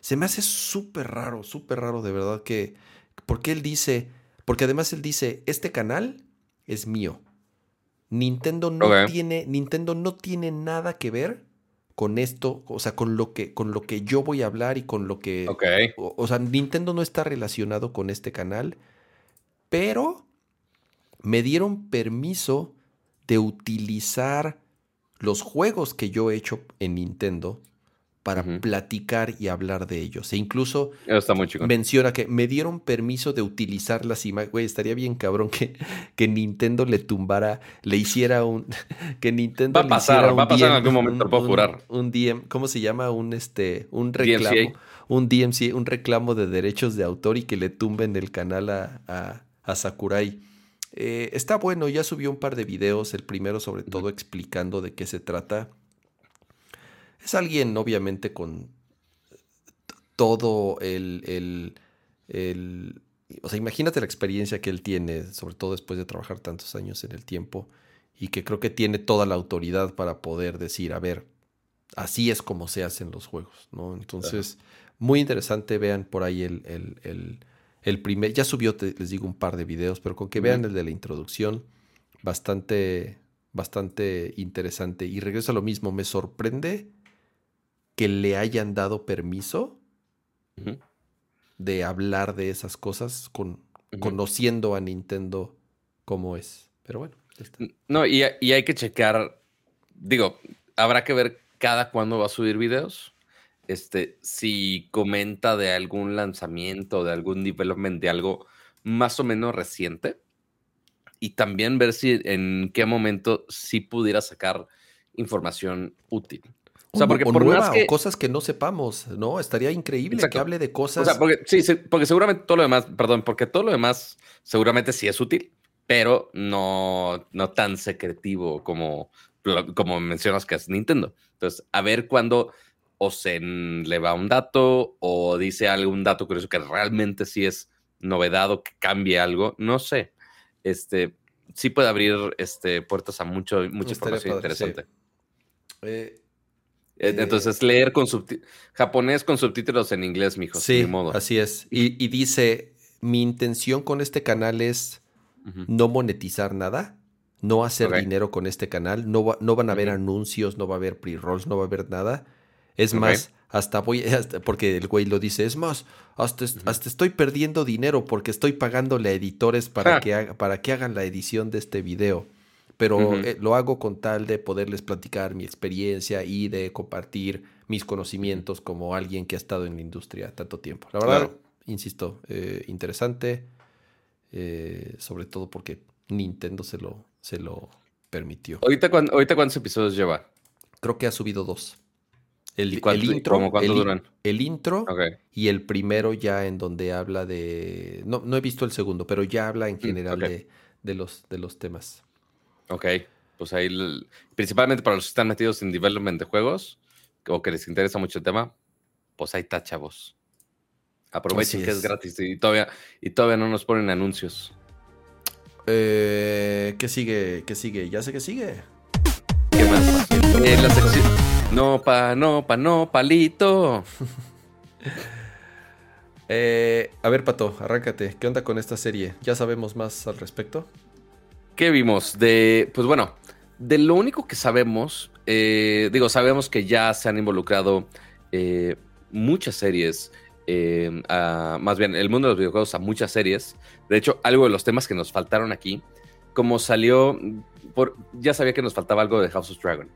Se me hace súper raro, súper raro de verdad que... Porque él dice, porque además él dice, este canal es mío. Nintendo no tiene, Nintendo no tiene nada que ver con esto, o sea, con lo que, con lo que yo voy a hablar y con lo que, o sea, Nintendo no está relacionado con este canal, pero me dieron permiso de utilizar los juegos que yo he hecho en Nintendo para platicar y hablar de ellos. E incluso menciona que me dieron permiso de utilizar las imágenes. Güey, estaría bien cabrón que, que Nintendo le tumbara, le hiciera un. <laughs> Que Nintendo va a pasar, va a pasar en algún momento, puedo jurar. Un, DM, ¿cómo se llama? Un este, un reclamo. Un DMC, un reclamo de derechos de autor y que le tumben el canal a, a Sakurai. Eh, está bueno, ya subió un par de videos, el primero sobre todo explicando de qué se trata. Es alguien obviamente con todo el, el, el, O sea, imagínate la experiencia que él tiene, sobre todo después de trabajar tantos años en el tiempo, y que creo que tiene toda la autoridad para poder decir, a ver, así es como se hacen los juegos, ¿no? Entonces, muy interesante, vean por ahí el, el el primer, ya subió, les digo, un par de videos, pero con que vean el de la introducción, bastante, bastante interesante. Y regreso a lo mismo, me sorprende que le hayan dado permiso de hablar de esas cosas con, conociendo a Nintendo como es. Pero bueno. No, y, y, hay que checar, digo, habrá que ver cada cuándo va a subir videos este, si comenta de algún lanzamiento, de algún development, de algo más o menos reciente. Y también ver si en qué momento sí pudiera sacar información útil. O sea, porque por nueva, o cosas que no sepamos, ¿no? Estaría increíble que hable de cosas. O sea, porque, sí, porque seguramente todo lo demás, perdón, porque todo lo demás seguramente sí es útil, pero no, no tan secretivo como, como mencionas que es Nintendo. Entonces, a ver cuándo o se le va un dato o dice algún dato curioso que realmente sí es novedad o que cambie algo, no sé. Este, sí puede abrir este, puertas a mucho, mucha información interesante. Eh, eh, entonces, leer con japonés con subtítulos en inglés, mijo. Sí, modo. así es. Y, dice, mi intención con este canal es no monetizar nada, no hacer dinero con este canal, no, no van a haber anuncios, no va a haber pre-rolls, no va a haber nada. Es más, hasta voy, <laughs> porque el güey lo dice, es más, hasta, hasta estoy perdiendo dinero porque estoy pagándole a editores para, que, para que hagan la edición de este video. Pero eh, lo hago con tal de poderles platicar mi experiencia y de compartir mis conocimientos como alguien que ha estado en la industria tanto tiempo. La verdad, insisto, eh, interesante, eh, sobre todo porque Nintendo se lo, se lo permitió. ¿Ahorita, ¿Ahorita cuántos episodios lleva? Creo que ha subido dos. El, ¿Y cuánto- el intro, el, duran? el intro y el primero ya en donde habla de... No, no he visto el segundo, pero ya habla en general Mm, ok. de, de los, de los temas. Ok, pues ahí, principalmente para los que están metidos en development de juegos o que les interesa mucho el tema, pues ahí está, chavos. Aprovechen que es es. gratis y todavía, y todavía no nos ponen anuncios. Eh, ¿Qué sigue? ¿Qué sigue? Ya sé que sigue. ¿Qué más? En la sección. No, pa, no, pa, no, palito. <laughs> Eh, a ver, Pato, arráncate. ¿Qué onda con esta serie? ¿Ya sabemos más al respecto? ¿Qué vimos? De, pues bueno, de lo único que sabemos, eh, digo, sabemos que ya se han involucrado eh, muchas series, a- más bien el mundo de los videojuegos a muchas series. De hecho, algo de los temas que nos faltaron aquí, como salió, por, ya sabía que nos faltaba algo de House of Dragon.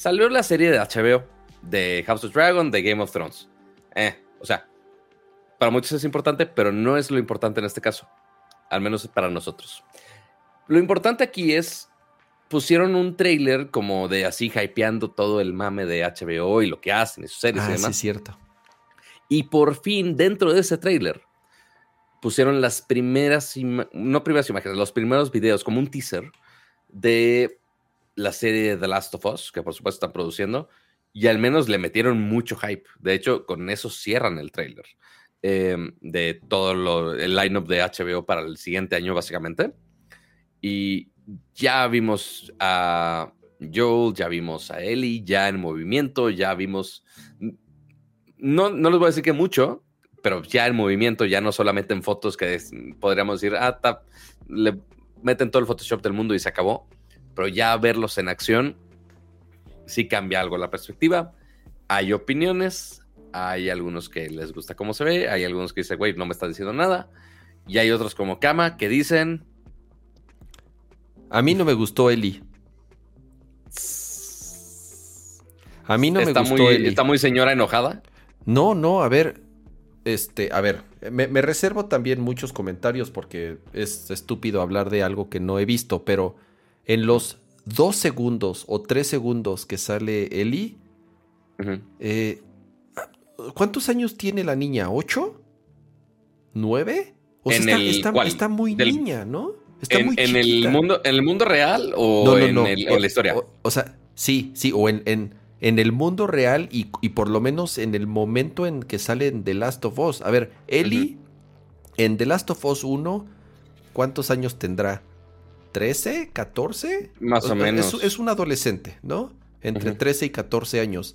Salió la serie de HBO de House of Dragon, de Game of Thrones. Eh, o sea, para muchos es importante, pero no es lo importante en este caso, al menos para nosotros. Lo importante aquí es, pusieron un trailer como de así hypeando todo el mame de HBO y lo que hacen y sus series y Ah, sí, demás. es cierto. Y por fin, dentro de ese trailer, pusieron las primeras, no primeras imágenes, los primeros videos como un teaser de la serie The Last of Us, que por supuesto están produciendo, y al menos le metieron mucho hype. De hecho, con eso cierran el trailer eh, de todo lo, el lineup de HBO para el siguiente año, básicamente. Y ya vimos a Joel, ya vimos a Ellie, ya en movimiento, ya vimos. No, no les voy a decir que mucho, pero ya en movimiento, ya no solamente en fotos que es- podríamos decir, ah, ta- le meten todo el Photoshop del mundo y se acabó. Pero ya verlos en acción sí cambia algo la perspectiva. Hay opiniones, hay algunos que les gusta cómo se ve, hay algunos que dicen, güey, no me está diciendo nada. Y hay otros como Kama que dicen, A mí no me gustó Eli. A mí no está, me gustó muy, Eli. está muy señora enojada. No, no, a ver. Este, a ver, me, me reservo también muchos comentarios porque es estúpido hablar de algo que no he visto, pero en los dos segundos o tres segundos que sale Eli, eh, ¿cuántos años tiene la niña? ¿Ocho? ¿Nueve? O sea, está, el está- cuál? está muy Del- niña, ¿no? Está En, muy en el mundo, ¿En el mundo real o, No, no, en, no. el- o en la historia? O, o sea, sí, sí, o en, el mundo real y, y por lo menos en el momento en que sale en The Last of Us. A ver, Ellie en The Last of Us 1, ¿cuántos años tendrá? ¿13? ¿14? Más o menos. Es, es un adolescente, ¿no? Entre Ujú. 13 y 14 años.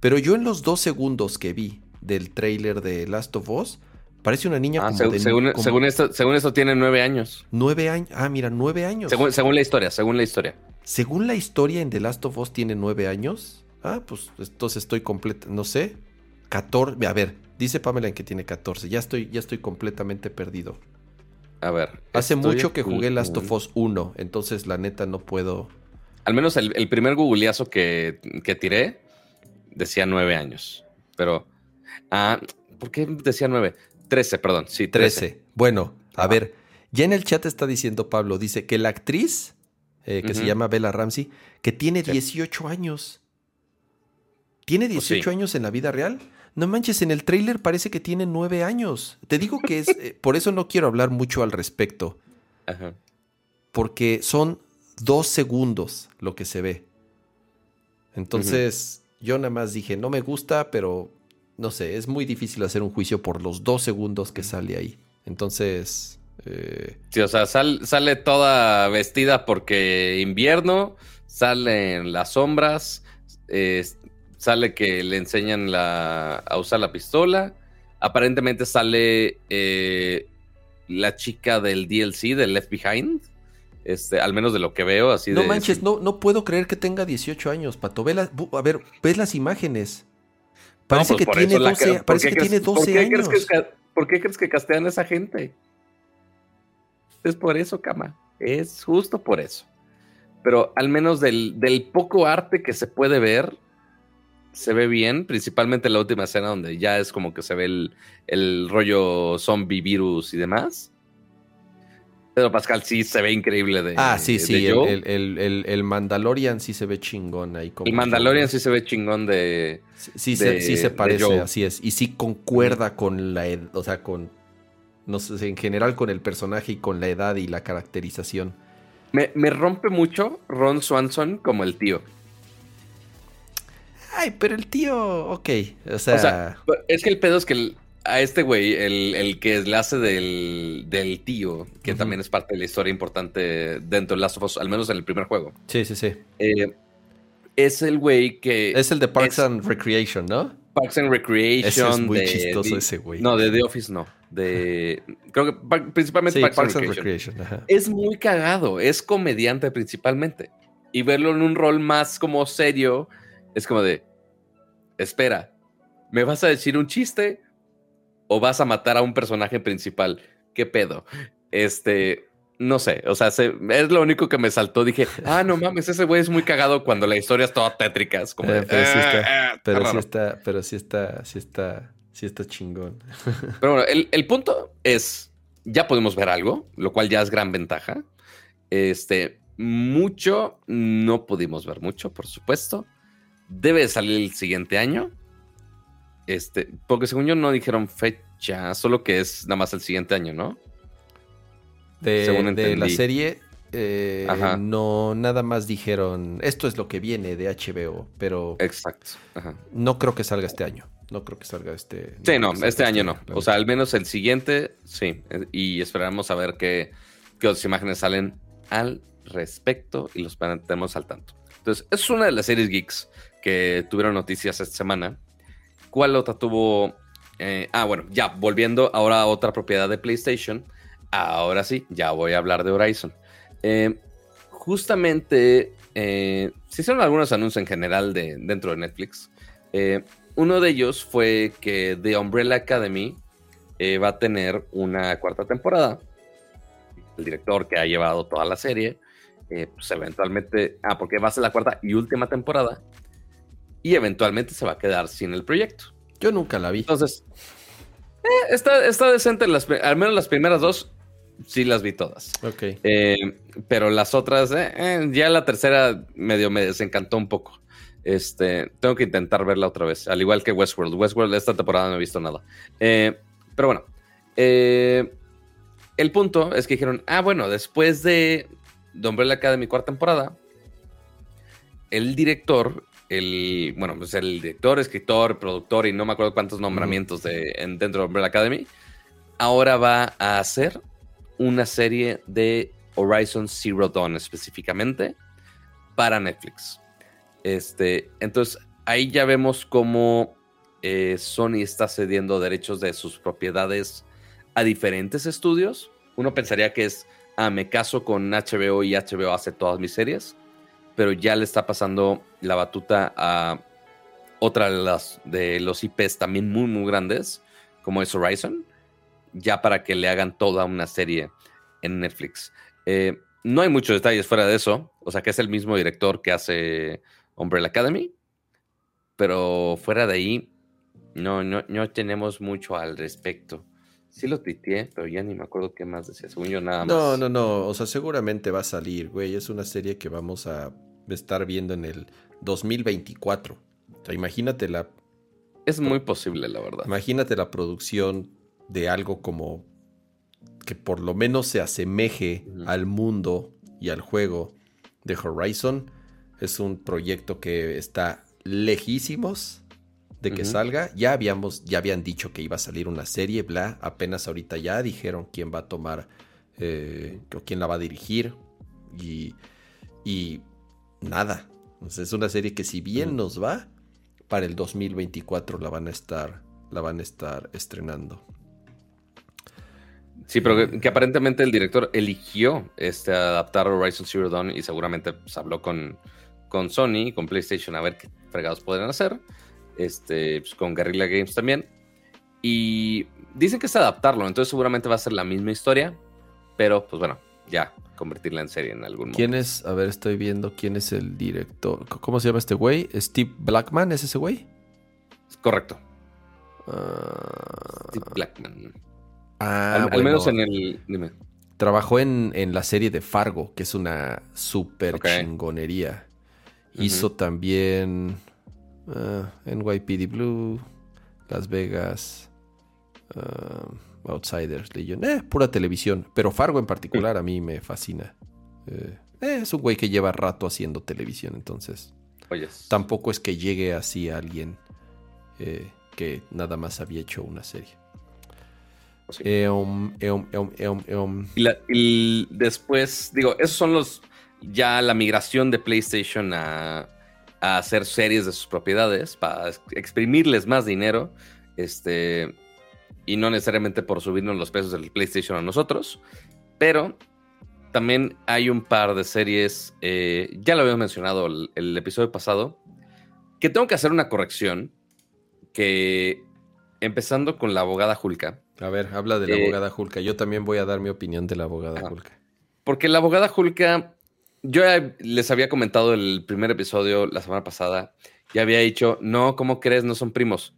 Pero yo en los dos segundos que vi del tráiler de Last of Us, parece una niña Ah, como seg- de según, como según esto, según esto tiene nueve años. nueve años. Ah, mira, nueve años. Según, según la historia, según la historia. Según la historia en The Last of Us tiene nueve años. Ah, pues entonces estoy completa, no sé. 14, a ver, dice Pamela en que tiene 14. Ya estoy, ya estoy completamente perdido. A ver. Hace mucho que jugué Last of Us 1, entonces la neta no puedo. Al menos el, el primer googleazo que, que tiré decía nueve años. Pero. Ah, ¿por qué decía nueve? Trece, perdón. Sí, 13. trece. Bueno, a Ah. ver, ya en el chat está diciendo Pablo, dice que la actriz, eh, que se llama Bella Ramsey, que tiene Sí. 18 18 años. ¿Tiene Pues 18 sí. años en la vida real? No manches, en el tráiler parece que tiene 9 años. Te digo que es, eh, por eso no quiero hablar mucho al respecto, Ajá. porque son dos segundos lo que se ve. Entonces, yo nada más dije, no me gusta, pero no sé, es muy difícil hacer un juicio por los dos segundos que sale ahí. Entonces, eh, Sí, o sea, sal- sale toda vestida porque invierno, sale en las sombras, eh, sale que le enseñan la- a usar la pistola. Aparentemente sale eh, la chica del DLC, del Left Behind. Este, al menos de lo que veo, así no de. manches, no, no puedo creer que tenga 18 años, Pato. Ve la- a ver, ves las imágenes. Parece pues que tiene eso la 12, ca- ¿por parece qué que crees- tiene ¿por 12 qué años. crees que ¿Por qué crees que castean a esa gente? Es por eso, Cama. Es justo por eso. Pero al menos del, del poco arte que se puede ver, se ve bien, principalmente la última escena donde ya es como que se ve el, el rollo zombie virus y demás. Pedro Pascal sí se ve increíble de. Ah, sí, de sí. El, el- el- el Mandalorian sí se ve chingón ahí. Como El Mandalorian sí se ve chingón de. Sí, sí de- se, sí se parece, así es. Y sí concuerda con la ed- o sea, con, no sé, en general con el personaje y con la edad y la caracterización. Me, me rompe mucho Ron Swanson como el tío. Ay, pero el tío, ok, o sea, O sea, es que el pedo es que el- a este güey, el, el que le hace del, del tío, que también es parte de la historia importante dentro de Last of Us, al menos en el primer juego, sí, sí, sí. eh, es el güey que. Es el de Parks es- and Recreation, ¿no? Parks and Recreation. Ese es muy de- chistoso de- ese güey. No, de The Office no. De. Creo que par- principalmente Sí, Parks, Parks and and Recreation. Es muy cagado, es comediante principalmente. Y verlo en un rol más como serio, es como de. Espera, ¿me vas a decir un chiste? ¿O vas a matar a un personaje principal? ¿Qué pedo? Este. No sé, o sea, se- es lo único que me saltó. Dije, ah, no mames, ese güey es muy cagado cuando la historia es toda tétrica. Es como Eh, pero sí está- Pero sí raro. está, pero sí está, sí está, sí está chingón. <laughs> Pero bueno, el, el punto es, ya podemos ver algo, lo cual ya es gran ventaja. Este, mucho, no pudimos ver mucho, por supuesto. Debe de salir el siguiente año. Este, porque según yo no dijeron fecha, solo que es nada más el siguiente año, ¿no? De, Según de la serie, eh, Ajá. no, nada más dijeron, esto es lo que viene de HBO, pero Exacto. Ajá. no creo que salga este año. No creo que salga este. Sí, no, este año no. la O sea, al menos el siguiente, sí. Eh, Y esperamos a ver qué, qué otras imágenes salen al respecto y los mantenemos al tanto. Entonces, es una de las series geeks que tuvieron noticias esta semana. ¿Cuál otra tuvo? Eh, ah, bueno, ya, volviendo ahora a otra propiedad de PlayStation. Ahora sí, ya voy a hablar de Horizon. Eh, justamente, eh, se hicieron algunos anuncios en general de, dentro de Netflix. Uno de ellos fue que The Umbrella Academy va a tener una cuarta temporada. El director que ha llevado toda la serie, pues eventualmente, ah, porque va a ser la cuarta y última temporada, y eventualmente se va a quedar sin el proyecto. Yo nunca la vi. Entonces, eh, está, está decente, las, al menos las primeras dos, sí las vi todas. Ok. Eh, pero las otras, eh, eh, ya la tercera medio me desencantó un poco. Este, tengo que intentar verla otra vez, al igual que Westworld. Westworld esta temporada no he visto nada. Pero bueno, el punto es que dijeron, ah, bueno, después de The Umbrella Academy cuarta temporada, el director, el, bueno, pues el director, escritor, productor y no me acuerdo cuántos nombramientos de, en- dentro de Umbrella Academy, ahora va a hacer una serie de Horizon Zero Dawn específicamente para Netflix. Este, entonces ahí ya vemos cómo eh, Sony está cediendo derechos de sus propiedades a diferentes estudios. Uno pensaría que es, ah, me caso con HBO y HBO hace todas mis series, pero ya le está pasando la batuta a otra de, las, de los IPs también muy, muy grandes, como es Horizon, ya para que le hagan toda una serie en Netflix. Eh, no hay muchos detalles fuera de eso, o sea que es el mismo director que hace Umbrella Academy, pero fuera de ahí no, no, no tenemos mucho al respecto. Sí lo tuiteé, pero ya ni me acuerdo qué más decía, según yo nada más. No, no, no. O sea, seguramente va a salir, güey. Es una serie que vamos a estar viendo en el 2024. O sea, imagínate la, Es muy posible, la verdad. imagínate la producción de algo como que por lo menos se asemeje al mundo y al juego de Horizon. Es un proyecto que está lejísimos de que salga. Ya habíamos, ya habían dicho que iba a salir una serie, bla. Apenas ahorita ya dijeron quién va a tomar eh, o quién la va a dirigir. Y, y nada. Es una serie que si bien nos va, para el 2024 la van a estar, la van a estar estrenando. Sí, pero que, que aparentemente el director eligió este, adaptar Horizon Zero Dawn y seguramente pues, habló con, con Sony, con PlayStation, a ver qué fregados podrían hacer. Este, pues, con Guerrilla Games también. Y dicen que es adaptarlo, entonces seguramente va a ser la misma historia, pero pues bueno, ya convertirla en serie en algún momento. ¿Quién es? A ver, estoy viendo quién es el director. ¿Cómo se llama este güey? ¿Steve Blackman es ese güey? Correcto, Ah, Steve Blackman. ah, al, al bueno. menos en el. Dime. Trabajó en, en, la serie de Fargo, que es una super chingonería. Hizo también ah, NYPD Blue, Las Vegas, ah, Outsiders, Legion. Eh, pura televisión. Pero Fargo en particular a mí me fascina. Eh, eh, es un güey que lleva rato haciendo televisión, entonces Oyes. tampoco es que llegue así a alguien eh, que nada más había hecho una serie. Sí. Eom, eom, eom, eom, eom. Y, la- y después, digo, esos son los. Ya la migración de PlayStation a, a hacer series de sus propiedades para ex- exprimirles más dinero. Este. Y no necesariamente por subirnos los precios del PlayStation a nosotros. Pero también hay un par de series. eh, ya lo habíamos mencionado el, el episodio pasado. Que tengo que hacer una corrección. Que empezando con la abogada Julka. A ver, habla de la Eh, abogada Julka. Yo también voy a dar mi opinión de la abogada Ajá. Julka. Porque la abogada Julka, yo les había comentado el primer episodio la semana pasada, y había dicho, no, ¿cómo crees? No son primos.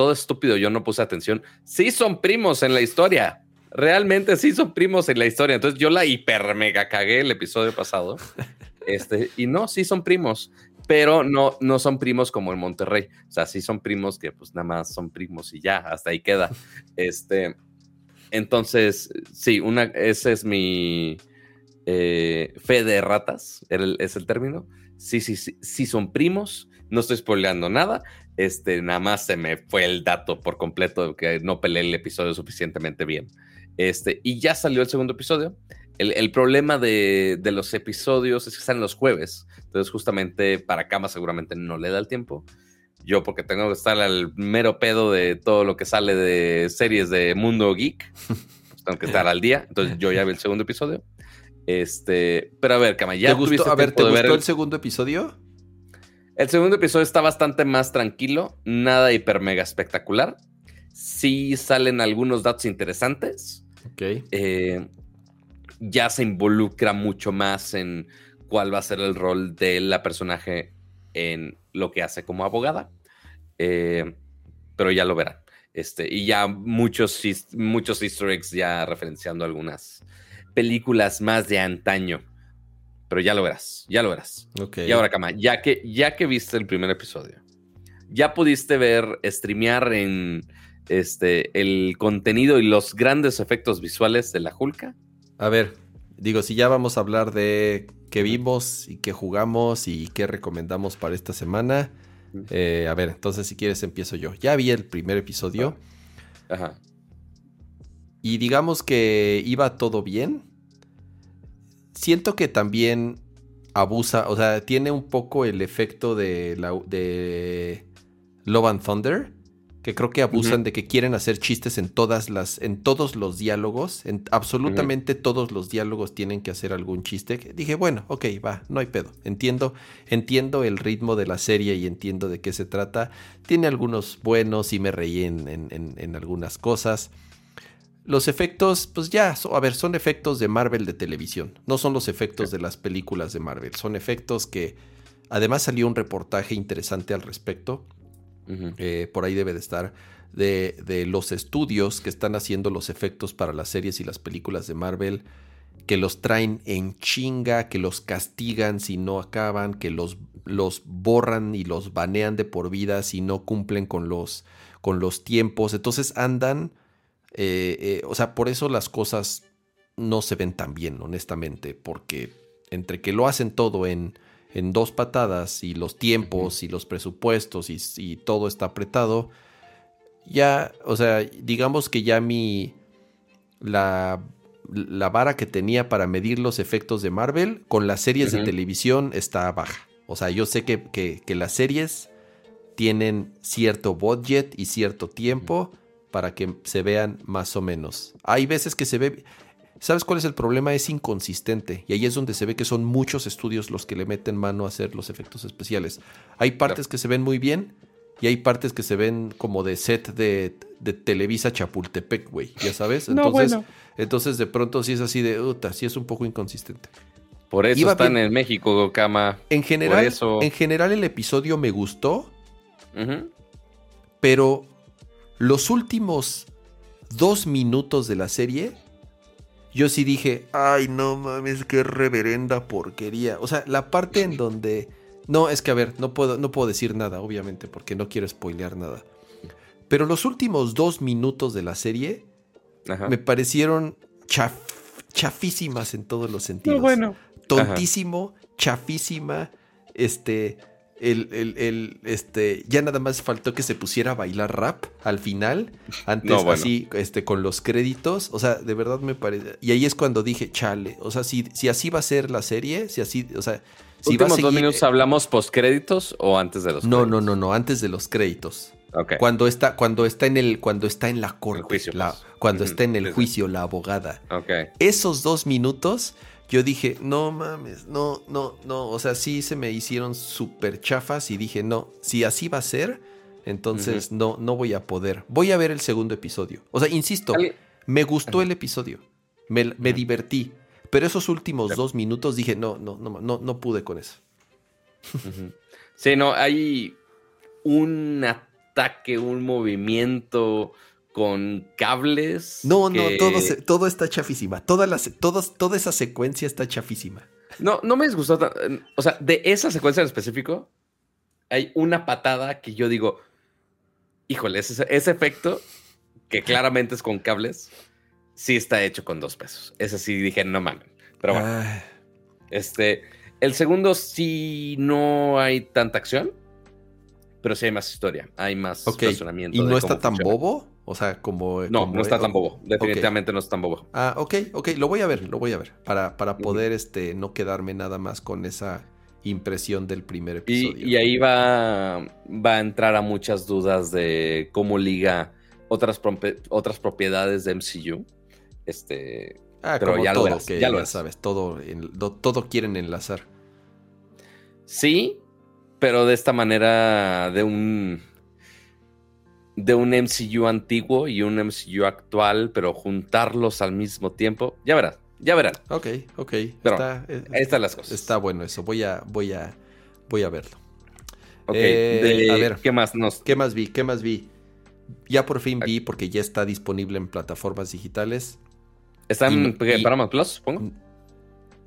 Todo estúpido, yo no puse atención. Sí son primos en la historia. Realmente sí son primos en la historia. Entonces yo la hiper mega cagué el episodio pasado. <laughs> Este, y no, sí son primos, pero no, no son primos como en Monterrey. O sea, sí son primos que pues nada más son primos y ya, hasta ahí queda. <laughs> Este, entonces, sí, una, ese es mi eh, fe de ratas, el- es el término. Sí, sí, sí, sí son primos. No estoy spoileando nada. Este, nada más se me fue el dato por completo de que no peleé el episodio suficientemente bien. Este, y ya salió el segundo episodio. El, el problema de, de los episodios es que salen los jueves. Entonces, justamente para Cama seguramente no le da el tiempo. Yo, porque tengo que estar al mero pedo de todo lo que sale de series de Mundo Geek, pues <laughs> tengo que estar al día. Entonces, yo ya vi el segundo episodio. Este, pero a ver, Cama, ya ¿Te gustó, tuviste a ver, ¿te gustó ver el segundo episodio? El segundo episodio está bastante más tranquilo, nada hiper mega espectacular. Sí salen algunos datos interesantes. Ok. Eh, ya se involucra mucho más en cuál va a ser el rol de la personaje en lo que hace como abogada. Eh, pero ya lo verán. Este, y ya muchos, muchos easter eggs ya referenciando algunas películas más de antaño. Pero ya lo verás, ya lo verás. Ok. Y ahora, Kama, ya que, ya que viste el primer episodio, ya pudiste ver, streamear en este, el contenido y los grandes efectos visuales de la Julka. A ver, digo, si ya vamos a hablar de qué vimos y qué jugamos y qué recomendamos para esta semana. Eh, a ver, entonces si quieres empiezo yo. Ya vi el primer episodio Ajá. y digamos que iba todo bien. Siento que también abusa, o sea, tiene un poco el efecto de, la, de Love and Thunder, que creo que abusan de que quieren hacer chistes en todas las, en todos los diálogos, en absolutamente todos los diálogos tienen que hacer algún chiste. Dije, bueno, ok, va, no hay pedo. Entiendo, entiendo el ritmo de la serie y entiendo de qué se trata. Tiene algunos buenos y me reí en, en- en- en algunas cosas. Los efectos, pues ya, a ver, son efectos de Marvel de televisión. No son los efectos de las películas de Marvel. Son efectos que, además salió un reportaje interesante al respecto eh, por ahí debe de estar, de, de los estudios que están haciendo los efectos para las series y las películas de Marvel, que los traen en chinga, que los castigan si no acaban, que los, los borran y los banean de por vida si no cumplen con los, con los tiempos. Entonces andan, eh, eh, o sea, por eso las cosas no se ven tan bien, honestamente, porque entre que lo hacen todo en, en dos patadas y los tiempos y los presupuestos y, y todo está apretado, ya, o sea, digamos que ya mi, la, la vara que tenía para medir los efectos de Marvel con las series de televisión está baja. O sea, yo sé que, que- que las series tienen cierto budget y cierto tiempo para que se vean más o menos. Hay veces que se ve... ¿Sabes cuál es el problema? Es inconsistente. Y ahí es donde se ve que son muchos estudios los que le meten mano a hacer los efectos especiales. Hay partes que se ven muy bien y hay partes que se ven como de set de, de Televisa Chapultepec, güey. Ya sabes. No, Entonces, bueno. entonces de pronto sí es así de, uta, sí es un poco inconsistente. Por eso Iba están bien. en México, Kama. En general, eso- en general el episodio me gustó, pero los últimos dos minutos de la serie yo sí dije, ay, no mames, qué reverenda porquería. O sea, la parte en donde... No, es que a ver, no puedo, no puedo decir nada, obviamente, porque no quiero spoilear nada. Pero los últimos dos minutos de la serie me parecieron chafísimas en todos los sentidos. bueno. Tontísimo, chafísima, este el, el, este, ya nada más faltó que se pusiera a bailar rap al final, <laughs> antes así, este, con los créditos, o sea, de verdad me parece, y ahí es cuando dije, chale, o sea, si, si así va a ser la serie, si así, o sea, si va a seguir... dos minutos hablamos post créditos o antes de los no, créditos? No, no, no, antes de los créditos. Cuando está, cuando está en el, cuando está en la corte, pues. cuando está en el juicio la abogada. Esos dos minutos yo dije, no mames, no, no, no, o sea, sí se me hicieron súper chafas y dije, no, si así va a ser, entonces no, no voy a poder. Voy a ver el segundo episodio. O sea, insisto, me gustó el episodio, me, divertí, pero esos últimos dos minutos dije, no, no, no, no, no pude con eso. Sí, no, hay un ataque, un movimiento con cables. No, no, todo, todo está chafísima. Toda, toda esa secuencia está chafísima. No, no me disgustó. O sea, de esa secuencia en específico, hay una patada que yo digo, híjole, ese, efecto, que claramente es con cables, sí está hecho con dos pesos. Ese sí dije, no mames. Pero bueno. Este, el segundo sí no hay tanta acción, pero sí hay más historia, hay más razonamiento. ¿Y no está tan bobo? O sea, como... No, no está tan bobo. Definitivamente no está tan bobo. Ah, ok, ok. Lo voy a ver, lo voy a ver. Para, para poder este, no quedarme nada más con esa impresión del primer episodio. Y, ahí va, va a entrar a muchas dudas de cómo liga otras, otras propiedades de MCU. Este, ah, pero ya todo, lo que ya lo sabes, todo, todo quieren enlazar. Sí, pero de esta manera, de un de un MCU antiguo y un MCU actual, pero juntarlos al mismo tiempo. Ya verás, ya verán. Ok, ok. Pero está, eh, ahí están las cosas. Está bueno eso. Voy a, voy a, voy a verlo. Ok, eh, a ver. ¿Qué más nos? ¿Qué más vi? ¿Qué más vi? Ya por fin vi, porque ya está disponible en plataformas digitales. ¿Está en Paramount Plus, supongo?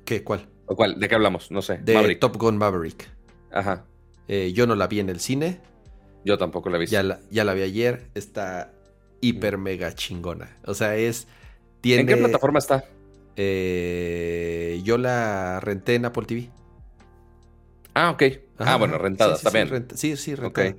¿Qué? ¿Cuál? ¿O cuál? ¿De qué hablamos? No sé. De Top Gun Maverick. Ajá. Eh, yo no la vi en el cine. Yo tampoco la he visto. Ya la, ya la vi ayer. Está hiper mega chingona. O sea, es. Tiene, ¿En qué plataforma está? Eh, yo la renté en Apple TV. Ah, ok. ah, bueno, rentada sí, también. Sí, sí, rentada.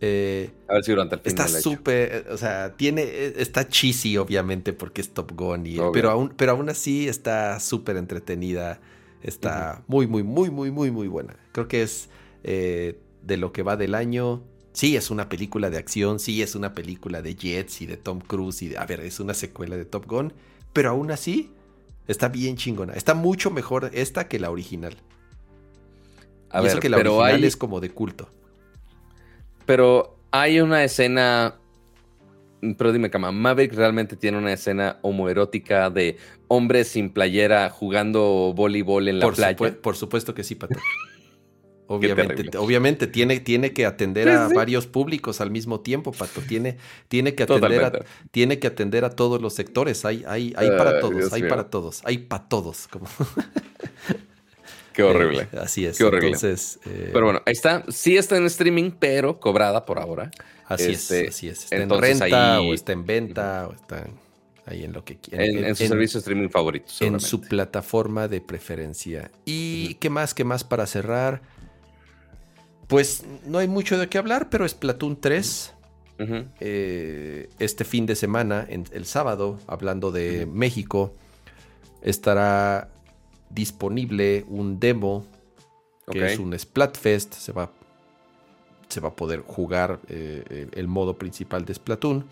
Eh, a ver si durante el fin Está súper, o sea, tiene, está cheesy obviamente porque es Top Gun, pero, aún, pero aún así está súper entretenida, está muy, muy, muy, muy, muy, muy buena. Creo que es eh, de lo que va del año. Sí, es una película de acción, sí, es una película de Jets y de Tom Cruise y, a ver, es una secuela de Top Gun, pero aún así está bien chingona. Está mucho mejor esta que la original. A ver, eso que la original es como de culto. Pero hay una escena pero dime, Cama, ¿Maverick realmente tiene una escena homoerótica de hombres sin playera jugando voleibol en la playa? por supuesto que sí, Pato. <laughs> Obviamente, obviamente tiene, tiene que atender a varios públicos al mismo tiempo, Pato. Tiene, tiene, que, atender a, tiene que atender a todos los sectores. Hay, hay, hay para todos, hay para todos, hay para todos. Como... <laughs> Qué horrible. Eh, así es. Qué horrible. Entonces, eh, Pero bueno, ahí está. Sí está en streaming, pero cobrada por ahora. Así es, este, así es. Está en renta o está en venta o está ahí en lo que quieran. En, su servicio streaming favorito. En su plataforma de preferencia. ¿Y qué más? ¿Qué más para cerrar? Pues no hay mucho de qué hablar, pero es Platoon 3. Eh, este fin de semana, el sábado, hablando de México, estará disponible un demo que es un Splatfest. Se va, se va a poder jugar eh, el modo principal de Splatoon.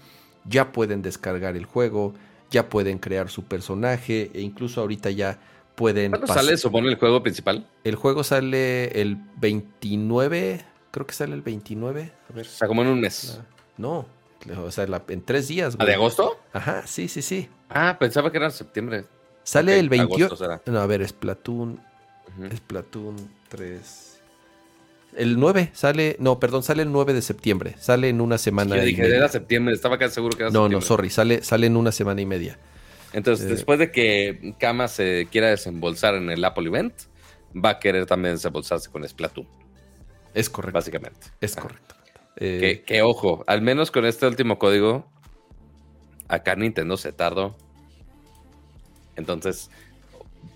Ya pueden descargar el juego, ya pueden crear su personaje e incluso ahorita ya pueden... ¿Cuándo sale, supone, el juego principal? El juego sale el 29, creo que sale el 29. A ver. O sea, como en un mes. No, o sea, en tres días. ¿A de agosto? Ajá, sí, sí, sí. Ah, pensaba que era en septiembre. Sale el 28. No, a ver, es Platoon. Es Platoon 3. El 9 sale, no, perdón, sale el 9 de septiembre. Sale en una semana. Yo dije, era septiembre, estaba casi seguro que era no, septiembre. No, no, sorry, sale, sale en una semana y media. Entonces, Eh. después de que Kama se quiera desembolsar en el Apple Event, va a querer también desembolsarse con Splatoon, Es correcto. básicamente. Es correcto. Eh, Que, que ojo, al menos con este último código, acá Nintendo se tardó. Entonces,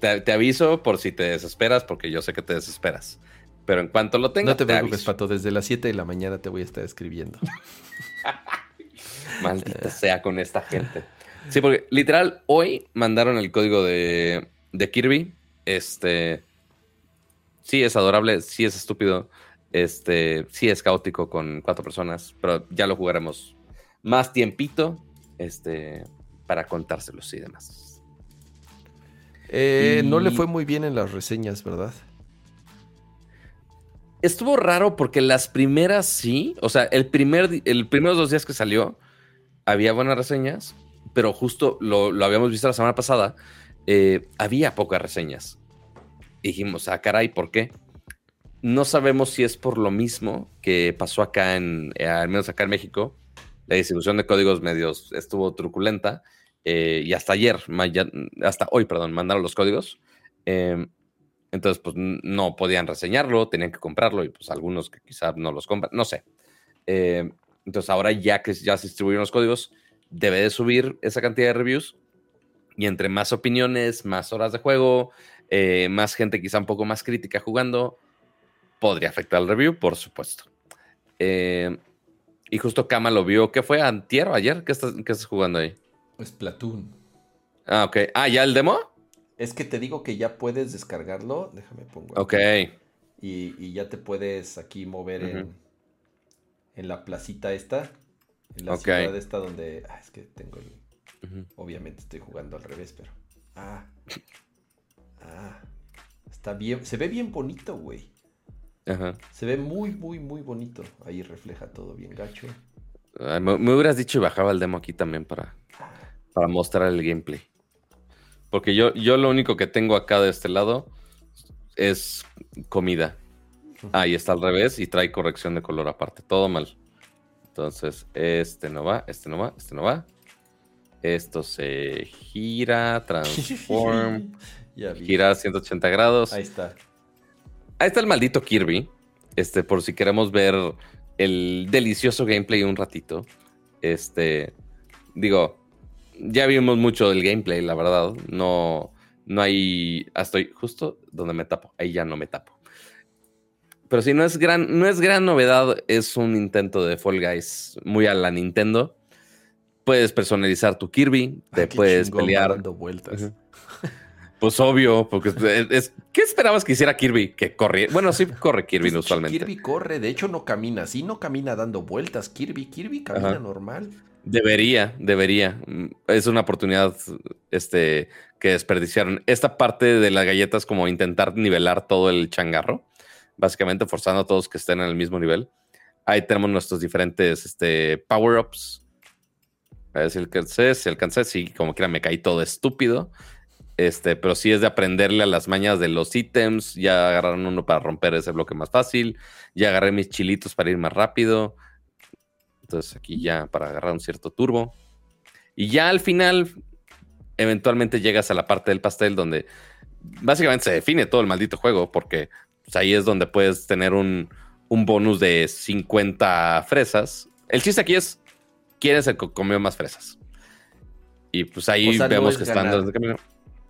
te, te aviso por si te desesperas, porque yo sé que te desesperas. Pero en cuanto lo tenga, no te preocupes, aviso. Pato. Desde las 7 de la mañana te voy a estar escribiendo. <laughs> Maldita sea con esta gente. Sí, porque literal, hoy mandaron el código de, de Kirby. Este. Sí, es adorable, sí es estúpido. Este, sí es caótico con cuatro personas, pero ya lo jugaremos más tiempito. Este, para contárselos y demás. Eh, No le fue muy bien en las reseñas, ¿verdad? Estuvo raro porque las primeras sí, o sea, el primer, el primeros dos días que salió había buenas reseñas, pero justo lo, lo habíamos visto la semana pasada, eh, había pocas reseñas. Dijimos, ah, caray, ¿por qué? No sabemos si es por lo mismo que pasó acá en, eh, al menos acá en México. La distribución de códigos medios estuvo truculenta eh, y hasta ayer, hasta hoy, perdón, mandaron los códigos. Em, entonces, pues no podían reseñarlo, tenían que comprarlo y pues algunos que quizás no los compran, no sé. Eh, entonces, ahora ya que ya se distribuyeron los códigos, debe de subir esa cantidad de reviews y entre más opiniones, más horas de juego, eh, más gente quizá un poco más crítica jugando, podría afectar el review, por supuesto. Eh, y justo Kama lo vio, ¿qué fue? ¿Antier o ayer? ¿Qué estás, qué estás jugando ahí? Splatoon. Ah, ok. Ah, ¿ya el demo? Es que te digo que ya puedes descargarlo. Déjame pongo. aquí. Ok. Y, y ya te puedes aquí mover en, en la placita esta. En la Ok. ciudad esta donde. Ah, es que tengo el. Obviamente estoy jugando al revés, pero. Ah. Ah. Está bien. Se ve bien bonito, güey. Ajá. Se ve muy, muy, muy bonito. Ahí refleja todo bien gacho. Ay, me, me hubieras dicho y bajaba el demo aquí también para, para mostrar el gameplay. Porque yo, yo lo único que tengo acá de este lado es comida. Ahí está al revés y trae corrección de color aparte. Todo mal. Entonces, este no va, este no va, este no va. Esto se gira, transform, <laughs> ya gira a 180 grados. Ahí está. Ahí está el maldito Kirby. Este, por si queremos ver el delicioso gameplay un ratito. Este, digo, ya vimos mucho del gameplay, la verdad. No, no hay. ah, Estoy justo donde me tapo. Ahí ya no me tapo. Pero si no es gran, no es gran novedad, es un intento de Fall Guys muy a la Nintendo. Puedes personalizar tu Kirby, te puedes pelear. dando vueltas. Pues obvio, porque es, es- ¿qué esperabas que hiciera Kirby? Que corriera. Bueno, sí corre Kirby Pues, usualmente. Kirby corre, de hecho no camina así, no camina dando vueltas. Kirby, Kirby camina Ajá. normal. Debería, debería. Es una oportunidad este, que desperdiciaron. Esta parte de las galletas como intentar nivelar todo el changarro, básicamente forzando a todos que estén en el mismo nivel. Ahí tenemos nuestros diferentes este, power-ups. A ver si alcancé, si alcancé, sí, como quiera me caí todo estúpido. Este, pero sí es de aprenderle a las mañas de los ítems. Ya agarraron uno para romper ese bloque más fácil. Ya agarré mis chilitos para ir más rápido. Entonces aquí ya para agarrar un cierto turbo. Y ya al final, eventualmente llegas a la parte del pastel donde básicamente se define todo el maldito juego, porque pues, ahí es donde puedes tener un, un bonus de 50 fresas. El chiste aquí es, ¿quién es el que comió más fresas? Y pues ahí O sea, no vemos es que están ganar. camino.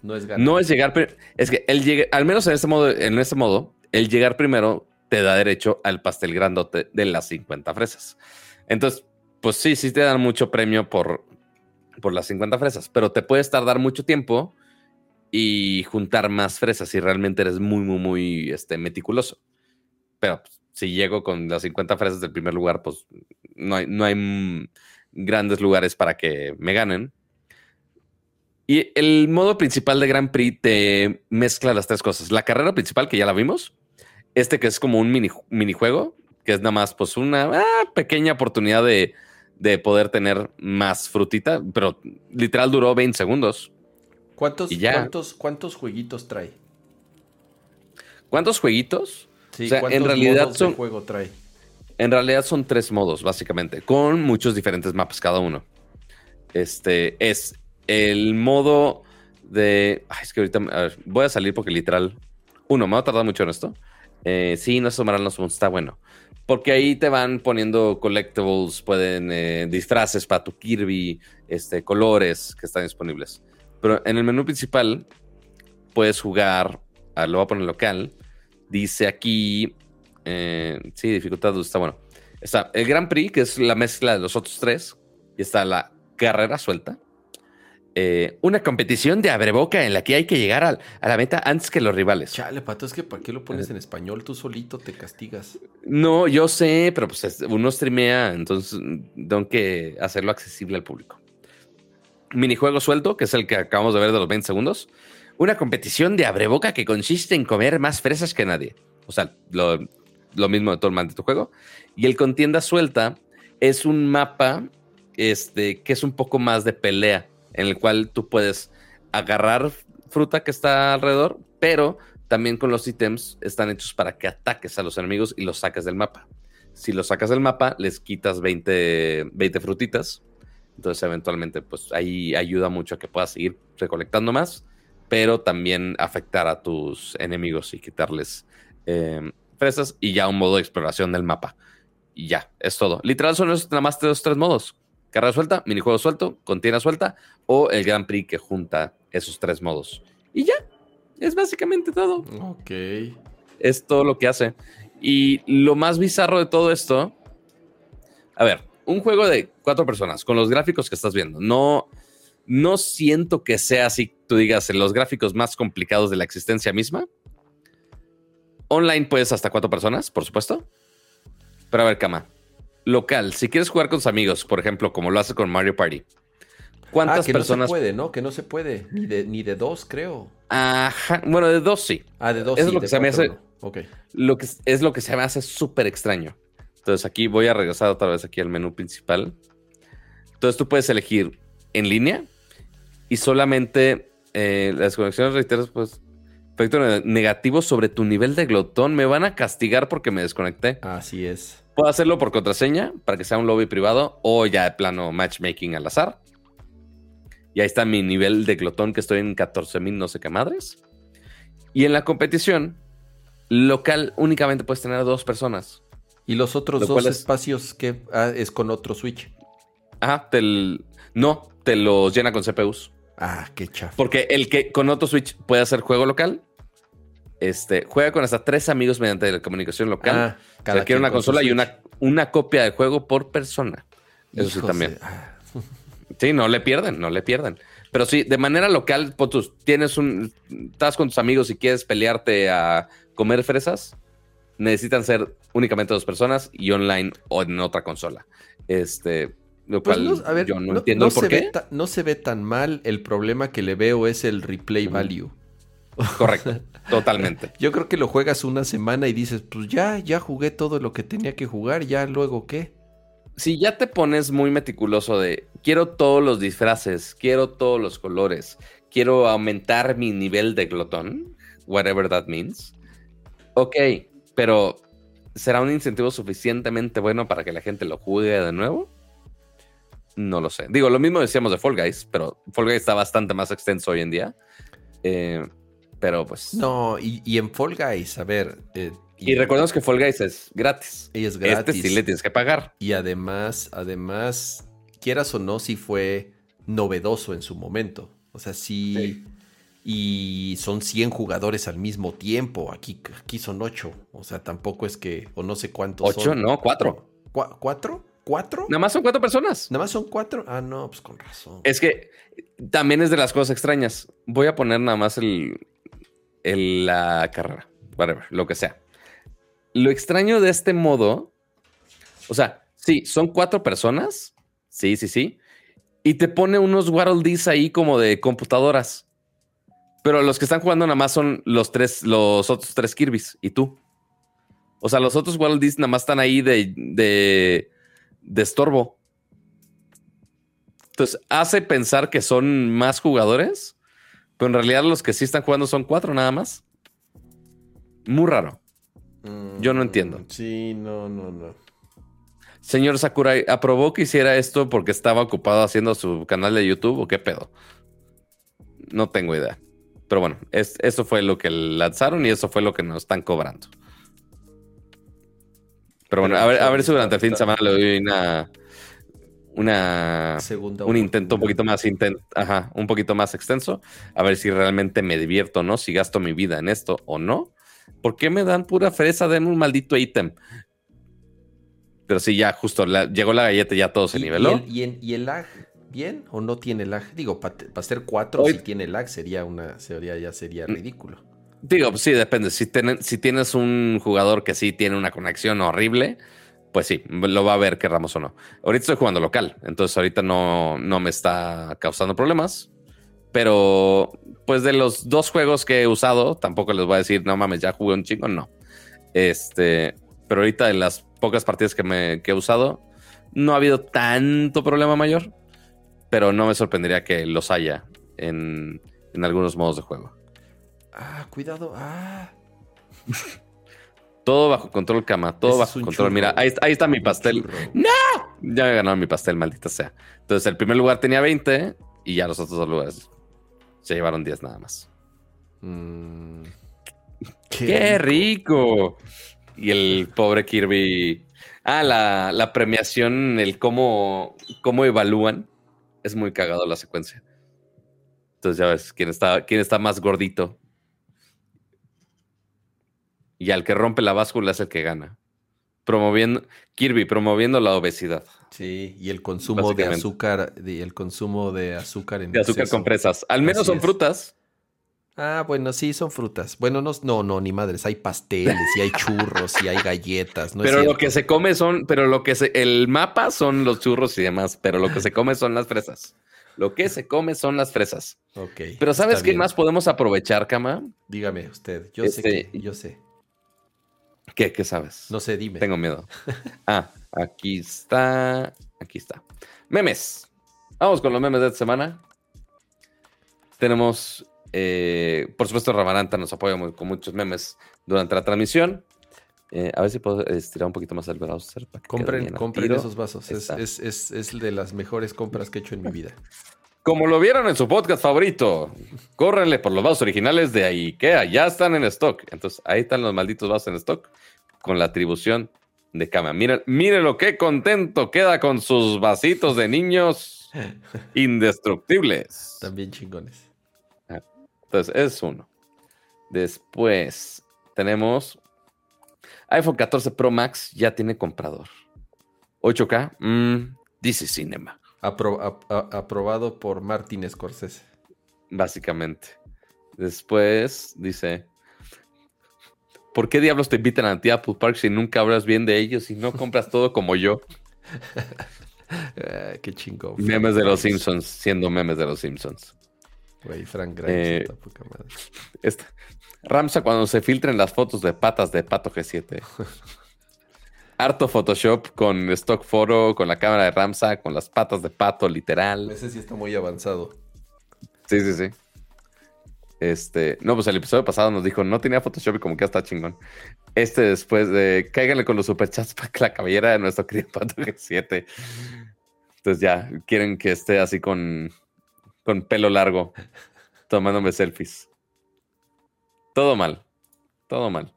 No es ganar. No es llegar, es que el llegue- al menos en este modo, en este modo, el llegar primero te da derecho al pastel grandote de las 50 fresas. Entonces, pues sí, sí te dan mucho premio por, por las 50 fresas, pero te puedes tardar mucho tiempo y juntar más fresas si realmente eres muy, muy, muy este, meticuloso. Pero pues, si llego con las 50 fresas del primer lugar, pues no hay, no hay grandes lugares para que me ganen. Y el modo principal de Grand Prix te mezcla las tres cosas. La carrera principal, que ya la vimos. Este que es como un mini, minijuego, que es nada más pues una ah, pequeña oportunidad de, de poder tener más frutita, pero literal duró 20 segundos. ¿Cuántos, Y ya. ¿cuántos, ¿Cuántos jueguitos trae? ¿Cuántos jueguitos? Sí, O sea, en ¿cuántos realidad modos son- de juego trae? En realidad son tres modos, básicamente, con muchos diferentes mapas cada uno. Este es el modo de. Ay, es que ahorita a ver, voy a salir porque literal. Uno, me va a tardar mucho en esto. Eh, sí, no se tomarán los puntos, está bueno. Porque ahí te van poniendo collectibles, pueden eh, disfraces para tu Kirby, este, colores que están disponibles. Pero en el menú principal puedes jugar, a, lo voy a poner local, dice aquí, eh, sí, dificultad está bueno. Está el Grand Prix, que es la mezcla de los otros tres, y está la carrera suelta. Eh, una competición de abreboca en la que hay que llegar al- a la meta antes que los rivales. Chale, pato, es que ¿para qué lo pones en español? Tú solito te castigas. No, yo sé, pero pues es- uno streamea, entonces mm, tengo que hacerlo accesible al público. Minijuego suelto, que es el que acabamos de ver de los 20 segundos. Una competición de abreboca que consiste en comer más fresas que nadie. O sea, lo, lo mismo de todo el maldito juego. Y el contienda suelta es un mapa este, que es un poco más de pelea, en el cual tú puedes agarrar fruta que está alrededor, pero también con los ítems están hechos para que ataques a los enemigos y los saques del mapa. Si los sacas del mapa, les quitas 20, 20 frutitas. Entonces, eventualmente, pues ahí ayuda mucho a que puedas seguir recolectando más, pero también afectar a tus enemigos y quitarles eh, fresas y ya un modo de exploración del mapa. Y ya, es todo. Literal son nada más los tres modos. Carrera suelta, minijuego suelto, contienda suelta o el Grand Prix que junta esos tres modos. Y ya, es básicamente todo. Ok. Es todo lo que hace. Y lo más bizarro de todo esto, a ver, un juego de cuatro personas con los gráficos que estás viendo. No, no siento que sea así, tú digas, los gráficos más complicados de la existencia misma. Online puedes hasta cuatro personas, por supuesto. Pero a ver, cama. Local, si quieres jugar con tus amigos, por ejemplo, como lo hace con Mario Party. ¿Cuántas ah, que personas? no se puede, ¿no? Que no se puede. Ni de, ni de dos, creo. Ajá, bueno, de dos sí. Ah, de dos Es sí, lo que se me hace- no. Lo que es lo que se me hace súper extraño. Entonces aquí voy a regresar otra vez aquí al menú principal. Entonces tú puedes elegir en línea y solamente eh, las conexiones reiteras, pues, efecto ne- negativo sobre tu nivel de glotón. Me van a castigar porque me desconecté. Así es. Puedo hacerlo por contraseña para que sea un lobby privado o ya de plano matchmaking al azar. Y ahí está mi nivel de glotón que estoy en 14.000 no sé qué madres. Y en la competición local únicamente puedes tener a dos personas. Y los otros Lo dos es- espacios que ah, es con otro Switch. Ajá, te l- no, te los llena con CPUs. Ah, qué chafa. Porque el que con otro Switch puede hacer juego local, este, juega con hasta tres amigos mediante la comunicación local. Ah, Se cada requiere quien una consola y una, una copia de juego por persona. Eso sí también. de- ah, Sí, no le pierden, no le pierden. Pero sí, de manera local, tus- tienes un, estás con tus amigos y quieres pelearte a comer fresas, necesitan ser únicamente dos personas y online o en otra consola. Este, lo Pues cual no, a ver, yo no, no, entiendo no el por se qué. Ve ta- no se ve tan mal. El problema que le veo es el replay value. Correcto, <laughs> totalmente. Yo creo que lo juegas una semana y dices, pues ya, ya jugué todo lo que tenía que jugar, ya luego qué. Si ya te pones muy meticuloso de quiero todos los disfraces, quiero todos los colores, quiero aumentar mi nivel de glotón, whatever that means. Ok, pero ¿será un incentivo suficientemente bueno para que la gente lo juegue de nuevo? No lo sé. Digo, lo mismo decíamos de Fall Guys, pero Fall Guys está bastante más extenso hoy en día. Eh, pero pues. No, y, y en Fall Guys, a ver. eh, Y recordemos que Fall Guys es gratis. y es gratis. Este sí le tienes que pagar. Y además, además, quieras o no, sí fue novedoso en su momento. O sea, sí. Sí. Y son 100 jugadores al mismo tiempo. Aquí, aquí son 8. O sea, tampoco es que. O no sé cuántos Ocho, son. no, cuatro. ¿Cu- ¿Cuatro? ¿Cuatro? Nada más son cuatro personas. ¿Nada más son cuatro? Ah, no, pues con razón. Es que también es de las cosas extrañas. Voy a poner nada más el, el- la carrera, whatever, lo que sea. Lo extraño de este modo, o sea, sí, son cuatro personas, sí, sí, sí, y te pone unos Waddle ahí como de computadoras. Pero los que están jugando nada más son los tres, los otros tres Kirby's y tú. O sea, los otros Waddle Dees nada más están ahí de, de, de estorbo. Entonces hace pensar que son más jugadores, pero en realidad los que sí están jugando son cuatro nada más. Muy raro. yo no entiendo. Mm, Sí, no, no, no. Señor Sakurai, ¿aprobó que hiciera esto porque estaba ocupado haciendo su canal de YouTube o qué pedo? no tengo idea. Pero bueno, es, eso fue lo que lanzaron y eso fue lo que nos están cobrando. Pero bueno, a ver, a ver si durante el fin de semana le doy una, una un intento un poquito más ajá, un poquito más extenso, a ver si realmente me divierto o no, si gasto mi vida en esto o no. ¿Por qué me dan pura fresa? Denme un maldito ítem. Pero sí, ya justo llegó la galleta, ya todo se niveló. ¿Y el, y el lag bien o no tiene lag? Digo, para ser cuatro, si tiene lag, sería una, sería, ya sería mm. ridículo. Digo, pues sí, depende. Si, si tienes un jugador que sí tiene una conexión horrible, pues sí, lo va a ver querramos o no. Ahorita estoy jugando local, entonces ahorita no, no me está causando problemas. Pero, pues de los dos juegos que he usado, tampoco les voy a decir, no mames, ya jugué un chingo, no. Este, pero ahorita de las pocas partidas que, me, he usado, no ha habido tanto problema mayor, pero no me sorprendería que los haya en, en algunos modos de juego. Ah, cuidado. Ah. <laughs> todo bajo control, cama. Todo bajo control. Mira, ahí, está mi pastel. ¡No! Ya me ganado mi pastel, maldita sea. Entonces, el primer lugar tenía 20 y ya los otros dos lugares se llevaron 10 nada más. Mm. <laughs> qué, rico. Y el pobre Kirby. Ah, la, premiación, el cómo, cómo evalúan. Es muy cagado la secuencia. Entonces ya ves quién está, quién está más gordito. Y al que rompe la báscula es el que gana. Promoviendo, Kirby, promoviendo la obesidad. Sí, y el consumo de azúcar, el consumo de azúcar en De azúcar con fresas. Al menos son frutas. Ah, bueno, sí, son frutas. Bueno, no, no, no, ni madres. Hay pasteles, y hay churros, y hay galletas. pero lo que se come son, pero lo que se, el mapa son los churros y demás, pero lo que se come son las fresas. Lo que se come son las fresas. Ok. Pero ¿sabes qué más podemos aprovechar, Cama? Dígame usted. Yo sé este, yo sé. ¿Qué? ¿Qué sabes? No sé, dime. Tengo miedo. <laughs> Ah, aquí está. Aquí está. Memes. Vamos con los memes de esta semana. Tenemos eh, por supuesto, Ramaranta nos apoya con muchos memes durante la transmisión. Eh, a ver si puedo estirar un poquito más el brazo. compren compren esos vasos. Es, es, de las mejores compras que he hecho en mi vida. Como lo vieron en su podcast favorito, córrenle por los vasos originales de IKEA. Ya están en stock. Entonces, ahí están los malditos vasos en stock con la atribución de cama. Miren, miren lo que contento queda con sus vasitos de niños <laughs> indestructibles. También chingones. Entonces, es uno. Después tenemos iPhone 14 Pro Max ya tiene comprador. 8K, mmm, dice Cinema. aprobado por Martin Scorsese. Básicamente. Después dice, ¿por qué diablos te invitan a ti Apple Park si nunca hablas bien de ellos y no compras todo como yo? <laughs> Ah, qué chingón. Memes de los Simpsons, siendo memes de los Simpsons. Güey, Frank Grimes, eh, Ramsa cuando se filtren las fotos de patas de Pato G7. <laughs> Harto Photoshop con stock photo, con la cámara de Ramsa, con las patas de pato, literal. Ese sí está muy avanzado. Sí, sí, sí. Este, no, pues el episodio pasado nos dijo, no tenía Photoshop y como que ya está chingón. Este después de, cáiganle con los superchats <laughs> para que la cabellera de nuestro querido Pato G7. Entonces ya, quieren que esté así con, con pelo largo, tomándome selfies. Todo mal, todo mal.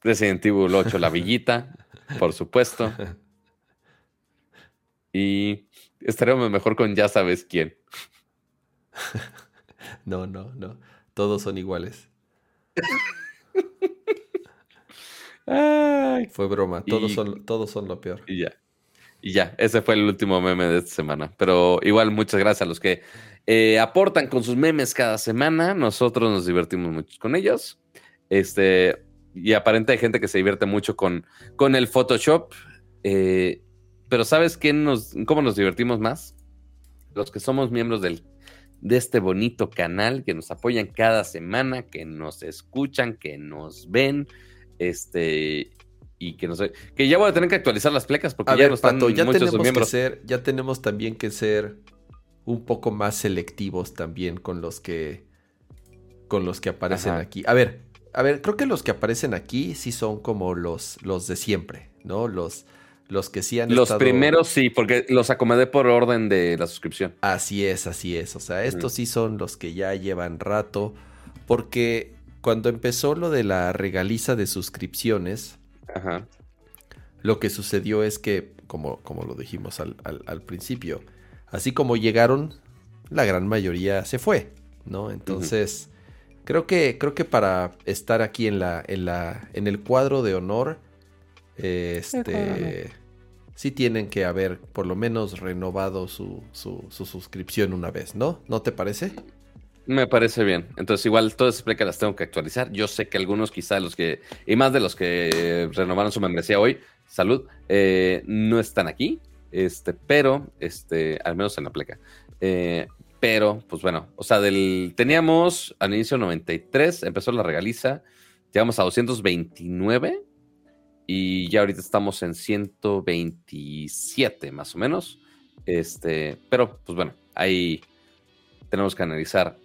Resident Evil 8, la villita, por supuesto. Y estaremos mejor con ya sabes quién. No, no, no. Todos son iguales. <laughs> Fue broma. Todos, son, todos son lo peor. Y ya. Y ya, ese fue el último meme de esta semana. Pero igual, muchas gracias a los que eh, aportan con sus memes cada semana. Nosotros nos divertimos mucho con ellos. Este, y aparente hay gente que se divierte mucho con, con el Photoshop. Eh, pero ¿sabes qué nos, cómo nos divertimos más? Los que somos miembros del, de este bonito canal, que nos apoyan cada semana, que nos escuchan, que nos ven. Este, y que no sé, que ya voy a tener que actualizar las plecas porque ya no están ya tenemos que ser, ya tenemos también que ser un poco más selectivos también con los que con los que aparecen aquí. A ver, a ver, creo que los que aparecen aquí sí son como los los de siempre, ¿no? Los Los que sí han Los primeros sí, porque los acomodé por orden de la suscripción. Así es, así es. O sea, estos sí son los que ya llevan rato. Porque cuando empezó lo de la regaliza de suscripciones, lo que sucedió es que, como, como lo dijimos al, al, principio, así como llegaron, la gran mayoría se fue, ¿no? Entonces, creo que, creo que para estar aquí en la, en la, en el cuadro de honor, este sí tienen que haber por lo menos renovado su, su, suscripción una vez, ¿no? ¿No te parece? Me parece bien. Entonces, igual todas esas plecas las tengo que actualizar. Yo sé que algunos, quizá los que, y más de los que renovaron su membresía hoy, salud, eh, no están aquí. Este, pero, este, al menos en la pleca. Eh, pero, pues bueno, o sea, del, teníamos al inicio 93, empezó la regaliza, llegamos a 229 y ya ahorita estamos en 127 más o menos. Este, pero pues bueno, ahí tenemos que analizar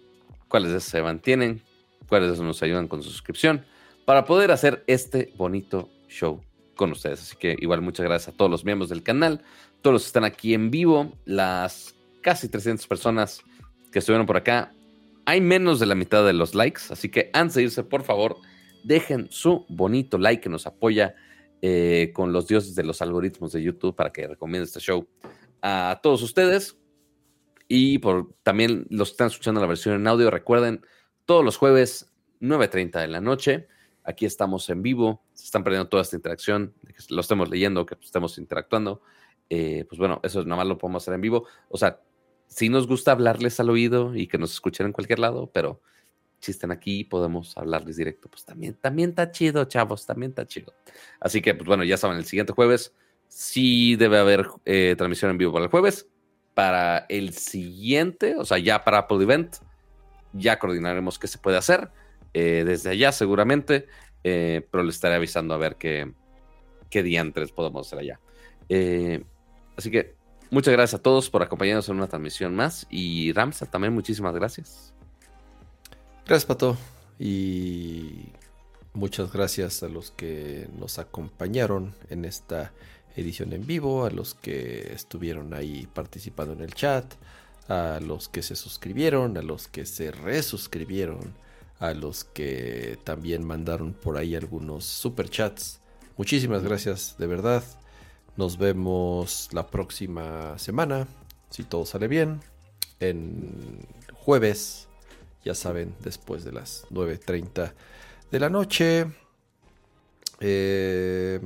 cuáles se mantienen, cuáles de nos ayudan con su suscripción para poder hacer este bonito show con ustedes. Así que igual muchas gracias a todos los miembros del canal, todos los que están aquí en vivo, las casi 300 personas que estuvieron por acá. Hay menos de la mitad de los likes, así que antes de irse, por favor, dejen su bonito like que nos apoya eh, con los dioses de los algoritmos de YouTube para que recomiende este show a todos ustedes. Y por también los que están escuchando la versión en audio, recuerden, todos los jueves, 9.30 de la noche, aquí estamos en vivo, se están perdiendo toda esta interacción, que lo estemos leyendo, que estemos interactuando. Eh, pues bueno, eso nada más lo podemos hacer en vivo. O sea, si nos gusta hablarles al oído y que nos escuchen en cualquier lado, pero si están aquí podemos hablarles directo, pues también, también está chido, chavos, también está chido. Así que, pues bueno, ya saben, el siguiente jueves sí debe haber eh, transmisión en vivo para el jueves. Para el siguiente, o sea, ya para Apple Event, ya coordinaremos qué se puede hacer. Eh, desde allá seguramente, eh, pero le estaré avisando a ver qué, qué diantres podemos hacer allá. así que muchas gracias a todos por acompañarnos en una transmisión más y Ramsa también muchísimas gracias. Gracias, Pato. Y muchas gracias a los que nos acompañaron en esta edición en vivo, a los que estuvieron ahí participando en el chat, a los que se suscribieron, a los que se resuscribieron, a los que también mandaron por ahí algunos super chats. Muchísimas gracias, de verdad. Nos vemos la próxima semana, si todo sale bien, en jueves ya saben, después de las 9.30 de la noche. Eh,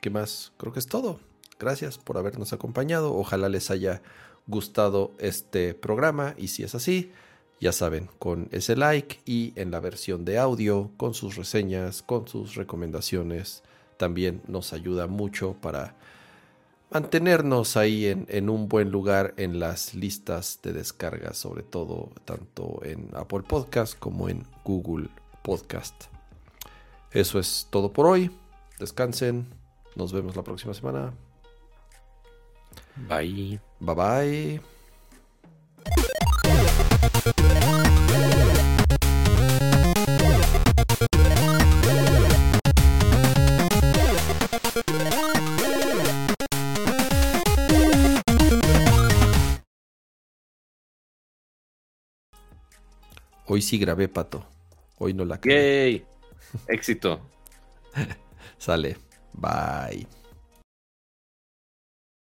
¿Qué más? Creo que es todo. Gracias por habernos acompañado. Ojalá les haya gustado este programa y si es así, ya saben, con ese like y en la versión de audio, con sus reseñas, con sus recomendaciones, también nos ayuda mucho para mantenernos ahí en, un buen lugar en las listas de descarga, sobre todo tanto en Apple Podcast como en Google Podcast. Eso es todo por hoy. Descansen. Nos vemos la próxima semana. Bye. Bye bye. Hoy sí grabé, pato. Hoy no la cagué. ¡Yay! Éxito. <laughs> Sale. Bye.